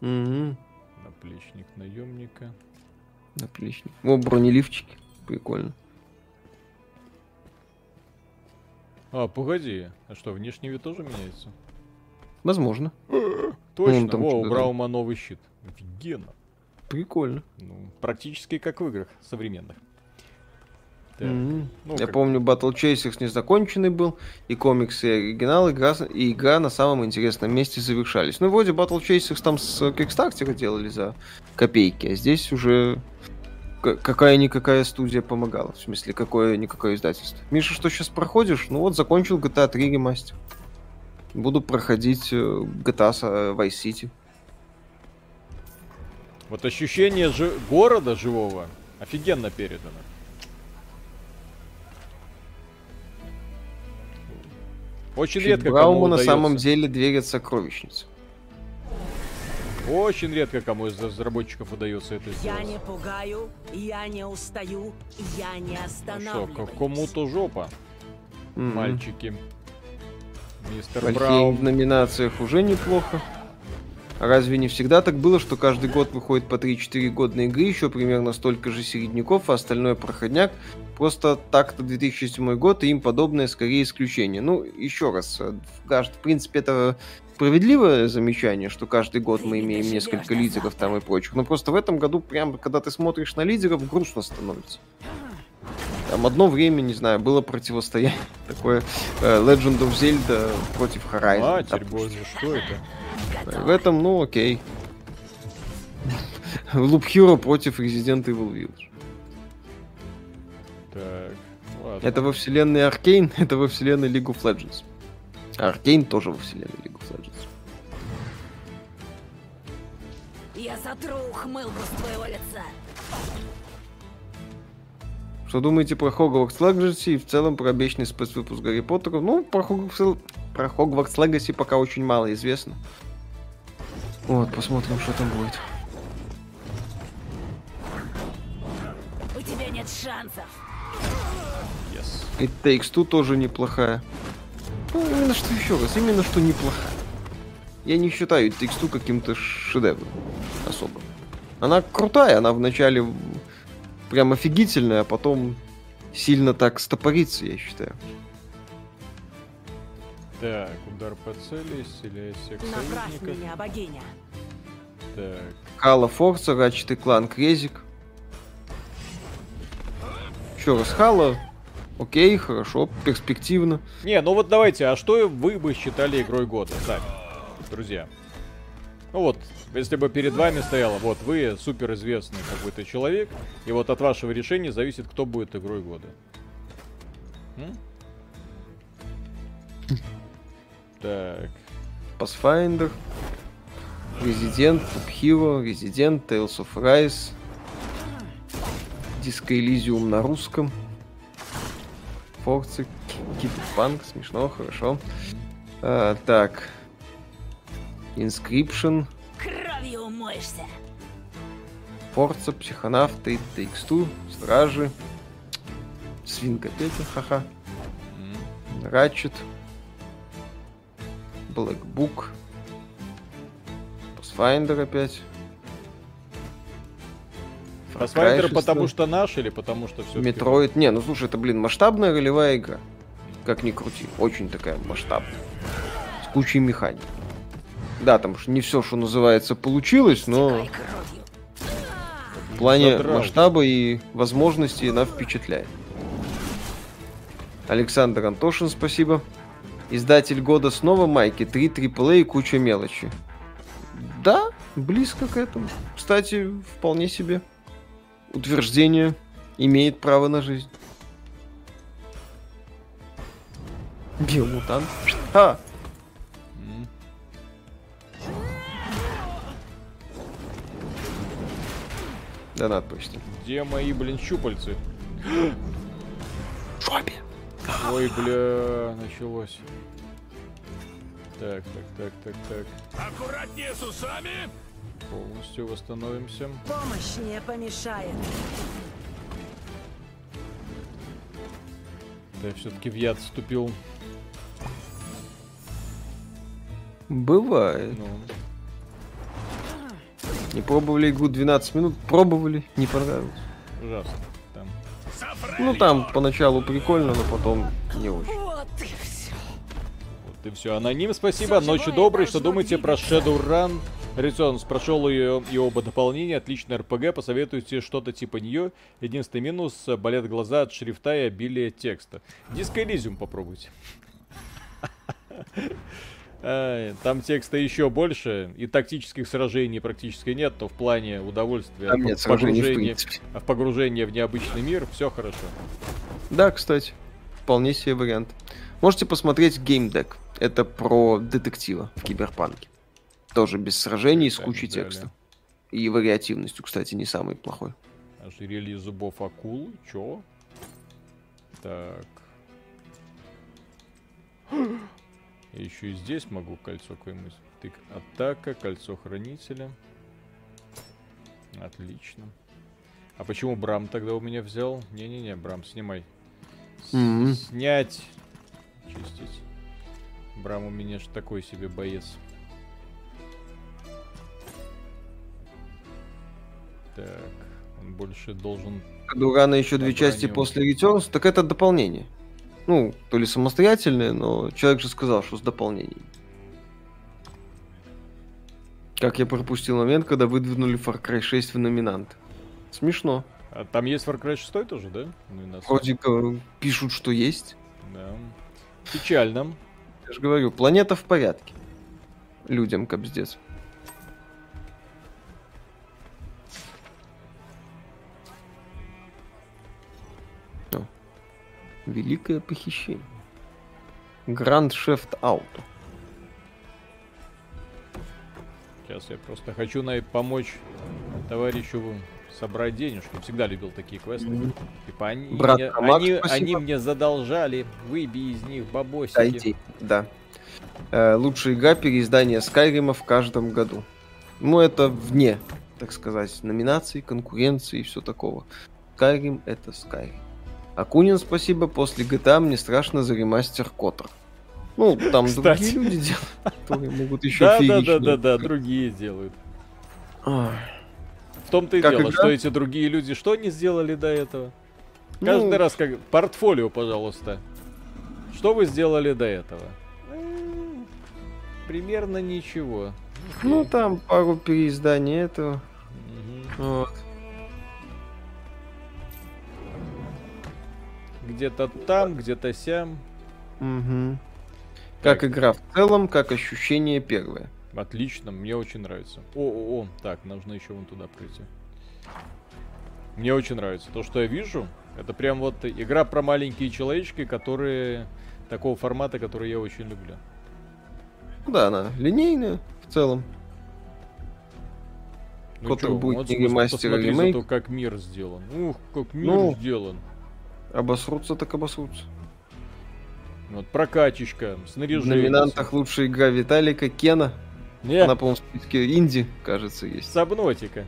Угу. Наплечник наемника. Отлично. О, бронеливчики. Прикольно. А, погоди. А что, внешний вид тоже меняется? Возможно. Точно. Ну, там Во, у Браума новый щит. Офигенно. Прикольно. Ну, практически как в играх современных. Так, Мгм. ну, Я как- помню, Battle Chasers незаконченный был, и комиксы, и оригинал, игра, и игра на самом интересном месте завершались. Ну, вроде Battle Chasers там с Kickstarter делали за копейки, а здесь уже какая-никакая студия помогала. В смысле, какое-никакое издательство. Миша, что сейчас проходишь? Ну вот, закончил GTA 3 ремастер. Буду проходить э, GTA э, Vice City. Вот ощущение жи- города живого офигенно передано. Очень Чуть редко Брауму кому на самом деле дверят сокровищницы. Очень редко кому из разработчиков удается это Я сделать. не пугаю, я не устаю, я не Ну что, останавливаюсь. кому-то жопа, Мгм. мальчики. Мистер Вальхейм Браун. в номинациях уже неплохо. А разве не всегда так было, что каждый год выходит по 3-4 годные игры, еще примерно столько же середняков, а остальное проходняк? Просто так-то 2007 год и им подобное скорее исключение. Ну, еще раз, э, кажд- в принципе, это справедливое замечание, что каждый год мы имеем несколько лидеров там и прочих. Но просто в этом году, прям, когда ты смотришь на лидеров, грустно становится. Там одно время, не знаю, было противостояние такое э, Legend of Zelda против Horizon. Матерь допустим. божья, что это? В этом, ну, окей. Loop Hero против Resident Evil Village. Так, ладно. Это во вселенной Arkane, это во вселенной League of Legends. Arkane тоже во вселенной League of Legends. Я сотру ухмылку с твоего лица. Что думаете про Hogwarts Legacy и в целом про обещанный спецвыпуск Гарри Поттера? Ну, про Hogwarts, про Hogwarts Legacy пока очень мало известно. Вот, посмотрим, что там будет. У тебя нет шансов. Yes. И Takes Two тоже неплохая. Ну, именно что еще раз, именно что неплохая. Я не считаю Two каким-то шедевром особо. Она крутая, она вначале прям офигительная, а потом сильно так стопорится, я считаю. Так, удар по цели, исцеляет всех Направь союзников. меня, богиня. Так, Хала Форца, Ratchet и Клан Крезик. Еще раз, Хала Окей, хорошо, перспективно. Не, ну вот давайте, а что вы бы считали игрой года? Так, друзья. Ну вот, если бы перед вами стояло, вот вы суперизвестный какой-то человек, и вот от вашего решения зависит, кто будет игрой года. М? Так, Pathfinder, Resident, Hero, Resident, Tales of Rise, Disco Elysium на русском, Forza, Киберпанк, смешно, хорошо. А, так, Inscription, Кровью умоешься. Forza, Психонавты, Takes Two, Стражи, Свинка Петя, ха-ха, Ratchet, Black Book, Pathfinder опять. Far Cry Pathfinder 6, потому что наш или потому что все Metroid. Не, ну слушай, это, блин, масштабная ролевая игра. Как ни крути. Очень такая масштабная. С кучей механик. Да, там уж не все, что называется, получилось, но в плане Задрал. масштаба и возможностей она впечатляет. Александр Антошин, спасибо. Издатель года снова Майки, 3 AAA и куча мелочи. Да, близко к этому. Кстати, вполне себе. Утверждение имеет право на жизнь. Биомутант. А, донат почти. Где мои, блин, щупальцы? Жопе. Ой, бля, началось. Так, так, так, так, так. Аккуратнее с усами! Полностью восстановимся. Помощь не помешает. Да, все-таки в яд вступил. Бывает. Ну, Не пробовали игру 12 минут, пробовали, не понравилось. ужасно. Там. Ну там поначалу прикольно, но потом не очень. Вот и все. Вот и все. Аноним, спасибо. Всё Ночи добрые. Что думаете про. Shadowrun? Returns прошел ее и оба дополнения. Отличная РПГ. Посоветуйте что-то типа нее. Единственный минус — болят глаза от шрифта и обилия текста. Disco Elysium попробуйте. Там текста еще больше, и тактических сражений практически нет, то в плане удовольствия, Там нет в погружения, принципе. а в погружение в необычный мир, все хорошо. Да, кстати, вполне себе вариант. Можете посмотреть геймдек. Это про детектива в киберпанке. Тоже без сражений, с кучей далее. текста. И вариативностью, кстати, не самый плохой. Ожерелье зубов акул. Чё? Так. Еще и здесь могу кольцо какое-нибудь. Тык. Атака, кольцо хранителя. Отлично. А почему Брам тогда у меня взял? Не-не-не, Брам, снимай. С-. Снять. Чистить. Брам у меня ж такой себе боец. Так, он больше должен Дурана еще две части после Returns, так это дополнение. Ну, то ли самостоятельное, но человек же сказал, что с дополнением. Как я пропустил момент, когда выдвинули Far Cry 6 в номинант. Смешно. А там есть Far Cry 6 тоже, да? Ну. Вроде как пишут, что есть. Да. Печально. Я же говорю, планета в порядке. Людям капздец. Великое похищение. Гранд Шефт Ауто. Сейчас я просто хочу на... помочь товарищу собрать денежки. Всегда любил такие квесты. Типа они, Брат мне, Камак, они, спасибо. они мне задолжали, выбей из них бабосики. Дайте. Да. Э, лучшая игра переиздания Скайрима в каждом году. Ну, это вне, так сказать, номинаций, конкуренции и все такого. Скайрим это Скайрим. Акунин, спасибо, после GTA мне страшно за ремастер Котор. Ну, там Кстати. другие люди делают, которые могут еще Да, да, да, да, да, другие делают. В том-то и Как дело, игра? что эти другие люди что не сделали до этого? Ну, Каждый раз как портфолио, пожалуйста. Что вы сделали до этого? Примерно ничего. Ну, там пару переизданий этого. Мгм. Вот. Где-то там, где-то сям. Мгм. Как Так. игра в целом, как ощущение первое. Отлично, мне очень нравится. О, о, о, так, нужно еще вон туда пройти. Мне очень нравится. То, что я вижу, это прям вот игра про маленькие человечки, которые такого формата, который я очень люблю. Ну Да, она линейная в целом. Ну Который будет вот ремастер, ремейк. зато, как мир сделан. Ух, как мир Ну. сделан. Обосрутся так обосрутся. Вот прокачечка, В снаряжение. номинантах лучшая игра Виталика Кена. Не, Она, по-моему, в списке Инди, кажется, есть. Сабнотика.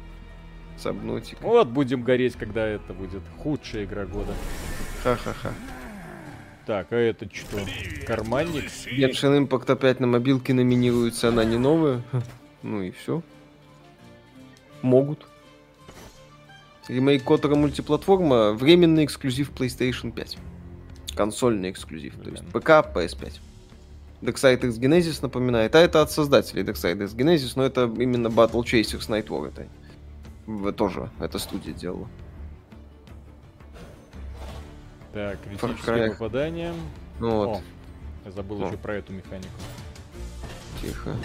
Сабнотик. Вот будем гореть, когда это будет худшая игра года. Ха-ха-ха. Так, а это что? Карманник? Genshin Impact опять на мобилке номинируется, она не новая. Ну и все. Могут. Ремейк Котора мультиплатформа, временный эксклюзив PlayStation 5. Консольный эксклюзив, то есть. ПК, PS5. Darksiders Genesis напоминает, а это от создателей Darksiders Genesis, но это именно Battle Chasers Night War. Это тоже эта студия делала. Так, критическое попадание. Ну вот, О, я забыл О. еще про эту механику. тихо,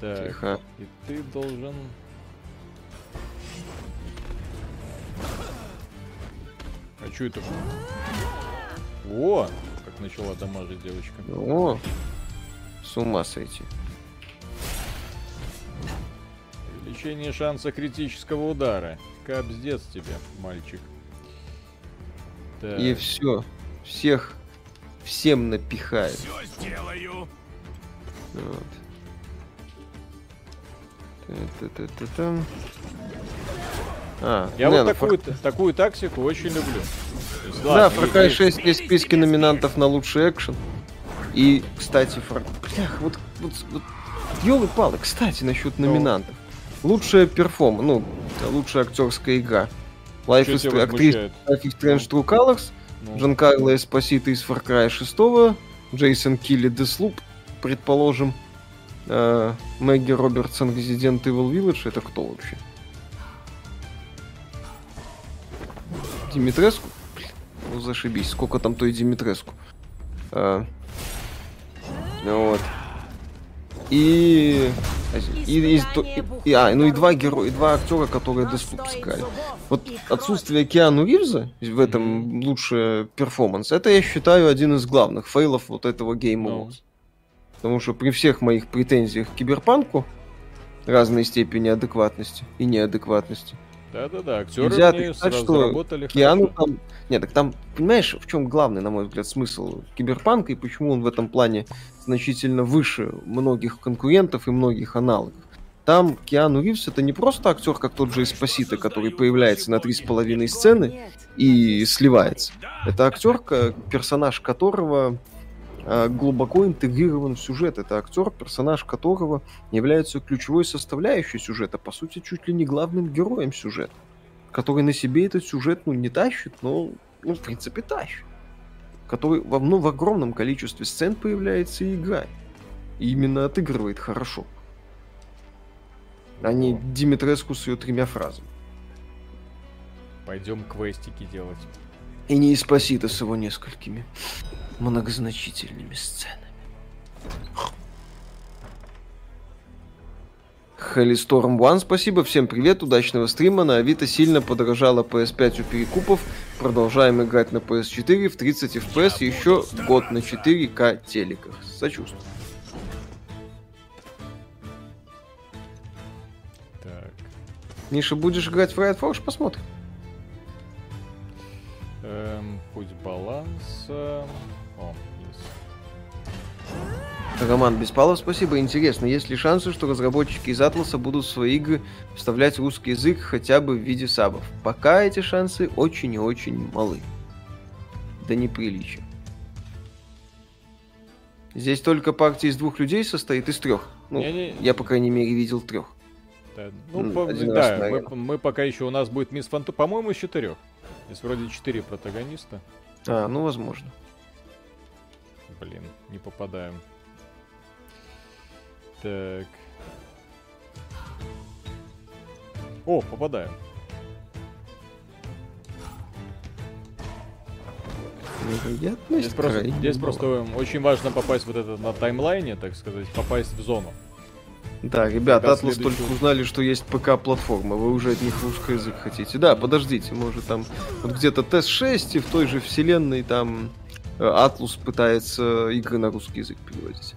Так, тихо. и ты должен... А что это? О, как начала дамажить девочка. О, с ума сойти. Увеличение шанса критического удара. Капздец тебе, мальчик. Так, И все. Всех. Всем напихает. Все сделаю. Вот. Та-та-та-та-там. А, Я не, вот ну, такую, такую тактику очень люблю. Есть, Да, Far Cry и- 6 есть в списке номинантов на лучший экшен. И, кстати, Far... Блях, вот, вот, вот ёлы-палы, кстати, насчет Ну. номинантов. Лучшая перформ, ну, лучшая актерская игра. Life is возмущает? Life is Strange True Colors, Ну, Джанкарло Эспосито из Far Cry 6, Джейсон Килли Деслуп, предположим, э, Мэгги Робертсон Resident Evil Village, это кто вообще? Димитреску? Ну зашибись, сколько там той Димитреску. А, вот. И... И, и- и- и- а, ну и два героя, и два актера, которые Deathloop сыграли. Вот отсутствие Киану Ривза в этом лучший перформанс, это я считаю один из главных фейлов вот этого Game Ну. Awards. Потому что при всех моих претензиях к киберпанку разной степени адекватности и неадекватности, Да-да-да, актеры Нельзя отрицать, сразу что работали Киану хорошо. там... Нет, так там, понимаешь, в чем главный, на мой взгляд, смысл киберпанка и почему он в этом плане значительно выше многих конкурентов и многих аналогов. Там Киану Ривз это не просто актер, как тот же Эспосито, который появляется на три с половиной сцены и сливается. Это актер, ка- персонаж которого глубоко интегрирован в сюжет. Это актер, персонаж которого является ключевой составляющей сюжета, по сути, чуть ли не главным героем сюжета, который на себе этот сюжет, ну, не тащит, но, ну, в принципе, тащит. Который во, ну, в огромном количестве сцен появляется и играет. И именно отыгрывает хорошо. А не. Димитреску с ее тремя фразами. Пойдем квестики делать. И не Эспосито с его несколькими многозначительными сценами. Халисторм One, спасибо, всем привет, удачного стрима. На Авито сильно подорожала PS5 у перекупов. Продолжаем играть на PS4 в 30 FPS еще год на 4К телеках. Сочувствую. Так. Миша, будешь играть в Riot Forge? Посмотрим. Эм, путь баланса. О, есть. Роман Беспалов, спасибо. Интересно, есть ли шансы, что разработчики из Атласа будут в свои игры вставлять русский язык хотя бы в виде сабов? Пока эти шансы очень и очень малы. Да неприличия. Здесь только партия из двух людей состоит из трех. Ну, Не-не. я, по крайней мере, видел трех. Да, ну, М, по- да, мы, мы пока еще у нас будет мисс Фанту, по-моему, из четырех. Здесь вроде четыре протагониста. А, ну, возможно. Блин, не попадаем. Так. О, попадаем. Вероятность Здесь просто, здесь мала. просто очень важно попасть вот это на таймлайне, так сказать, попасть в зону. Да, ребят, Когда Атлас следующий- только узнали, что есть ПК-платформа. Вы уже от них русский язык хотите. Да, подождите, может там вот где-то тест 6 и в той же вселенной там Атлус пытается игры на русский язык переводить.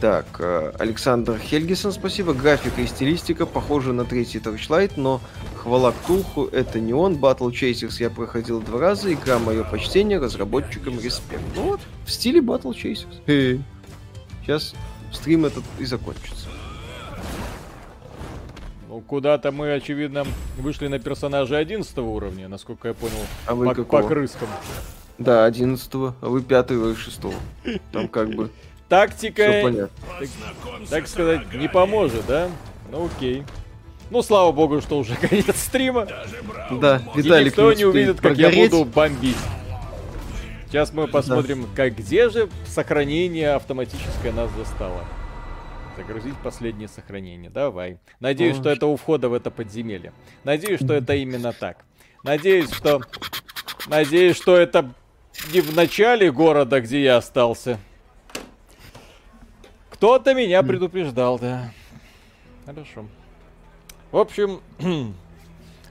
Так, э, Александр Хельгисон, спасибо. Графика и стилистика похожи на третий Torchlight, но хвала Ктулху, это не он. Battle Chasers я проходил два раза. Игра мое почтение, разработчикам респект. Ну вот, в стиле Battle Chasers. Сейчас стрим этот и закончится. Ну, куда-то мы, очевидно, вышли на персонажа 11 уровня, насколько я понял, А вы по, по крыскам. Да, 11 а вы 5 или 6 Там как бы Тактика, так с сказать, не поможет, да? Ну окей. Ну, слава богу, что уже конец стрима. Да, И Виталик никто не увидит, как я прогореть. буду бомбить. Сейчас мы посмотрим, как где же сохранение автоматическое нас застало. Загрузить последнее сохранение. Давай. Надеюсь, О, что это у входа в это подземелье. Надеюсь, что это именно так. Надеюсь, что... Надеюсь, что это не в начале города, где я остался. Кто-то меня предупреждал, да. Хорошо. В общем,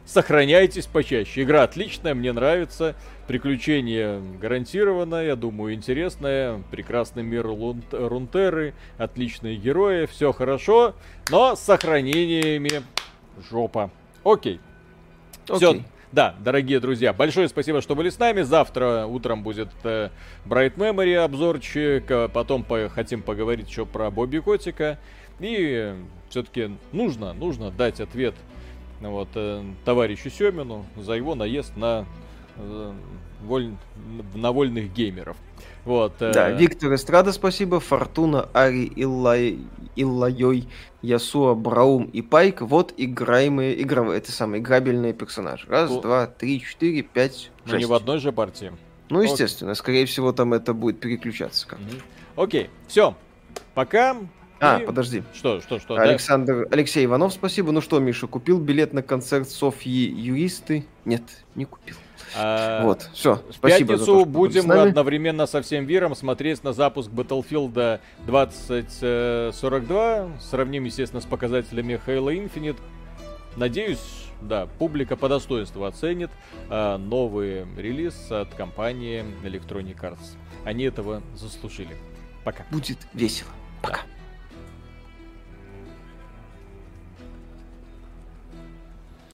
сохраняйтесь почаще. Игра отличная, мне нравится. Приключение гарантированное, я думаю, интересное. Прекрасный мир Лун- Рунтеры, отличные герои, все хорошо, но с сохранениями жопа. Окей. Все. Да, дорогие друзья, большое спасибо, что были с нами. Завтра утром будет э, Bright Memory обзорчик. а Потом по- хотим поговорить еще про Бобби Котика. И все-таки нужно, нужно дать ответ вот, э, товарищу Семину за его наезд на, э, воль- на вольных геймеров. Вот, э, Да, Виктор Эстрада, спасибо. Фортуна, Ари, Иллай, Иллайой, Ясуа, Браум и Пайк. Вот играемые, игровые, это самые играбельные персонажи. Раз, Ну, два, три, четыре, пять, но не шесть. в одной же партии. Ну, естественно, скорее всего, там это будет переключаться как. Окей, все. Пока. А, И- подожди. Что, что, что? да? Александр, Алексей Иванов, спасибо. Ну что, Миша, купил билет на концерт Софьи Юристы? Нет, не купил. А, Вот, все. В Спасибо за пятницу то, были с будем одновременно со всем миром смотреть на запуск Battlefield 2042. Сравним, естественно, с показателями Halo Infinite. Надеюсь, да, публика по достоинству оценит а, новый релиз от компании Electronic Arts. Они этого заслужили. Пока. Будет весело. Пока.